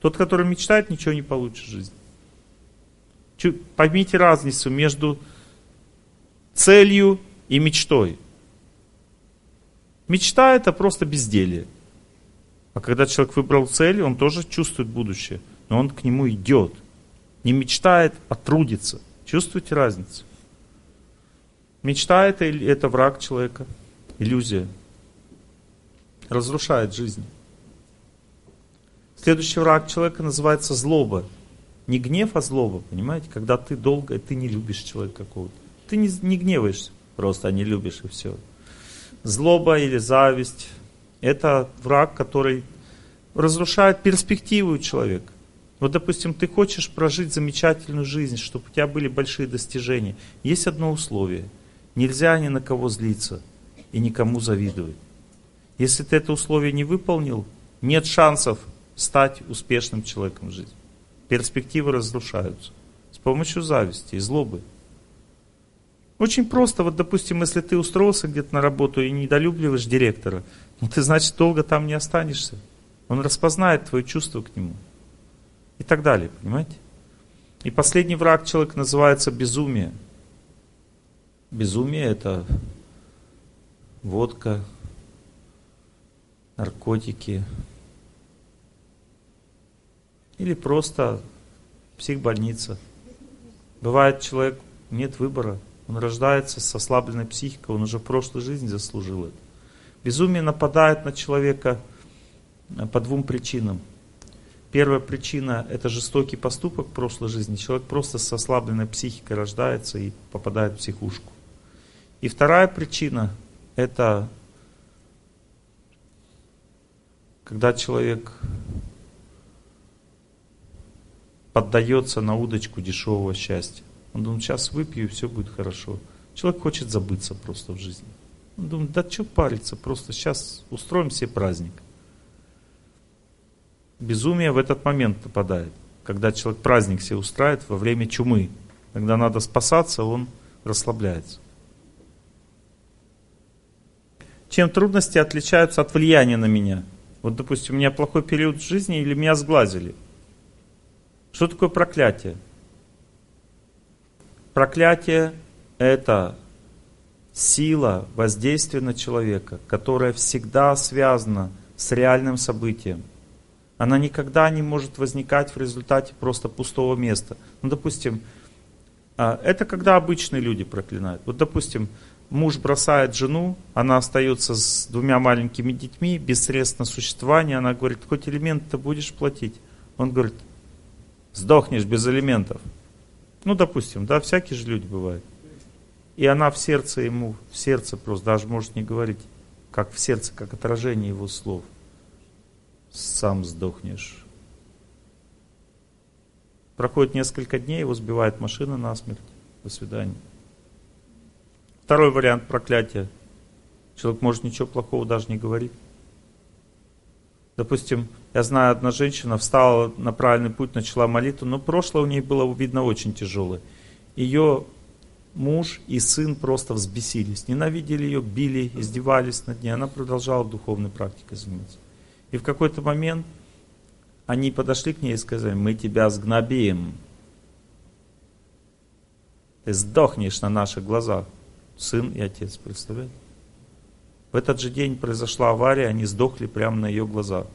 Тот, который мечтает, ничего не получит в жизни. Поймите разницу между целью и мечтой. Мечта это просто безделие. А когда человек выбрал цель, он тоже чувствует будущее, но он к нему идет. Не мечтает, а трудится. Чувствуете разницу? Мечта это, это враг человека, иллюзия. Разрушает жизнь. Следующий враг человека называется злоба. Не гнев, а злоба, понимаете? Когда ты долго, ты не любишь человека какого-то. Ты не, не гневаешься, просто не любишь и все. Злоба или зависть – это враг, который разрушает перспективу человека. Вот, допустим, ты хочешь прожить замечательную жизнь, чтобы у тебя были большие достижения. Есть одно условие. Нельзя ни на кого злиться и никому завидовать. Если ты это условие не выполнил, нет шансов стать успешным человеком в жизни. Перспективы разрушаются с помощью зависти и злобы. Очень просто, вот допустим, если ты устроился где-то на работу и недолюбливаешь директора, ну ты значит долго там не останешься. Он распознает твое чувство к нему. И так далее, понимаете? И последний враг человека называется безумие. Безумие это водка, наркотики, или просто психбольница. Бывает, человек нет выбора. Он рождается с ослабленной психикой, он уже в прошлой жизни заслужил это. Безумие нападает на человека э, по двум причинам. Первая причина – это жестокий поступок в прошлой жизни. Человек просто с ослабленной психикой рождается и попадает в психушку. И вторая причина – это когда человек поддается на удочку дешевого счастья. Он думает, сейчас выпью и все будет хорошо. Человек хочет забыться просто в жизни. Он думает, да что париться, просто сейчас устроим себе праздник. Безумие в этот момент нападает, когда человек праздник себе устраивает во время чумы. Когда надо спасаться, он расслабляется. Чем трудности отличаются от влияния на меня? Вот, допустим, у меня плохой период в жизни или меня сглазили – что такое проклятие? Проклятие – это сила воздействия на человека, которая всегда связана с реальным событием. Она никогда не может возникать в результате просто пустого места. Ну, допустим, а, это когда обычные люди проклинают. Вот, допустим, муж бросает жену, она остается с двумя маленькими детьми, без средств на существование, она говорит, хоть элемент ты будешь платить? Он говорит, сдохнешь без элементов. Ну, допустим, да, всякие же люди бывают. И она в сердце ему, в сердце просто, даже может не говорить, как в сердце, как отражение его слов. Сам сдохнешь. Проходит несколько дней, его сбивает машина насмерть. До свидания. Второй вариант проклятия. Человек может ничего плохого даже не говорить. Допустим, я знаю, одна женщина встала на правильный путь, начала молитву, но прошлое у нее было, видно, очень тяжелое. Ее муж и сын просто взбесились, ненавидели ее, били, издевались над ней. Она продолжала духовной практикой заниматься. И в какой-то момент они подошли к ней и сказали, мы тебя сгнобим. Ты сдохнешь на наших глазах. Сын и отец, представляете? В этот же день произошла авария, они сдохли прямо на ее глазах.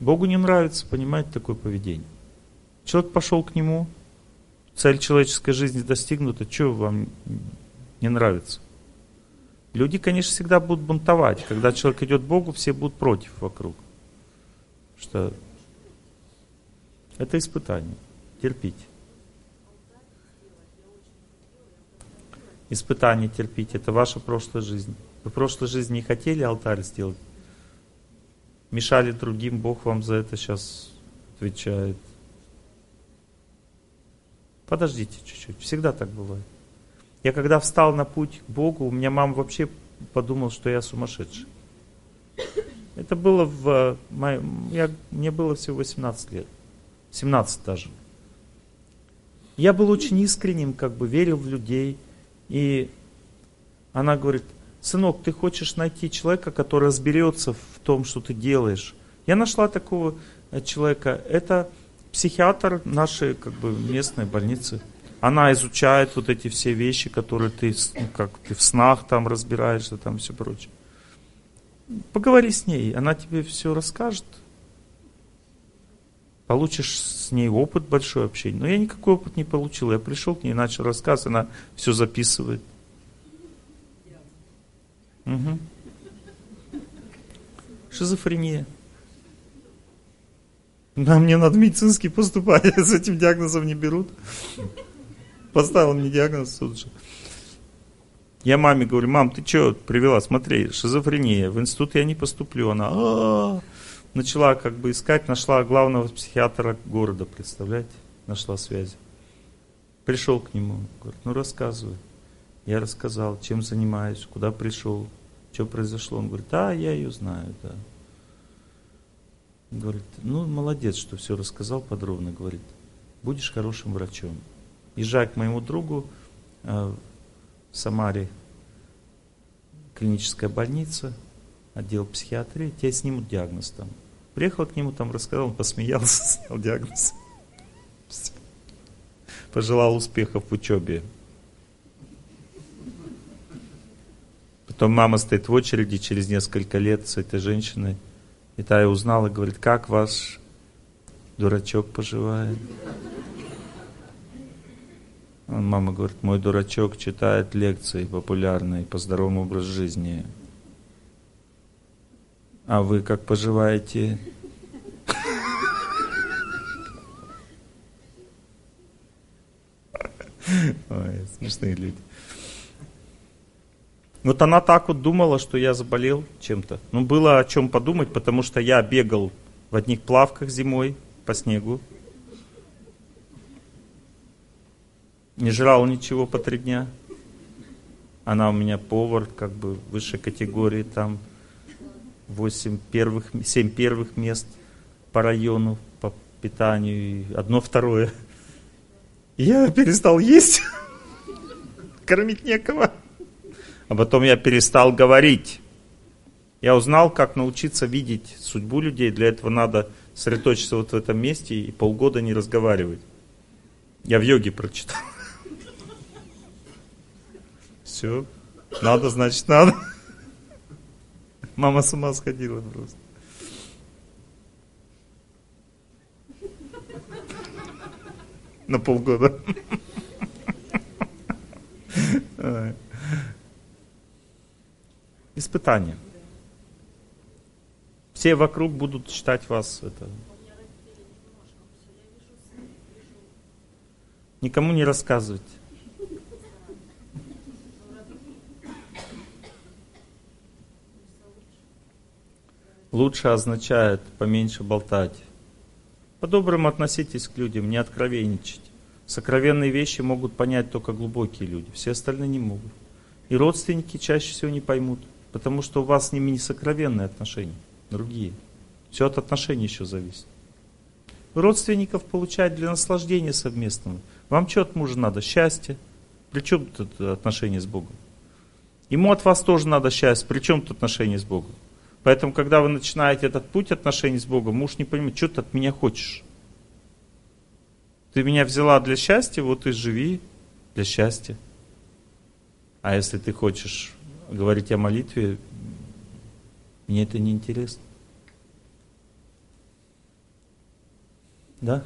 Богу не нравится, понимаете, такое поведение. Человек пошел к нему, цель человеческой жизни достигнута, что вам не нравится? Люди, конечно, всегда будут бунтовать. Когда человек идет к Богу, все будут против вокруг. Что это испытание. Терпите. Испытание терпите. Это ваша прошлая жизнь. Вы в прошлой жизни не хотели алтарь сделать? Мешали другим, Бог вам за это сейчас отвечает. Подождите чуть-чуть. Всегда так бывает. Я когда встал на путь к Богу, у меня мама вообще подумала, что я сумасшедший. Это было в... Я, мне было всего 18 лет. 17 даже. Я был очень искренним, как бы верил в людей. И она говорит, сынок, ты хочешь найти человека, который разберется в том, что ты делаешь. Я нашла такого э, человека. Это психиатр нашей как бы, местной больницы. Она изучает вот эти все вещи, которые ты, ну, как ты в снах там разбираешься, там все прочее. Поговори с ней, она тебе все расскажет. Получишь с ней опыт большой общения. Но я никакой опыт не получил. Я пришел к ней, начал рассказывать, она все записывает. Угу. Шизофрения. Да, мне надо медицинский поступать, с этим диагнозом не берут. Поставил мне диагноз тут же. Я маме говорю, мам, ты что привела? Смотри, шизофрения, в институт я не поступлю. Она А-а-а. начала как бы искать, нашла главного психиатра города, представляете? Нашла связи. Пришел к нему, говорит, ну рассказывай. Я рассказал, чем занимаюсь, куда пришел, что произошло. Он говорит, да, я ее знаю, да. Говорит, ну молодец, что все рассказал подробно, говорит, будешь хорошим врачом. Езжай к моему другу э, в Самаре, клиническая больница, отдел психиатрии, тебе снимут диагноз там. Приехал к нему, там рассказал, он посмеялся, снял диагноз. Пожелал успехов в учебе. Потом мама стоит в очереди через несколько лет с этой женщиной. И та и узнала, говорит, как ваш дурачок поживает? Мама говорит, мой дурачок читает лекции популярные по здоровому образу жизни. А вы как поживаете? Ой, смешные люди. Вот она так вот думала, что я заболел чем-то. Ну, было о чем подумать, потому что я бегал в одних плавках зимой по снегу. Не жрал ничего по три дня. Она у меня повар, как бы высшей категории, там 8 первых, 7 первых мест по району, по питанию, и одно второе. я перестал есть, кормить некого. А потом я перестал говорить. Я узнал, как научиться видеть судьбу людей. Для этого надо сосредоточиться вот в этом месте и полгода не разговаривать. Я в йоге прочитал. Все. Надо, значит, надо. Мама с ума сходила просто. На полгода. Испытание. Все вокруг будут считать вас это. Никому не рассказывать. Лучше означает поменьше болтать. По-доброму относитесь к людям, не откровенничать. Сокровенные вещи могут понять только глубокие люди, все остальные не могут. И родственники чаще всего не поймут. Потому что у вас с ними не сокровенные отношения, другие. Все от отношений еще зависит. Родственников получать для наслаждения совместного. Вам что от мужа надо? Счастье. При чем тут отношения с Богом? Ему от вас тоже надо счастье. При чем тут отношения с Богом? Поэтому, когда вы начинаете этот путь отношений с Богом, муж не понимает, что ты от меня хочешь. Ты меня взяла для счастья, вот и живи для счастья. А если ты хочешь говорить о молитве, мне это не интересно. Да?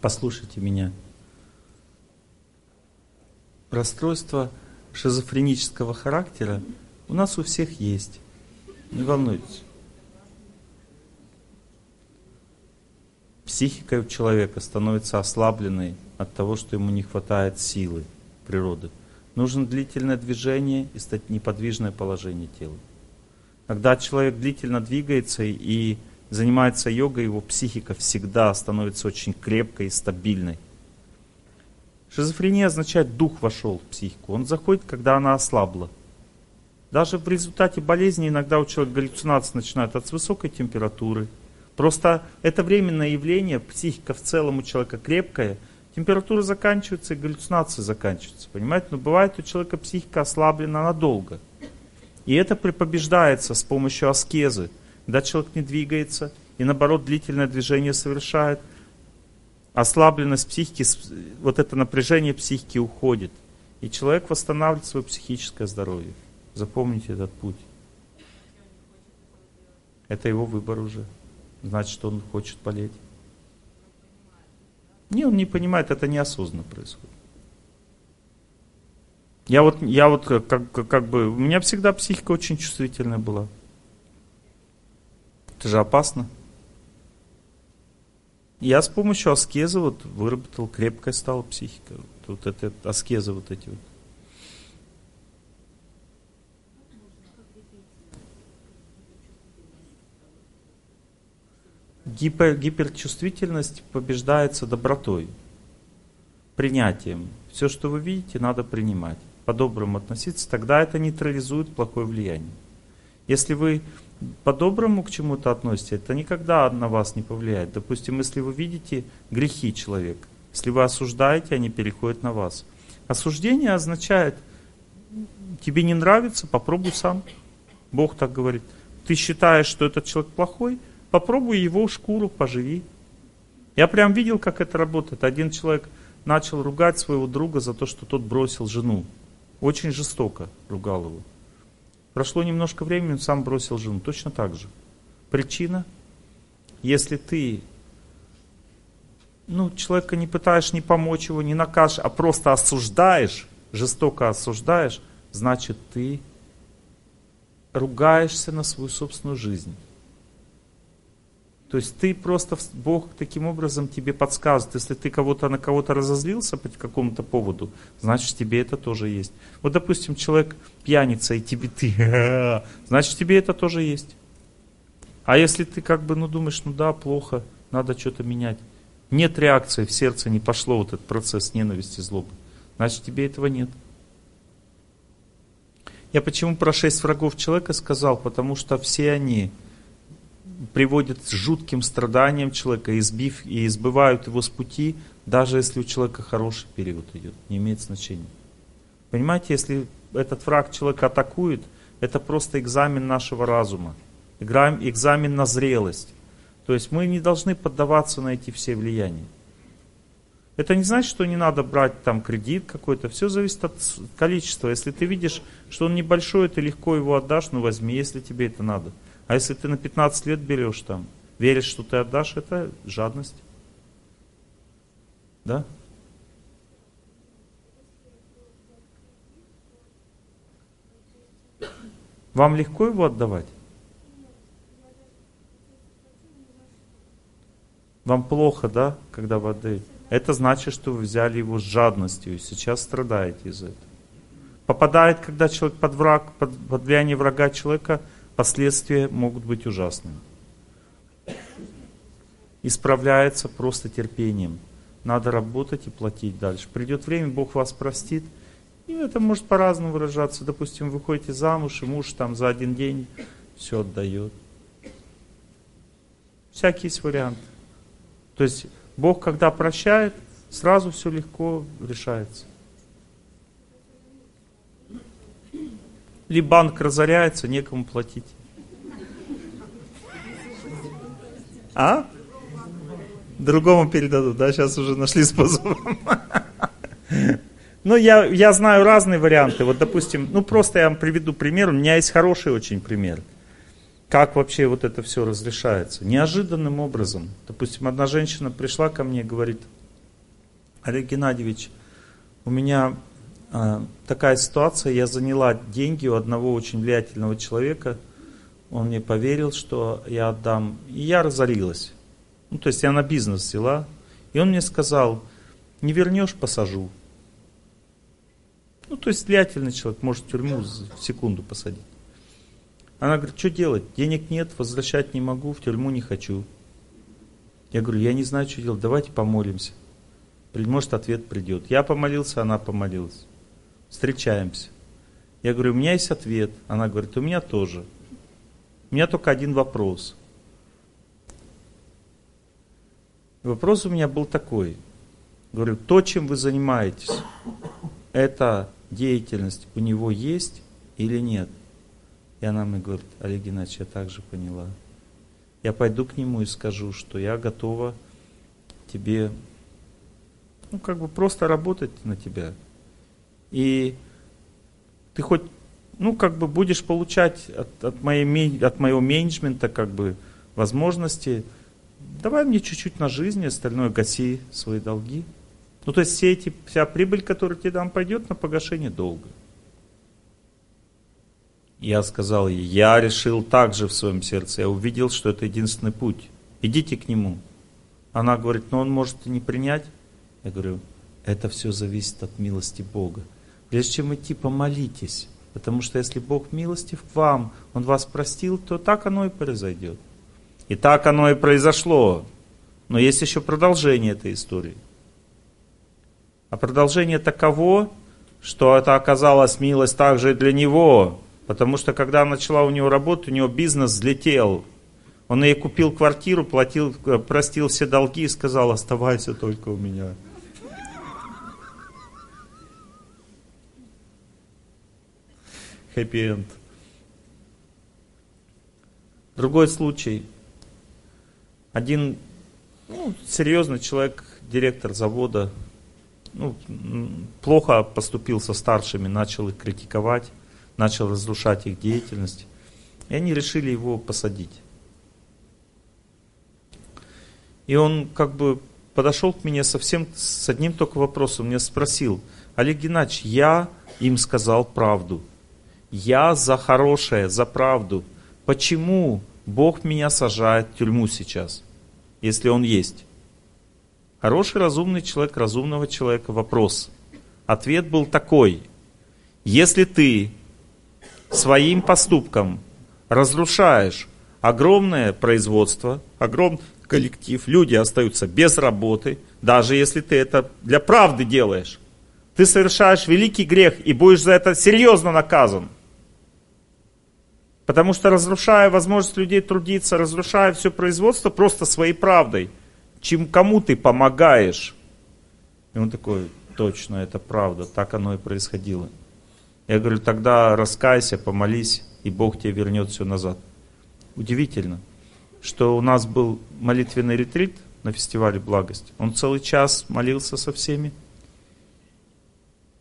Послушайте меня. Расстройство шизофренического характера – у нас у всех есть. Не волнуйтесь. Психика у человека становится ослабленной от того, что ему не хватает силы природы. Нужно длительное движение и стать неподвижное положение тела. Когда человек длительно двигается и занимается йогой, его психика всегда становится очень крепкой и стабильной. Шизофрения означает, дух вошел в психику. Он заходит, когда она ослабла. Даже в результате болезни иногда у человека галлюцинации начинают от высокой температуры. Просто это временное явление, психика в целом у человека крепкая, температура заканчивается и галлюцинации заканчиваются. Понимаете? Но бывает у человека психика ослаблена надолго. И это побеждается с помощью аскезы. Когда человек не двигается и наоборот длительное движение совершает, ослабленность психики, вот это напряжение психики уходит. И человек восстанавливает свое психическое здоровье. Запомните этот путь. Это его выбор уже. Значит, он хочет болеть. Не, он не понимает, это неосознанно происходит. Я вот, я вот как, как, как бы, у меня всегда психика очень чувствительная была. Это же опасно. Я с помощью аскезы вот выработал, крепкая стала психика. Вот это аскезы вот эти вот. Гипер, гиперчувствительность побеждается добротой, принятием. Все, что вы видите, надо принимать, по-доброму относиться, тогда это нейтрализует плохое влияние. Если вы по-доброму к чему-то относитесь, это никогда на вас не повлияет. Допустим, если вы видите грехи человека, если вы осуждаете, они переходят на вас. Осуждение означает, тебе не нравится, попробуй сам. Бог так говорит. Ты считаешь, что этот человек плохой, попробуй его шкуру, поживи. Я прям видел, как это работает. Один человек начал ругать своего друга за то, что тот бросил жену. Очень жестоко ругал его. Прошло немножко времени, он сам бросил жену. Точно так же. Причина, если ты ну, человека не пытаешь не помочь его, не накажешь, а просто осуждаешь, жестоко осуждаешь, значит ты ругаешься на свою собственную жизнь. То есть ты просто, Бог таким образом тебе подсказывает, если ты кого-то на кого-то разозлился по какому-то поводу, значит тебе это тоже есть. Вот допустим, человек пьяница, и тебе ты, значит тебе это тоже есть. А если ты как бы, ну думаешь, ну да, плохо, надо что-то менять. Нет реакции в сердце, не пошло вот этот процесс ненависти, злобы. Значит тебе этого нет. Я почему про шесть врагов человека сказал? Потому что все они приводят к жутким страданиям человека, избив и избывают его с пути, даже если у человека хороший период идет, не имеет значения. Понимаете, если этот враг человека атакует, это просто экзамен нашего разума, экзамен на зрелость. То есть мы не должны поддаваться на эти все влияния. Это не значит, что не надо брать там кредит какой-то. Все зависит от количества. Если ты видишь, что он небольшой, ты легко его отдашь, ну возьми, если тебе это надо. А если ты на 15 лет берешь там, веришь, что ты отдашь, это жадность. Да? Вам легко его отдавать? Вам плохо, да, когда отдаете? Это значит, что вы взяли его с жадностью и сейчас страдаете из-за этого. Попадает, когда человек под враг, под, под влияние врага человека – последствия могут быть ужасными. Исправляется просто терпением. Надо работать и платить дальше. Придет время, Бог вас простит. И это может по-разному выражаться. Допустим, вы ходите замуж, и муж там за один день все отдает. Всякие есть варианты. То есть Бог, когда прощает, сразу все легко решается. Или банк разоряется, некому платить. А? Другому передадут, да? Сейчас уже нашли способ. Ну, я, я знаю разные варианты. Вот, допустим, ну, просто я вам приведу пример. У меня есть хороший очень пример. Как вообще вот это все разрешается? Неожиданным образом. Допустим, одна женщина пришла ко мне и говорит, Олег Геннадьевич, у меня такая ситуация, я заняла деньги у одного очень влиятельного человека, он мне поверил, что я отдам, и я разорилась. Ну, то есть я на бизнес взяла, и он мне сказал, не вернешь, посажу. Ну, то есть влиятельный человек может тюрьму в секунду посадить. Она говорит, что делать? Денег нет, возвращать не могу, в тюрьму не хочу. Я говорю, я не знаю, что делать, давайте помолимся. Может, ответ придет. Я помолился, она помолилась. Встречаемся. Я говорю, у меня есть ответ. Она говорит, у меня тоже. У меня только один вопрос. Вопрос у меня был такой. Говорю, то, чем вы занимаетесь, эта деятельность у него есть или нет? И она мне говорит, Олег Геннадьевич, я также поняла. Я пойду к нему и скажу, что я готова тебе, ну, как бы просто работать на тебя. И ты хоть, ну, как бы будешь получать от, от, моей, от моего менеджмента, как бы, возможности, давай мне чуть-чуть на жизнь, остальное гаси свои долги. Ну, то есть все эти, вся прибыль, которая тебе дам, пойдет на погашение долга. Я сказал ей, я решил так же в своем сердце, я увидел, что это единственный путь. Идите к нему. Она говорит, но он может не принять. Я говорю, это все зависит от милости Бога. Прежде чем идти, помолитесь. Потому что если Бог милостив к вам, Он вас простил, то так оно и произойдет. И так оно и произошло. Но есть еще продолжение этой истории. А продолжение таково, что это оказалась милость также и для него. Потому что когда она начала у него работать, у него бизнес взлетел. Он ей купил квартиру, платил, э, простил все долги и сказал, оставайся только у меня. Хэппи-энд. Другой случай. Один ну, серьезный человек, директор завода, ну, плохо поступил со старшими, начал их критиковать начал разрушать их деятельность. И они решили его посадить. И он как бы подошел к мне совсем с одним только вопросом. Мне спросил, Олег Геннадьевич, я им сказал правду. Я за хорошее, за правду. Почему Бог меня сажает в тюрьму сейчас, если он есть? Хороший, разумный человек, разумного человека вопрос. Ответ был такой. Если ты своим поступком разрушаешь огромное производство, огромный коллектив, люди остаются без работы, даже если ты это для правды делаешь. Ты совершаешь великий грех и будешь за это серьезно наказан. Потому что разрушая возможность людей трудиться, разрушая все производство просто своей правдой, чем кому ты помогаешь. И он такой, точно, это правда, так оно и происходило. Я говорю, тогда раскайся, помолись, и Бог тебе вернет все назад. Удивительно, что у нас был молитвенный ретрит на фестивале «Благость». Он целый час молился со всеми.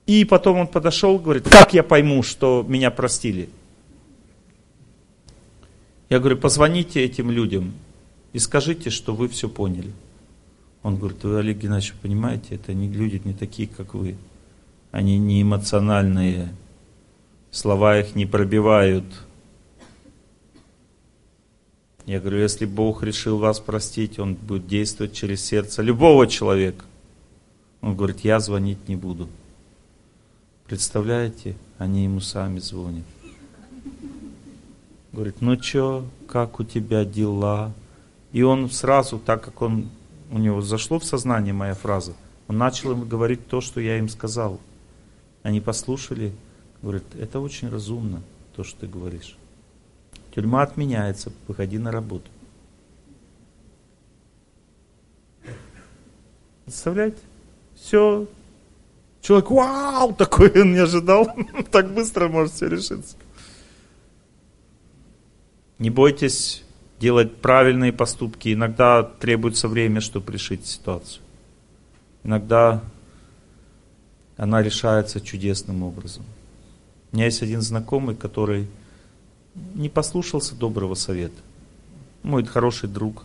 И потом он подошел, говорит, как я пойму, что меня простили? Я говорю, позвоните этим людям и скажите, что вы все поняли. Он говорит, вы, Олег Геннадьевич, понимаете, это не люди не такие, как вы. Они не эмоциональные, слова их не пробивают. Я говорю, если Бог решил вас простить, Он будет действовать через сердце любого человека. Он говорит, я звонить не буду. Представляете, они ему сами звонят. Говорит, ну что, как у тебя дела? И он сразу, так как он, у него зашло в сознание моя фраза, он начал им говорить то, что я им сказал. Они послушали, Говорит, это очень разумно, то, что ты говоришь. Тюрьма отменяется, выходи на работу. Представляете? Все. Человек, вау, такой он не ожидал. так быстро может все решиться. Не бойтесь делать правильные поступки. Иногда требуется время, чтобы решить ситуацию. Иногда она решается чудесным образом. У меня есть один знакомый, который не послушался доброго совета. Мой хороший друг.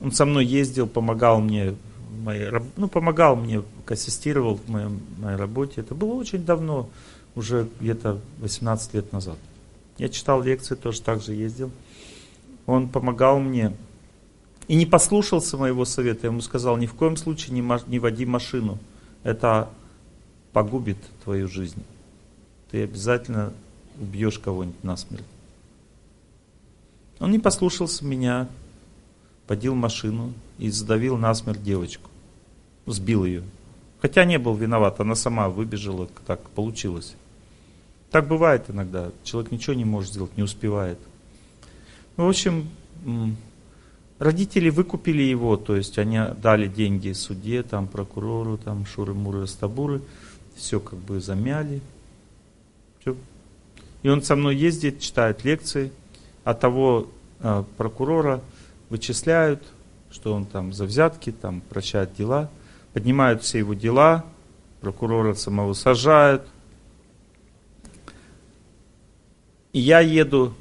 Он со мной ездил, помогал мне моей, ну, помогал мне, ассистировал в моем, моей работе. Это было очень давно, уже где-то 18 лет назад. Я читал лекции, тоже так же ездил. Он помогал мне и не послушался моего совета. Я ему сказал, ни в коем случае не, не води машину. Это погубит твою жизнь. Ты обязательно убьешь кого-нибудь насмерть. Он не послушался меня, подил машину и задавил насмерть девочку. Сбил ее. Хотя не был виноват, она сама выбежала, так получилось. Так бывает иногда. Человек ничего не может сделать, не успевает. В общем, родители выкупили его, то есть они дали деньги суде, там, прокурору, там, шуры-муры, стабуры, все как бы замяли. Все. И он со мной ездит, читает лекции, а того э, прокурора вычисляют, что он там за взятки, там прощает дела, поднимают все его дела, прокурора самого сажают. И я еду,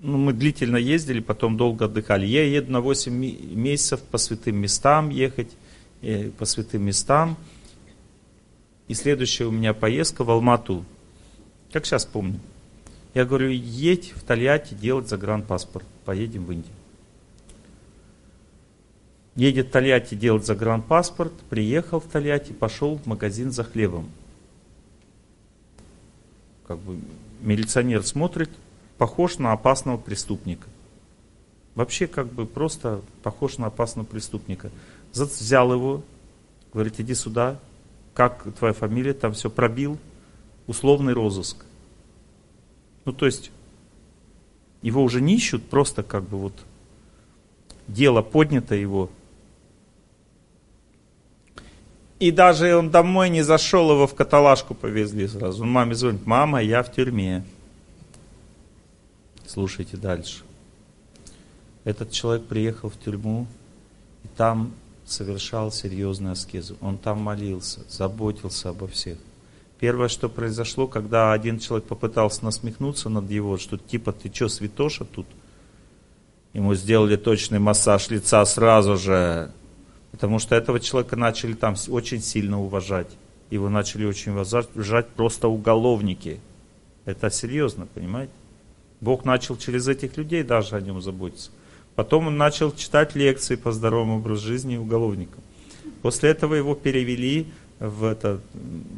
ну, мы длительно ездили, потом долго отдыхали. Я еду на 8 месяцев по святым местам ехать, э, по святым местам. И следующая у меня поездка в Алмату. Как сейчас помню. Я говорю, едь в Тольятти делать загранпаспорт. Поедем в Индию. Едет в Тольятти делать загранпаспорт, приехал в Тольятти, пошел в магазин за хлебом. Как бы милиционер смотрит, похож на опасного преступника. Вообще как бы просто похож на опасного преступника. Взял его, говорит, иди сюда, как твоя фамилия, там все пробил, условный розыск. Ну то есть его уже не ищут, просто как бы вот дело поднято его. И даже он домой не зашел, его в каталажку повезли сразу. Он маме звонит, мама, я в тюрьме. Слушайте дальше. Этот человек приехал в тюрьму, и там совершал серьезную аскезу. Он там молился, заботился обо всех. Первое, что произошло, когда один человек попытался насмехнуться над его, что типа ты что, святоша тут? Ему сделали точный массаж лица сразу же, потому что этого человека начали там очень сильно уважать. Его начали очень уважать просто уголовники. Это серьезно, понимаете? Бог начал через этих людей даже о нем заботиться. Потом он начал читать лекции по здоровому образу жизни уголовникам. После этого его перевели в это,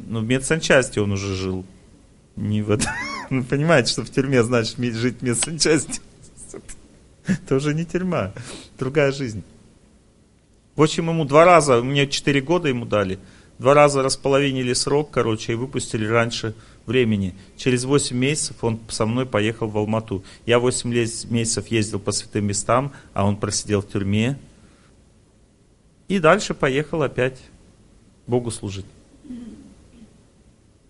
ну, в медсанчасти он уже жил. Не в это. Ну, понимаете, что в тюрьме значит жить в медсанчасти. Это уже не тюрьма, другая жизнь. Общем, ему два раза, мне четыре года ему дали, два раза располовинили срок, короче, и выпустили раньше времени. Через 8 месяцев он со мной поехал в Алмату. Я 8 месяцев ездил по святым местам, а он просидел в тюрьме. И дальше поехал опять Богу служить.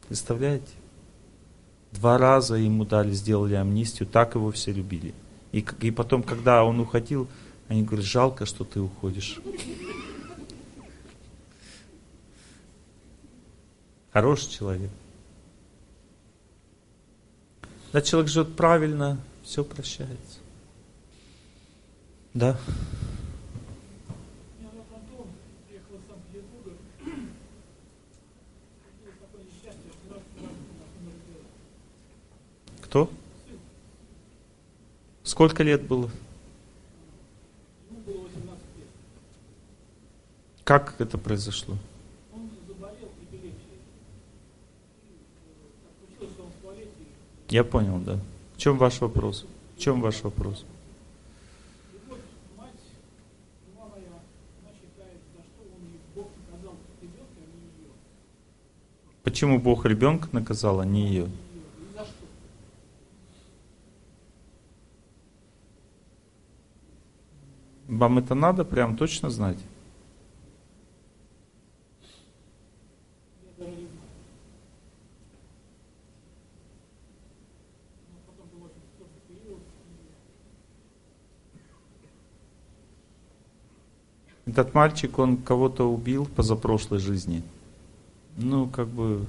Представляете? Два раза ему дали, сделали амнистию, так его все любили. И, и потом, когда он уходил, они говорят, жалко, что ты уходишь. Хороший человек. Когда человек живет правильно, все прощается. Да. Кто? Сколько лет было? Как это произошло? Я понял, да. В чем ваш вопрос? В чем ваш вопрос? Почему Бог ребенка наказал, а не ее? Вам это надо прям точно знать? Этот мальчик, он кого-то убил позапрошлой жизни. Ну, как бы...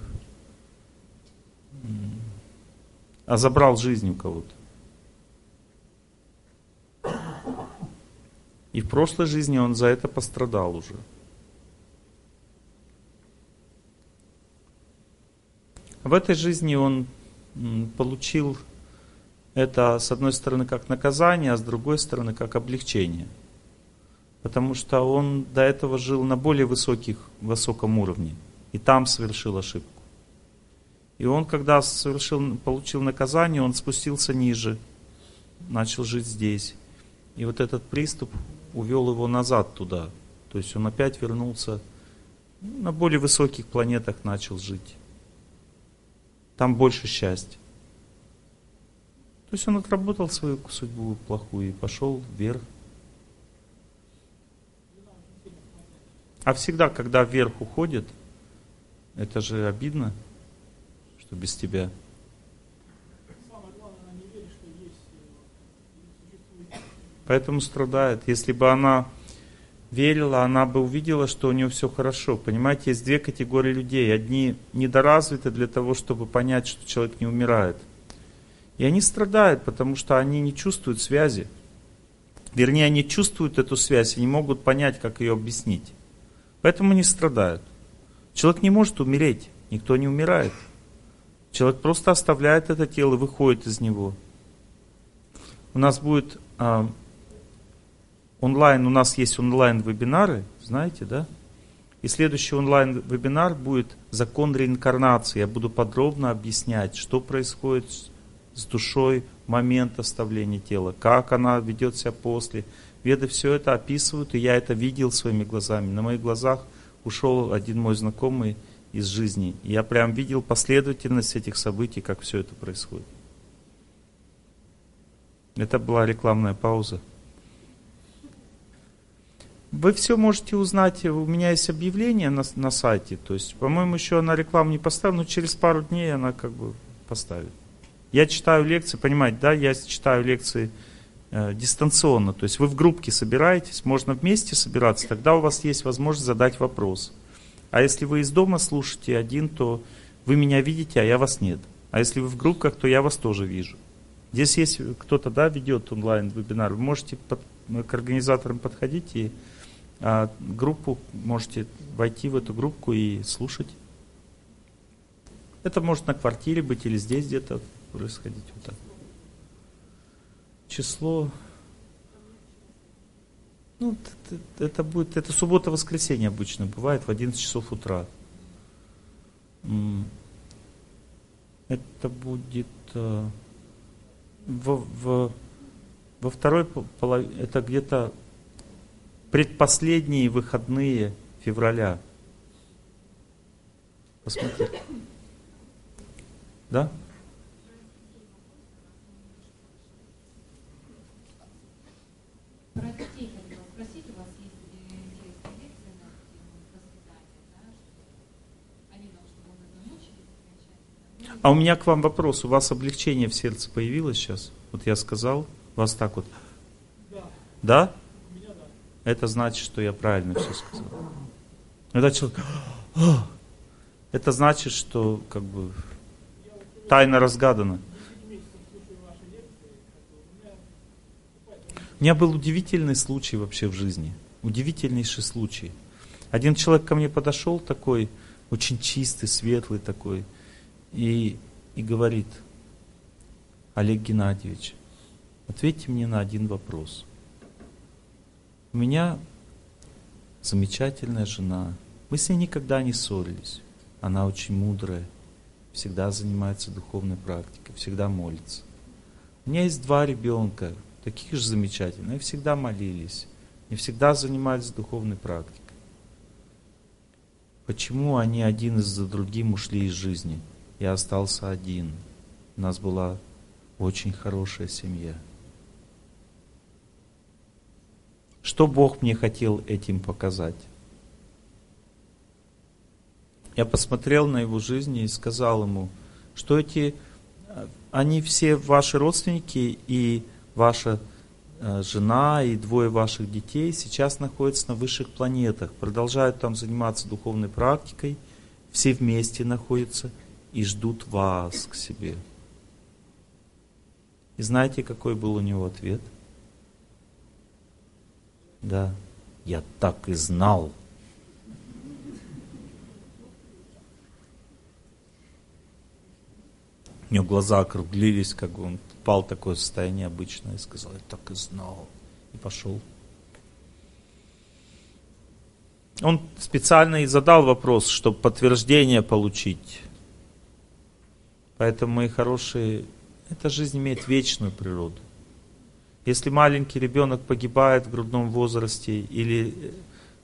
А забрал жизнь у кого-то. И в прошлой жизни он за это пострадал уже. В этой жизни он получил это, с одной стороны, как наказание, а с другой стороны, как облегчение. Потому что он до этого жил на более высоких, высоком уровне. И там совершил ошибку. И он, когда совершил, получил наказание, он спустился ниже, начал жить здесь. И вот этот приступ увел его назад туда. То есть он опять вернулся на более высоких планетах, начал жить. Там больше счастья. То есть он отработал свою судьбу плохую и пошел вверх. А всегда, когда вверх уходит, это же обидно, что без тебя. Поэтому страдает. Если бы она верила, она бы увидела, что у нее все хорошо. Понимаете, есть две категории людей. Одни недоразвиты для того, чтобы понять, что человек не умирает. И они страдают, потому что они не чувствуют связи. Вернее, они чувствуют эту связь и не могут понять, как ее объяснить. Поэтому они страдают. Человек не может умереть, никто не умирает. Человек просто оставляет это тело, выходит из него. У нас будет а, онлайн, у нас есть онлайн-вебинары, знаете, да? И следующий онлайн-вебинар будет закон реинкарнации. Я буду подробно объяснять, что происходит с душой в момент оставления тела, как она ведет себя после. Веды все это описывают, и я это видел своими глазами. На моих глазах ушел один мой знакомый из жизни. Я прям видел последовательность этих событий, как все это происходит. Это была рекламная пауза. Вы все можете узнать, у меня есть объявление на, на сайте, то есть, по-моему, еще она рекламу не поставила, но через пару дней она как бы поставит. Я читаю лекции, понимаете, да, я читаю лекции э, дистанционно, то есть вы в группке собираетесь, можно вместе собираться, тогда у вас есть возможность задать вопрос. А если вы из дома слушаете один, то вы меня видите, а я вас нет. А если вы в группках, то я вас тоже вижу. Здесь есть кто-то, да, ведет онлайн-вебинар, вы можете под, к организаторам подходить и а, группу, можете войти в эту группу и слушать. Это может на квартире быть или здесь где-то происходить вот так. Число. Ну, это, будет, это суббота-воскресенье обычно бывает в 11 часов утра. Это будет э, в, в, во второй половине, это где-то предпоследние выходные февраля. Посмотрите. Да? Про детей хотела спросить, у вас есть интересные лекции на тему воспитания, да, что они должны будут замучить А у меня к вам вопрос. У вас облегчение в сердце появилось сейчас? Вот я сказал, вас так вот. Да? Да? Это значит, что я правильно все сказал. Когда человек, это значит, что как бы тайна разгадана. У меня был удивительный случай вообще в жизни. Удивительнейший случай. Один человек ко мне подошел такой, очень чистый, светлый такой, и, и говорит, Олег Геннадьевич, ответьте мне на один вопрос. У меня замечательная жена. Мы с ней никогда не ссорились. Она очень мудрая, всегда занимается духовной практикой, всегда молится. У меня есть два ребенка, таких же замечательных, и всегда молились, и всегда занимались духовной практикой. Почему они один за другим ушли из жизни? Я остался один. У нас была очень хорошая семья. Что Бог мне хотел этим показать? Я посмотрел на его жизнь и сказал ему, что эти, они все ваши родственники и ваша э, жена и двое ваших детей сейчас находятся на высших планетах, продолжают там заниматься духовной практикой, все вместе находятся и ждут вас к себе. И знаете, какой был у него ответ? Да. Я так и знал. У него глаза округлились, как бы он впал в такое состояние обычное, и сказал, я так и знал. И пошел. Он специально и задал вопрос, чтобы подтверждение получить. Поэтому, мои хорошие, эта жизнь имеет вечную природу. Если маленький ребенок погибает в грудном возрасте, или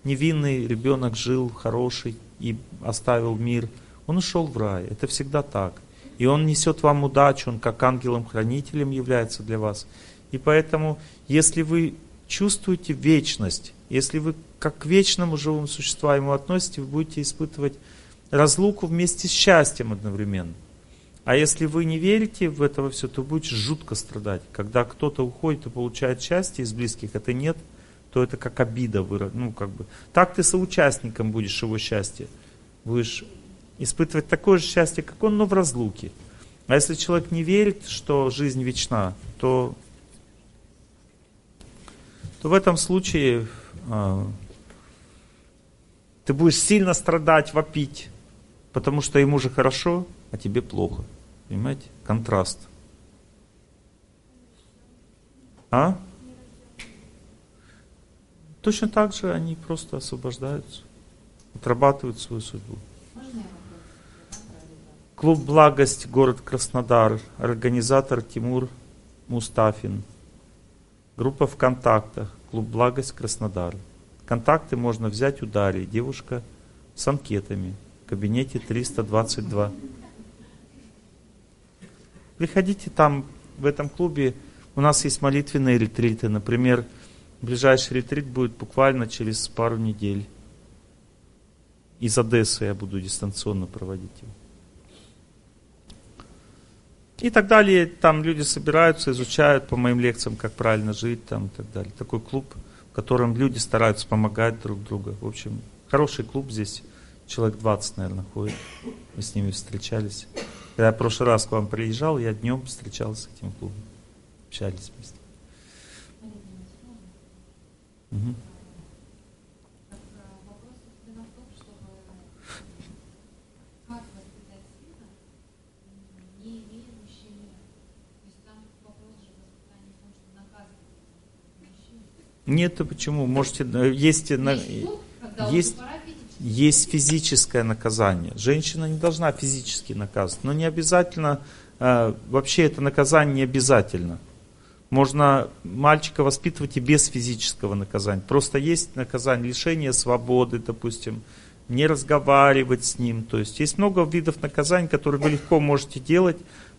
невинный ребенок жил хороший и оставил мир, он ушел в рай. Это всегда так. И он несет вам удачу, он как ангелом-хранителем является для вас. И поэтому, если вы чувствуете вечность, если вы как к вечному живому существу ему относитесь, вы будете испытывать разлуку вместе с счастьем одновременно. А если вы не верите в это все, то будете жутко страдать. Когда кто-то уходит и получает счастье из близких, а ты нет, то это как обида. Ну, как бы. Так ты соучастником будешь его счастья. Будешь испытывать такое же счастье, как он, но в разлуке. А если человек не верит, что жизнь вечна, то, то в этом случае а, ты будешь сильно страдать, вопить, потому что ему же хорошо, а тебе плохо. Понимаете? Контраст. А? Точно так же они просто освобождаются, отрабатывают свою судьбу. Клуб «Благость», город Краснодар, организатор Тимур Мустафин. Группа ВКонтактах, Клуб «Благость», Краснодар. Контакты можно взять у Дарьи, девушка с анкетами, в кабинете 322. Приходите там, в этом клубе, у нас есть молитвенные ретриты, например, ближайший ретрит будет буквально через пару недель. Из Одессы я буду дистанционно проводить его. И так далее. Там люди собираются, изучают по моим лекциям, как правильно жить, там и так далее. Такой клуб, в котором люди стараются помогать друг другу. В общем, хороший клуб здесь. Человек 20, наверное, ходит. Мы с ними встречались. Когда я в прошлый раз к вам приезжал, я днем встречался с этим клубом. Общались вместе. Угу. Нет, почему? Можете, э, есть, есть, есть физическое наказание. Женщина не должна физически наказывать, но не обязательно, э, вообще это наказание не обязательно. Можно мальчика воспитывать и без физического наказания. Просто есть наказание лишения свободы, допустим, не разговаривать с ним. То есть есть много видов наказаний, которые вы легко можете делать,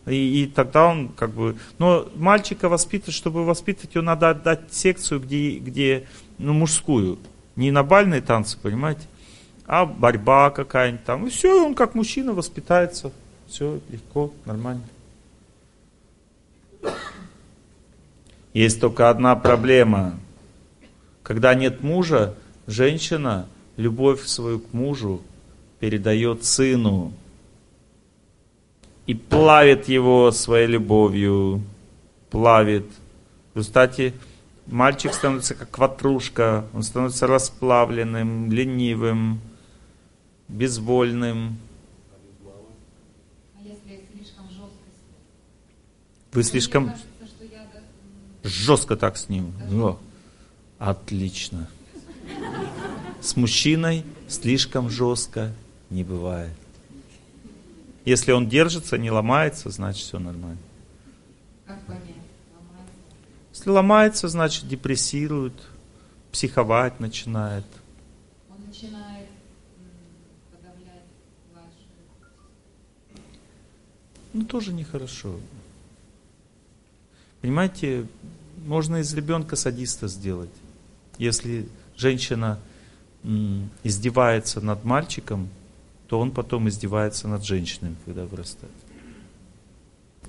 и, и тогда он как бы... Но мальчика воспитывать, чтобы воспитывать, его надо отдать секцию, где, где ну, мужскую. Не на бальные танцы, понимаете, а борьба какая-нибудь там. И все, он как мужчина воспитается. Все легко, нормально. Есть только одна проблема. Когда нет мужа, женщина любовь свою к мужу передает сыну и плавит его своей любовью, плавит. Кстати, мальчик становится как ватрушка, он становится расплавленным, ленивым, безвольным. А если слишком жестко Вы слишком кажется, я... жестко так с ним. О, отлично. С мужчиной слишком жестко не бывает. Если он держится, не ломается, значит все нормально. Как понять? Ломается? Если ломается, значит депрессирует, психовать начинает. Он начинает подавлять ваши... Ну, тоже нехорошо. Понимаете, можно из ребенка садиста сделать. Если женщина издевается над мальчиком, то он потом издевается над женщинами, когда вырастает.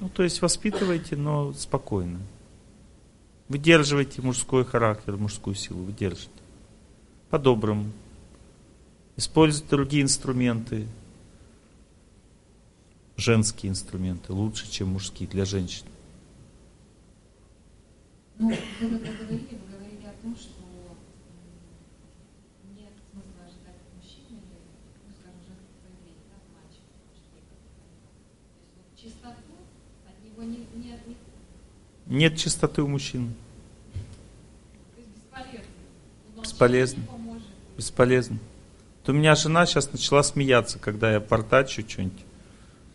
Ну, то есть воспитывайте, но спокойно. Выдерживайте мужской характер, мужскую силу, выдержите. По-доброму. Используйте другие инструменты. Женские инструменты лучше, чем мужские для женщин. Ну, вы говорили, вы говорили о том, что чистоту, от него не, не, не- Нет чистоты у мужчин. бесполезно. Бесполезно. То у меня жена сейчас начала смеяться, когда я портачу что-нибудь.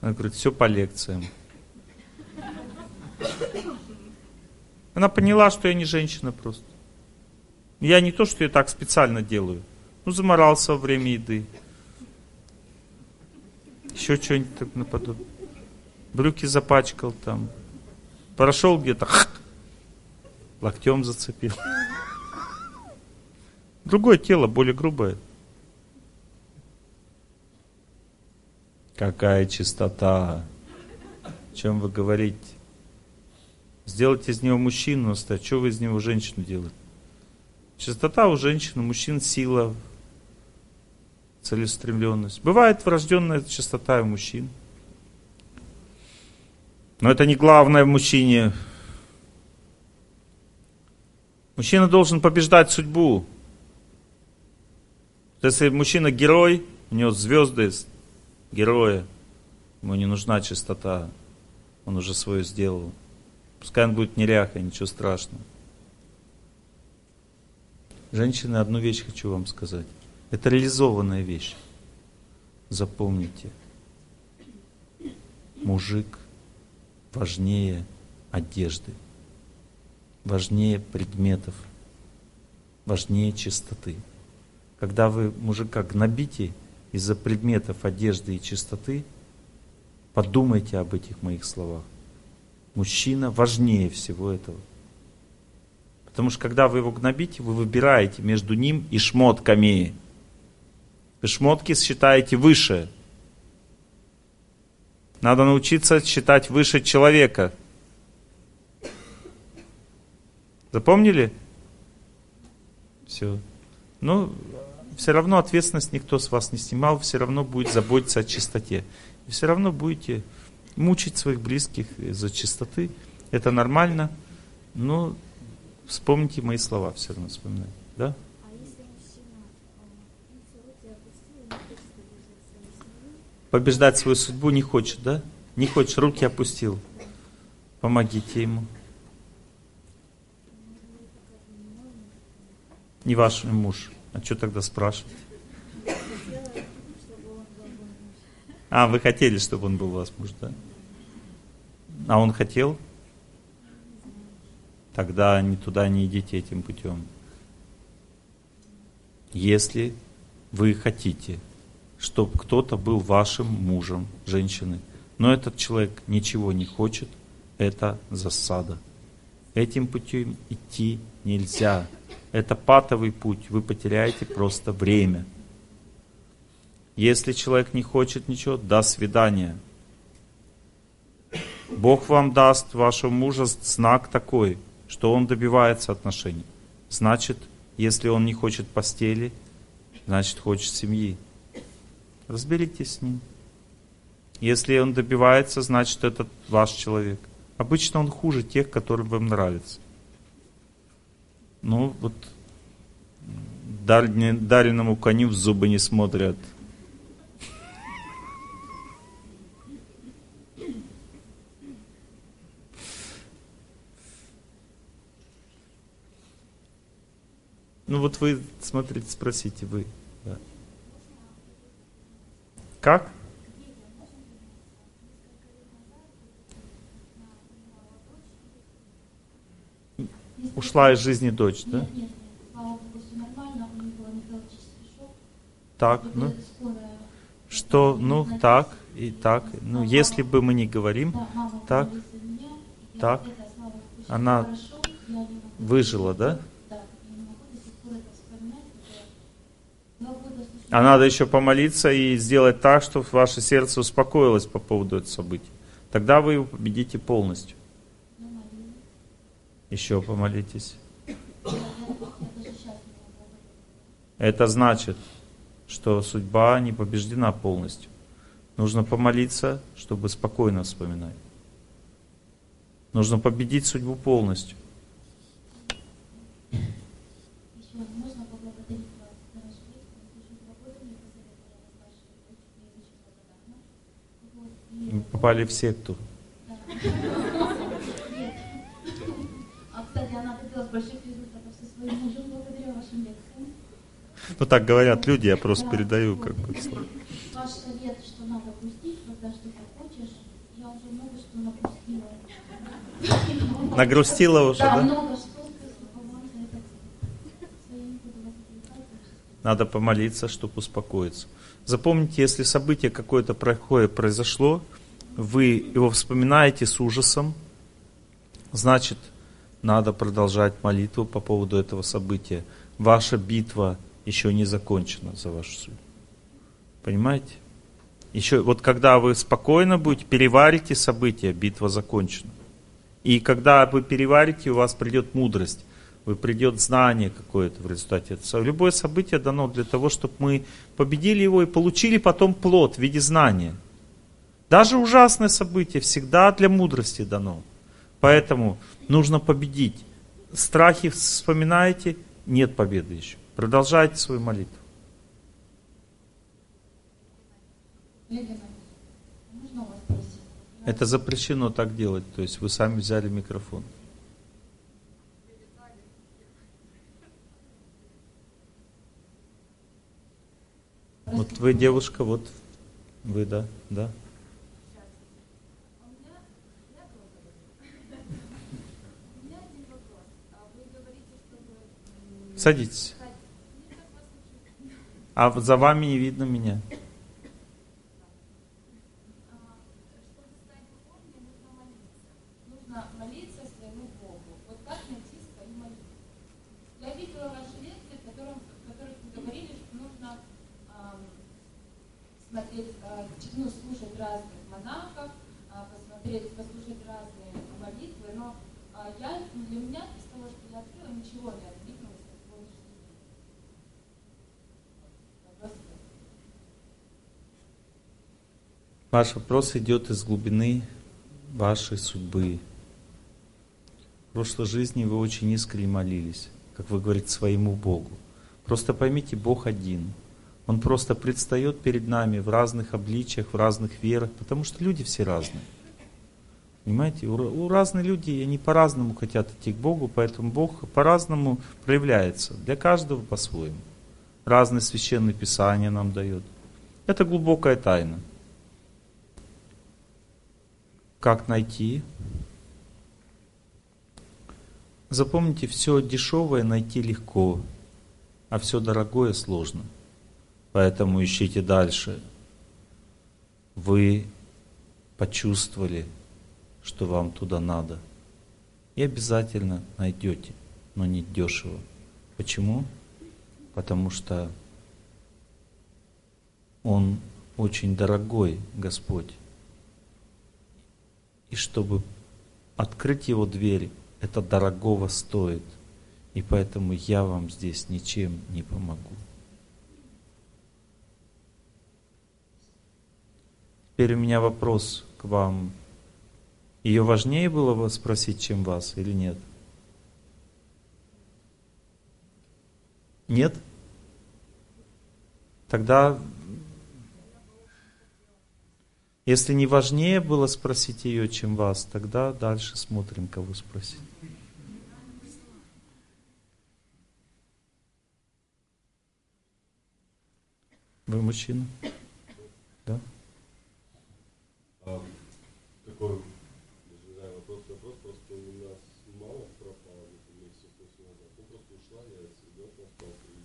Она говорит, все по лекциям. Она поняла, что я не женщина просто. Я не то, что я так специально делаю. Ну, заморался во время еды. Еще что-нибудь так наподобие. Брюки запачкал там. Прошел где-то, локтем зацепил. Другое тело, более грубое. Какая чистота. О чем вы говорите? Сделать из него мужчину, оставь. Что вы из него женщину делаете? Чистота у женщин, у мужчин сила, целеустремленность. Бывает врожденная чистота у мужчин. Но это не главное в мужчине. Мужчина должен побеждать судьбу. Если мужчина герой, у него звезды героя, ему не нужна чистота, он уже свое сделал. Пускай он будет неряха, ничего страшного. Женщины, одну вещь хочу вам сказать. Это реализованная вещь. Запомните. Мужик важнее одежды, важнее предметов, важнее чистоты. Когда вы мужика гнобите из-за предметов одежды и чистоты, подумайте об этих моих словах. Мужчина важнее всего этого. Потому что когда вы его гнобите, вы выбираете между ним и шмотками. Вы шмотки считаете выше. Надо научиться считать выше человека. Запомнили? Все. Ну, все равно ответственность никто с вас не снимал, все равно будет заботиться о чистоте. И все равно будете мучить своих близких из-за чистоты. Это нормально, но вспомните мои слова все равно вспоминайте. Да? А если мужчина э, эти руки опустил, и не хочет побеждать свою семью, Побеждать свою судьбу не хочет, да? Не хочет, руки опустил. Помогите ему. Не ваш муж. А что тогда спрашивать? А, вы хотели, чтобы он был у вас муж, да? А он хотел? Тогда не туда не идите этим путем. Если вы хотите, чтобы кто-то был вашим мужем, женщины, но этот человек ничего не хочет, это засада. Этим путем идти нельзя. Это патовый путь, вы потеряете просто время. Если человек не хочет ничего, до свидания. Бог вам даст вашего мужа знак такой, что он добивается отношений. Значит, если он не хочет постели, значит хочет семьи. Разберитесь с ним. Если он добивается, значит это ваш человек. Обычно он хуже тех, которые вам нравятся. Ну, вот дар- дареному коню в зубы не смотрят. Ну вот вы, смотрите, спросите вы. Как? Ушла из жизни дочь, да? Нет, нет, нет, слава богу, все нормально, у них был анатомический шок. Так, ну, что, ну, так, и так. Ну, если бы мы не говорим, так, так. Она выжила, да? Да, А надо еще помолиться и сделать так, чтобы ваше сердце успокоилось по поводу этого события. Тогда вы его победите полностью. Еще помолитесь. Это значит, что судьба не побеждена полностью. Нужно помолиться, чтобы спокойно вспоминать. Нужно победить судьбу полностью. Еще можно поблагодарить вас за ваш вид. Уже два года мне посоветовала ваша дочь, я ей очень благодарна. Вот, и попали в секту. А, кстати, она добилась больших результатов со своим мужем благодаря вашим лекциям. Ну так говорят люди, я просто Да. передаю как бы. Ваш совет, что надо пустить, когда что-то хочешь, я уже много что напустила. Нагрустила уже, Да, много что. Надо помолиться, чтобы успокоиться. Запомните, если событие какое-то проходит, произошло, вы его вспоминаете с ужасом, значит, надо продолжать молитву по поводу этого события. Ваша битва еще не закончена за вашу судьбу. Понимаете? Еще вот когда вы спокойно будете, переварите события, битва закончена. И когда вы переварите, у вас придет мудрость, вы придет знание какое-то в результате этого. Любое событие дано для того, чтобы мы победили его и получили потом плод в виде знания. Даже ужасное событие всегда для мудрости дано. Поэтому нужно победить. Страхи вспоминаете, нет победы еще. Продолжайте свою молитву. Это запрещено так делать, то есть вы сами взяли микрофон. Вот вы девушка, вот вы, да, да. У меня, я благодарю. У меня один вопрос. А вы говорите, чтобы... м, Садитесь. А за вами не видно меня. А, Чтобы стать духовнее, нужно молиться. Нужно молиться своему Богу. Вот как найти свою молитву? Я видела ваши лекции, в, котором, в которых вы говорили, что нужно ам, смотреть, а, ч- ну, слушать разных монахов, а, посмотреть, послушать разные молитвы, но а, я, для меня из того, что я открыла, ничего не откликнулось на сегодняшний день. Вопрос в этом. Ваш вопрос идет из глубины вашей судьбы. В прошлой жизни вы очень искренне молились, как вы говорите, своему Богу. Просто поймите, Бог один. Он просто предстает перед нами в разных обличиях, в разных верах, потому что люди все разные. Понимаете, у, у разные люди, они по-разному хотят идти к Богу, поэтому Бог по-разному проявляется, для каждого по-своему. Разные священные писания нам дает. Это глубокая тайна. Как найти? Запомните, все дешевое найти легко, а все дорогое сложно. Поэтому ищите дальше. Вы почувствовали, что вам туда надо. И обязательно найдете, но не дешево. Почему? Потому что Он очень дорогой, Господь. И чтобы открыть Его двери, это дорогого стоит. И поэтому я вам здесь ничем не помогу. Теперь у меня вопрос к вам. Ее важнее было вас спросить, чем вас, или нет? Нет? Тогда, если не важнее было спросить ее, чем вас, тогда дальше смотрим, кого спросить. Вы мужчина? Да? А, такой, не знаю, вопрос, вопрос, просто у нас мама пропала где-то месяцев назад. Ну, просто ушла, я с ребенком остался. И,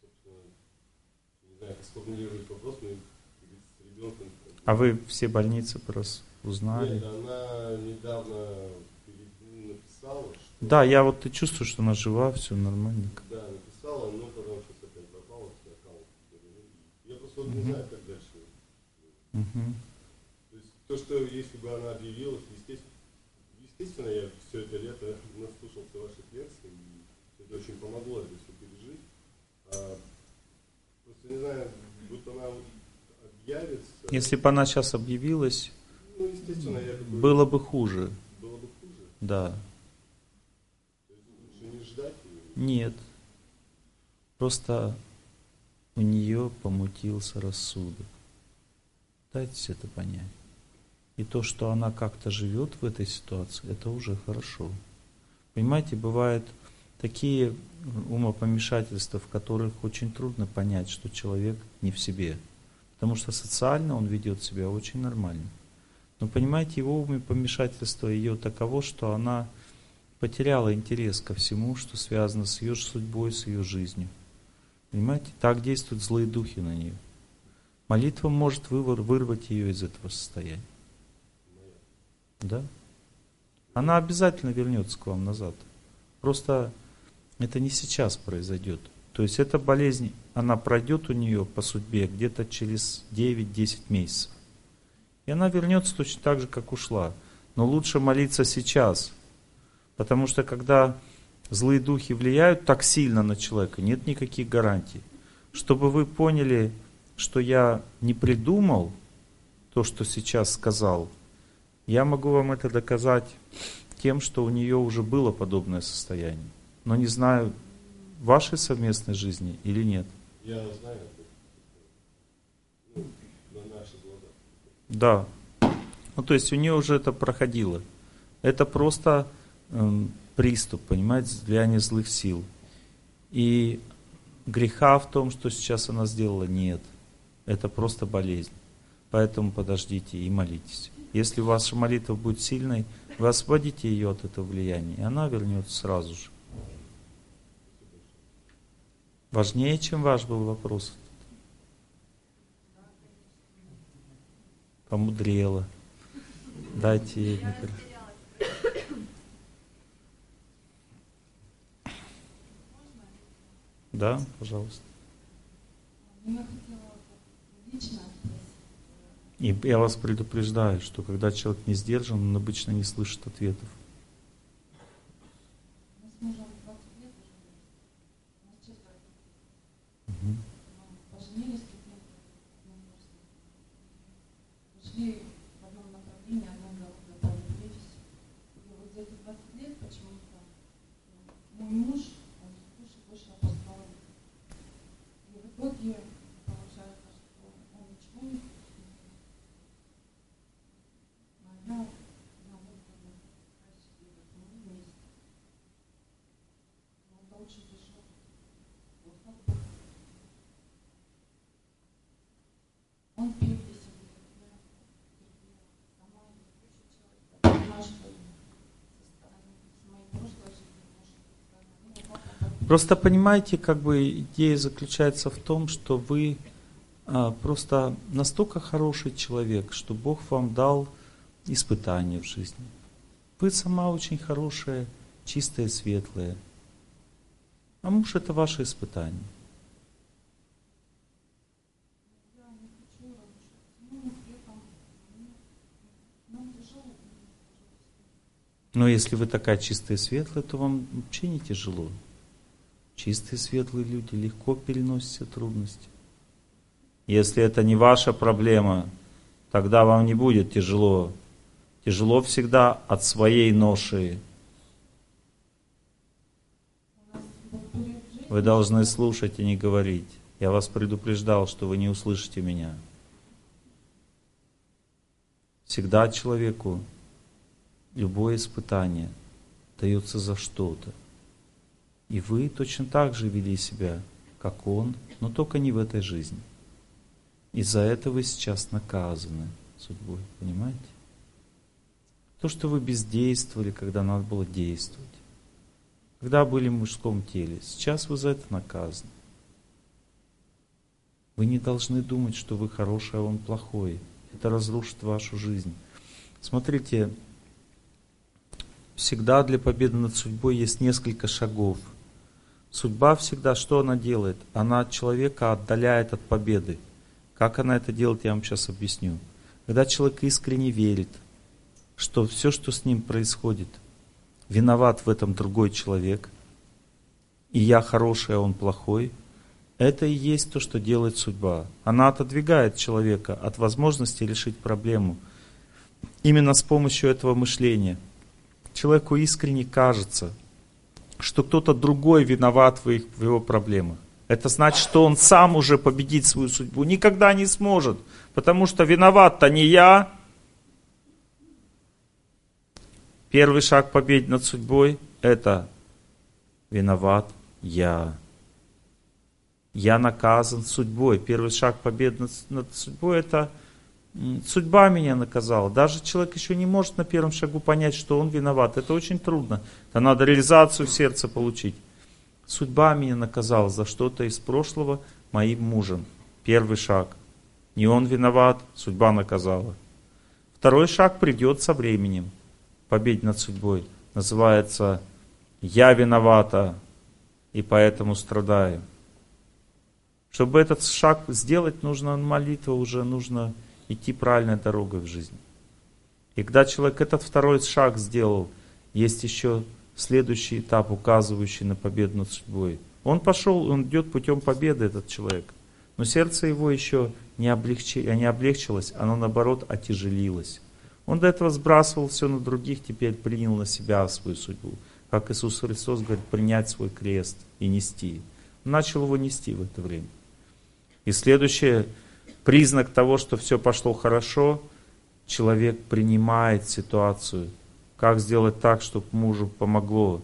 собственно, не знаю, как сформулировать вопрос. А вы все больницы просто узнали? Нет, она недавно написала, что... Да, я вот и чувствую, что она жива, все нормально. Да, написала, но потом сейчас опять пропала, с аккаунт. Я просто вот не знаю, как дальше. Мгм. То есть то, что если бы она объявилась, естественно, естественно, я все это лето наслушался ваших лекций, и это очень помогло это все пережить. А, просто не знаю, вот она. Если бы она сейчас объявилась, ну, такой, было бы хуже. было бы хуже. Да. Не ждать ее. Нет. Просто у нее помутился рассудок. Дайте это понять. И то, что она как-то живет в этой ситуации, это уже хорошо. Понимаете, бывают такие умопомешательства, в которых очень трудно понять, что человек не в себе. Потому что социально он ведет себя очень нормально. Но понимаете, его умопомешательство ее таково, что она потеряла интерес ко всему, что связано с ее судьбой, с ее жизнью. Понимаете, так действуют злые духи на нее. Молитва может вырвать ее из этого состояния. Да? Она обязательно вернется к вам назад. Просто это не сейчас произойдет. То есть эта болезнь, она пройдет у нее по судьбе где-то через 9-10 месяцев. И она вернется точно так же, как ушла. Но лучше молиться сейчас. Потому что когда злые духи влияют так сильно на человека, нет никаких гарантий. Чтобы вы поняли, что я не придумал то, что сейчас сказал, я могу вам это доказать тем, что у нее уже было подобное состояние. Но не знаю, вашей совместной жизни или нет. Я знаю, ну, на наши глаза. Да. Ну, то есть у нее уже это проходило. Это просто эм, приступ, понимаете, влияние злых сил. И греха в том, что сейчас она сделала, нет. Это просто болезнь. Поэтому подождите и молитесь. Если ваша молитва будет сильной, вы освободите ее от этого влияния, и она вернется сразу же. Важнее, чем ваш был вопрос. Помудрела. Дайте ей микрофон. Да, пожалуйста. И я вас предупреждаю, что когда человек не сдержан, он обычно не слышит ответов. Угу. Поженились, пошли в одном направлении, одной дорогой встретились. И вот за эти 20 лет почему-то мой муж, он больше больше опоздал. И в итоге получается, что он ничего не Просто понимаете, как бы идея заключается в том, что вы а, просто настолько хороший человек, что Бог вам дал испытания в жизни. Вы сама очень хорошая, чистая, светлая. А муж это ваше испытание. Но если вы такая чистая и светлая, то вам вообще не тяжело. Чистые светлые люди легко переносят трудности. Если это не ваша проблема, тогда вам не будет тяжело. Тяжело всегда от своей ноши. Вы должны слушать и не говорить. Я вас предупреждал, что вы не услышите меня. Всегда человеку любое испытание дается за что-то. И вы точно так же вели себя, как он, но только не в этой жизни. И за это вы сейчас наказаны судьбой, понимаете? То, что вы бездействовали, когда надо было действовать. Когда были в мужском теле. Сейчас вы за это наказаны. Вы не должны думать, что вы хороший, а он плохой. Это разрушит вашу жизнь. Смотрите, всегда для победы над судьбой есть несколько шагов. Судьба всегда, что она делает? Она человека отдаляет от победы. Как она это делает, я вам сейчас объясню. Когда человек искренне верит, что все, что с ним происходит, виноват в этом другой человек, и я хороший, а он плохой, это и есть то, что делает судьба. Она отодвигает человека от возможности решить проблему именно с помощью этого мышления. Человеку искренне кажется, что кто-то другой виноват в, их, в его проблемах. Это значит, что он сам уже победить свою судьбу никогда не сможет, потому что виноват-то не я, Первый шаг победы над судьбой – это виноват я. Я наказан судьбой. Первый шаг победы над, над судьбой – это судьба меня наказала. Даже человек еще не может на первом шагу понять, что он виноват. Это очень трудно. Это надо реализацию сердца получить. Судьба меня наказала за что-то из прошлого моим мужем. Первый шаг. Не он виноват, судьба наказала. Второй шаг придет со временем. Победить над судьбой. Называется «Я виновата и поэтому страдаю». Чтобы этот шаг сделать, нужно молитва уже, нужно идти правильной дорогой в жизни. И когда человек этот второй шаг сделал, есть еще следующий этап, указывающий на победу над судьбой. Он пошел, он идет путем победы, этот человек. Но сердце его еще не, облегчи, не облегчилось, оно наоборот отяжелилось. Он до этого сбрасывал все на других, теперь принял на себя свою судьбу. Как Иисус Христос говорит, принять свой крест и нести. Он начал его нести в это время. И следующий признак того, что все пошло хорошо, человек принимает ситуацию. Как сделать так, чтобы мужу помогло?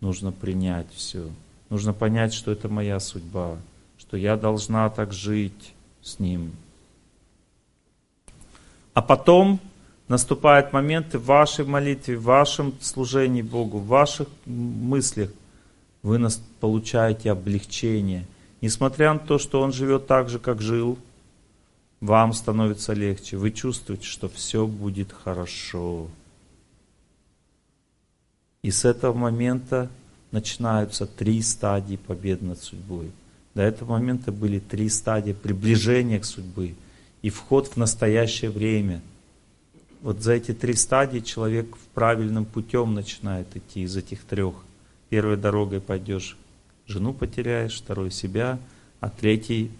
Нужно принять все. Нужно понять, что это моя судьба, что я должна так жить с ним. А потом наступают моменты в вашей молитве, в вашем служении Богу, в ваших мыслях. Вы получаете облегчение. Несмотря на то, что он живет так же, как жил, вам становится легче. Вы чувствуете, что все будет хорошо. И с этого момента начинаются три стадии победы над судьбой. До этого момента были три стадии приближения к судьбе и вход в настоящее время. Вот за эти три стадии человек в правильном путем начинает идти из этих трех. Первой дорогой пойдешь, жену потеряешь, второй себя, а третий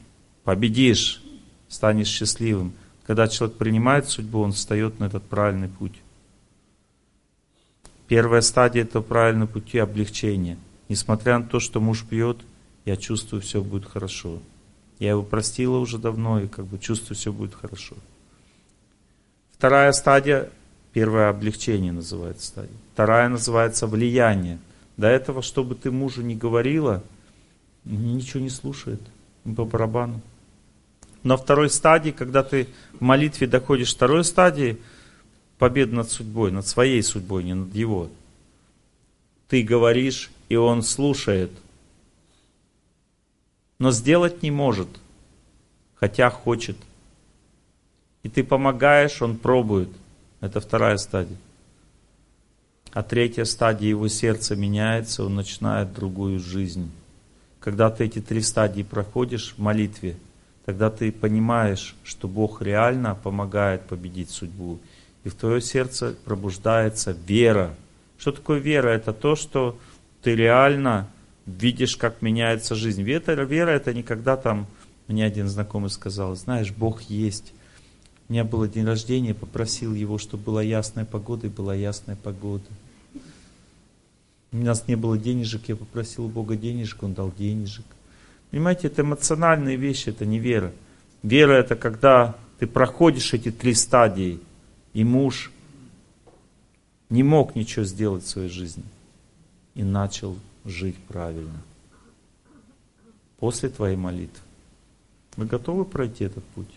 победишь, станешь счастливым. Когда человек принимает судьбу, он встает на этот правильный путь. Первая стадия этого правильного пути облегчения. Несмотря на то, что муж пьет, я чувствую, все будет хорошо. Я его простила уже давно и как бы чувствую, все будет хорошо. Вторая стадия, первое облегчение называется стадия. Вторая называется влияние. До этого, чтобы ты мужу не говорила, ничего не слушает. По барабану. На второй стадии, когда ты в молитве доходишь второй стадии, победа над судьбой, над своей судьбой, не над его. Ты говоришь, и он слушает, но сделать не может, хотя хочет. И ты помогаешь, он пробует. Это вторая стадия. А третья стадия, его сердце меняется, он начинает другую жизнь. Когда ты эти три стадии проходишь в молитве, тогда ты понимаешь, что Бог реально помогает победить судьбу и в твое сердце пробуждается вера. Что такое вера? Это то, что ты реально видишь, как меняется жизнь. Вера, вера это не когда там, мне один знакомый сказал, знаешь, Бог есть. У меня был день рождения, попросил его, чтобы была ясная погода, и была ясная погода. У нас не было денежек, я попросил у Бога денежек, Он дал денежек. Понимаете, это эмоциональные вещи, это не вера. Вера это когда ты проходишь эти три стадии – и муж не мог ничего сделать в своей жизни и начал жить правильно. После твоей молитвы. Вы готовы пройти этот путь?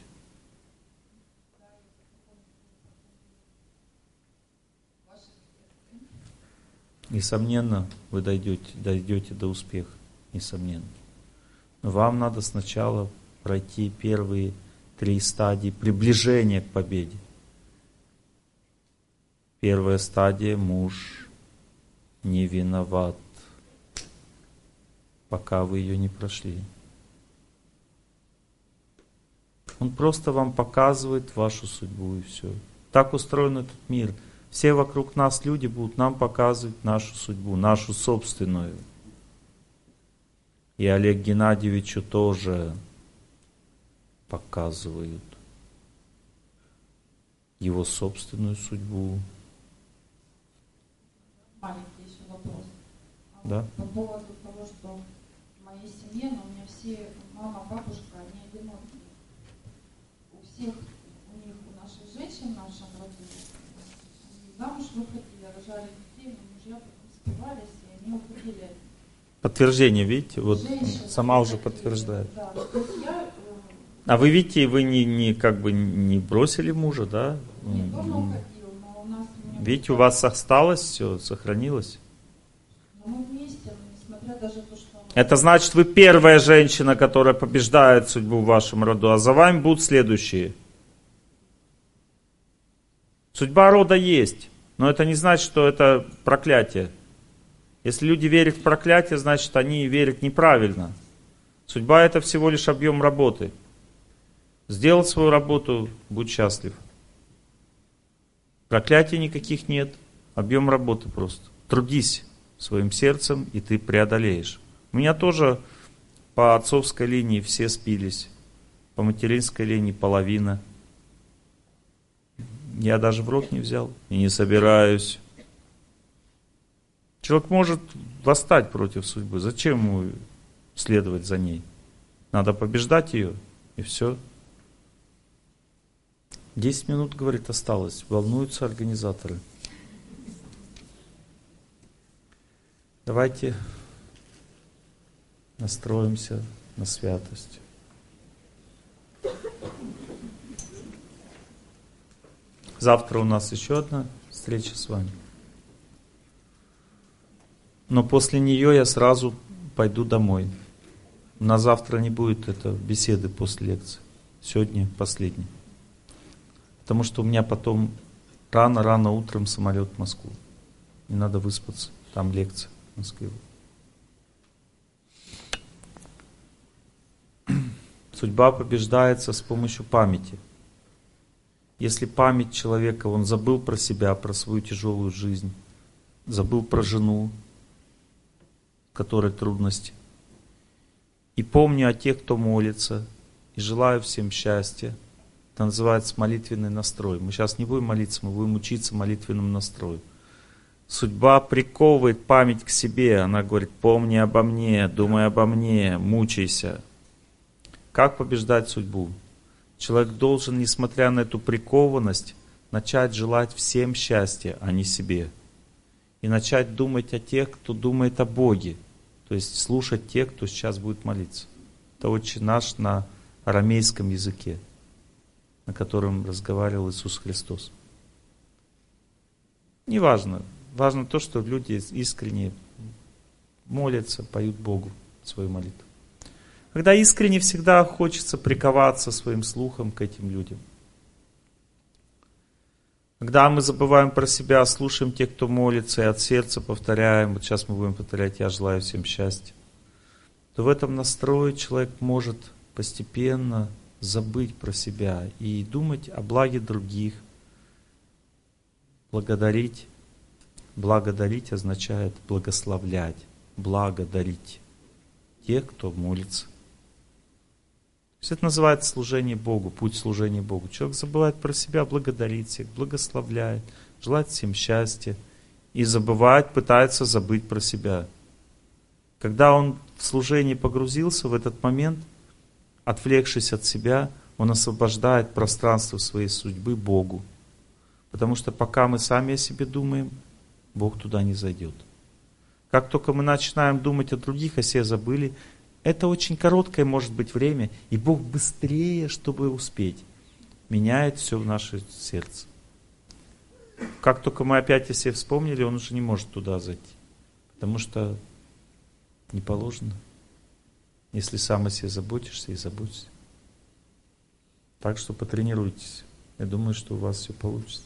Несомненно, вы дойдете, дойдете до успеха. Несомненно. Вам надо сначала пройти первые три стадии приближения к победе. Первая стадия – муж не виноват, пока вы ее не прошли. Он просто вам показывает вашу судьбу и все. Так устроен этот мир. Все вокруг нас люди будут нам показывать нашу судьбу, нашу собственную. И Олег Геннадьевичу тоже показывают его собственную судьбу, маленький еще вопрос. Да. По поводу того, что в моей семье, но у меня все, мама, бабушка, они одинокие. У всех, у них, у наших женщин в нашем роду, замуж выходили, рожали детей, но мужья потом и они уходили. Подтверждение, видите, вот Женщины сама уже подтверждает. Да, э, А вы видите, вы не, не как бы не бросили мужа, да? не дома уходил, но у нас... меня Видите, у вас осталось все, сохранилось. Но мы вместе, несмотря даже то, что... Это значит, вы первая женщина, которая побеждает судьбу в вашем роду, а за вами будут следующие. Судьба рода есть, но это не значит, что это проклятие. Если люди верят в проклятие, значит, они верят неправильно. Судьба это всего лишь объем работы. Сделал свою работу, будь счастлив. Проклятий никаких нет, объем работы просто. Трудись своим сердцем, и ты преодолеешь. У меня тоже по отцовской линии все спились, по материнской линии половина. Я даже в рот не взял и не собираюсь. Человек может восстать против судьбы. Зачем ему следовать за ней? Надо побеждать ее, и все. Десять минут, говорит, осталось. Волнуются организаторы. Давайте настроимся на святость. Завтра у нас еще одна встреча с вами. Но после нее я сразу пойду домой. На завтра не будет это беседы после лекции. Сегодня последний. Потому что у меня потом рано-рано утром самолет в Москву. Не надо выспаться. Там лекция в Москве. Судьба побеждается с помощью памяти. Если память человека, он забыл про себя, про свою тяжелую жизнь, забыл про жену, которой трудности, и помню о тех, кто молится, и желаю всем счастья. Это называется молитвенный настрой. Мы сейчас не будем молиться, мы будем учиться молитвенному настрою. Судьба приковывает память к себе. Она говорит, помни обо мне, думай обо мне, мучайся. Как побеждать судьбу? Человек должен, несмотря на эту прикованность, начать желать всем счастья, а не себе. И начать думать о тех, кто думает о Боге. То есть слушать тех, кто сейчас будет молиться. Это очень наш на арамейском языке, на котором разговаривал Иисус Христос. Неважно. Важно то, что люди искренне молятся, поют Богу свою молитву. Когда искренне всегда хочется приковаться своим слухом к этим людям. Когда мы забываем про себя, слушаем тех, кто молится, и от сердца повторяем, вот сейчас мы будем повторять «Я желаю всем счастья», то в этом настрое человек может постепенно забыть про себя и думать о благе других, благодарить. Благодарить означает благословлять, благодарить тех, кто молится. Есть это называется служение Богу, путь служения Богу. Человек забывает про себя, благодарит всех, благословляет, желает всем счастья и забывает, пытается забыть про себя. Когда он в служении погрузился в этот момент, отвлекшись от себя, он освобождает пространство своей судьбы Богу. Потому что пока мы сами о себе думаем, Бог туда не зайдет. Как только мы начинаем думать о других, о себе забыли, это очень короткое может быть время, и Бог быстрее, чтобы успеть, меняет все в наше сердце. Как только мы опять себе вспомнили, Он уже не может туда зайти, потому что не положено, если сам о себе заботишься и заботишься. Так что потренируйтесь. Я думаю, что у вас все получится.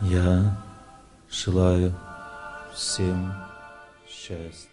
Я желаю всем счастья.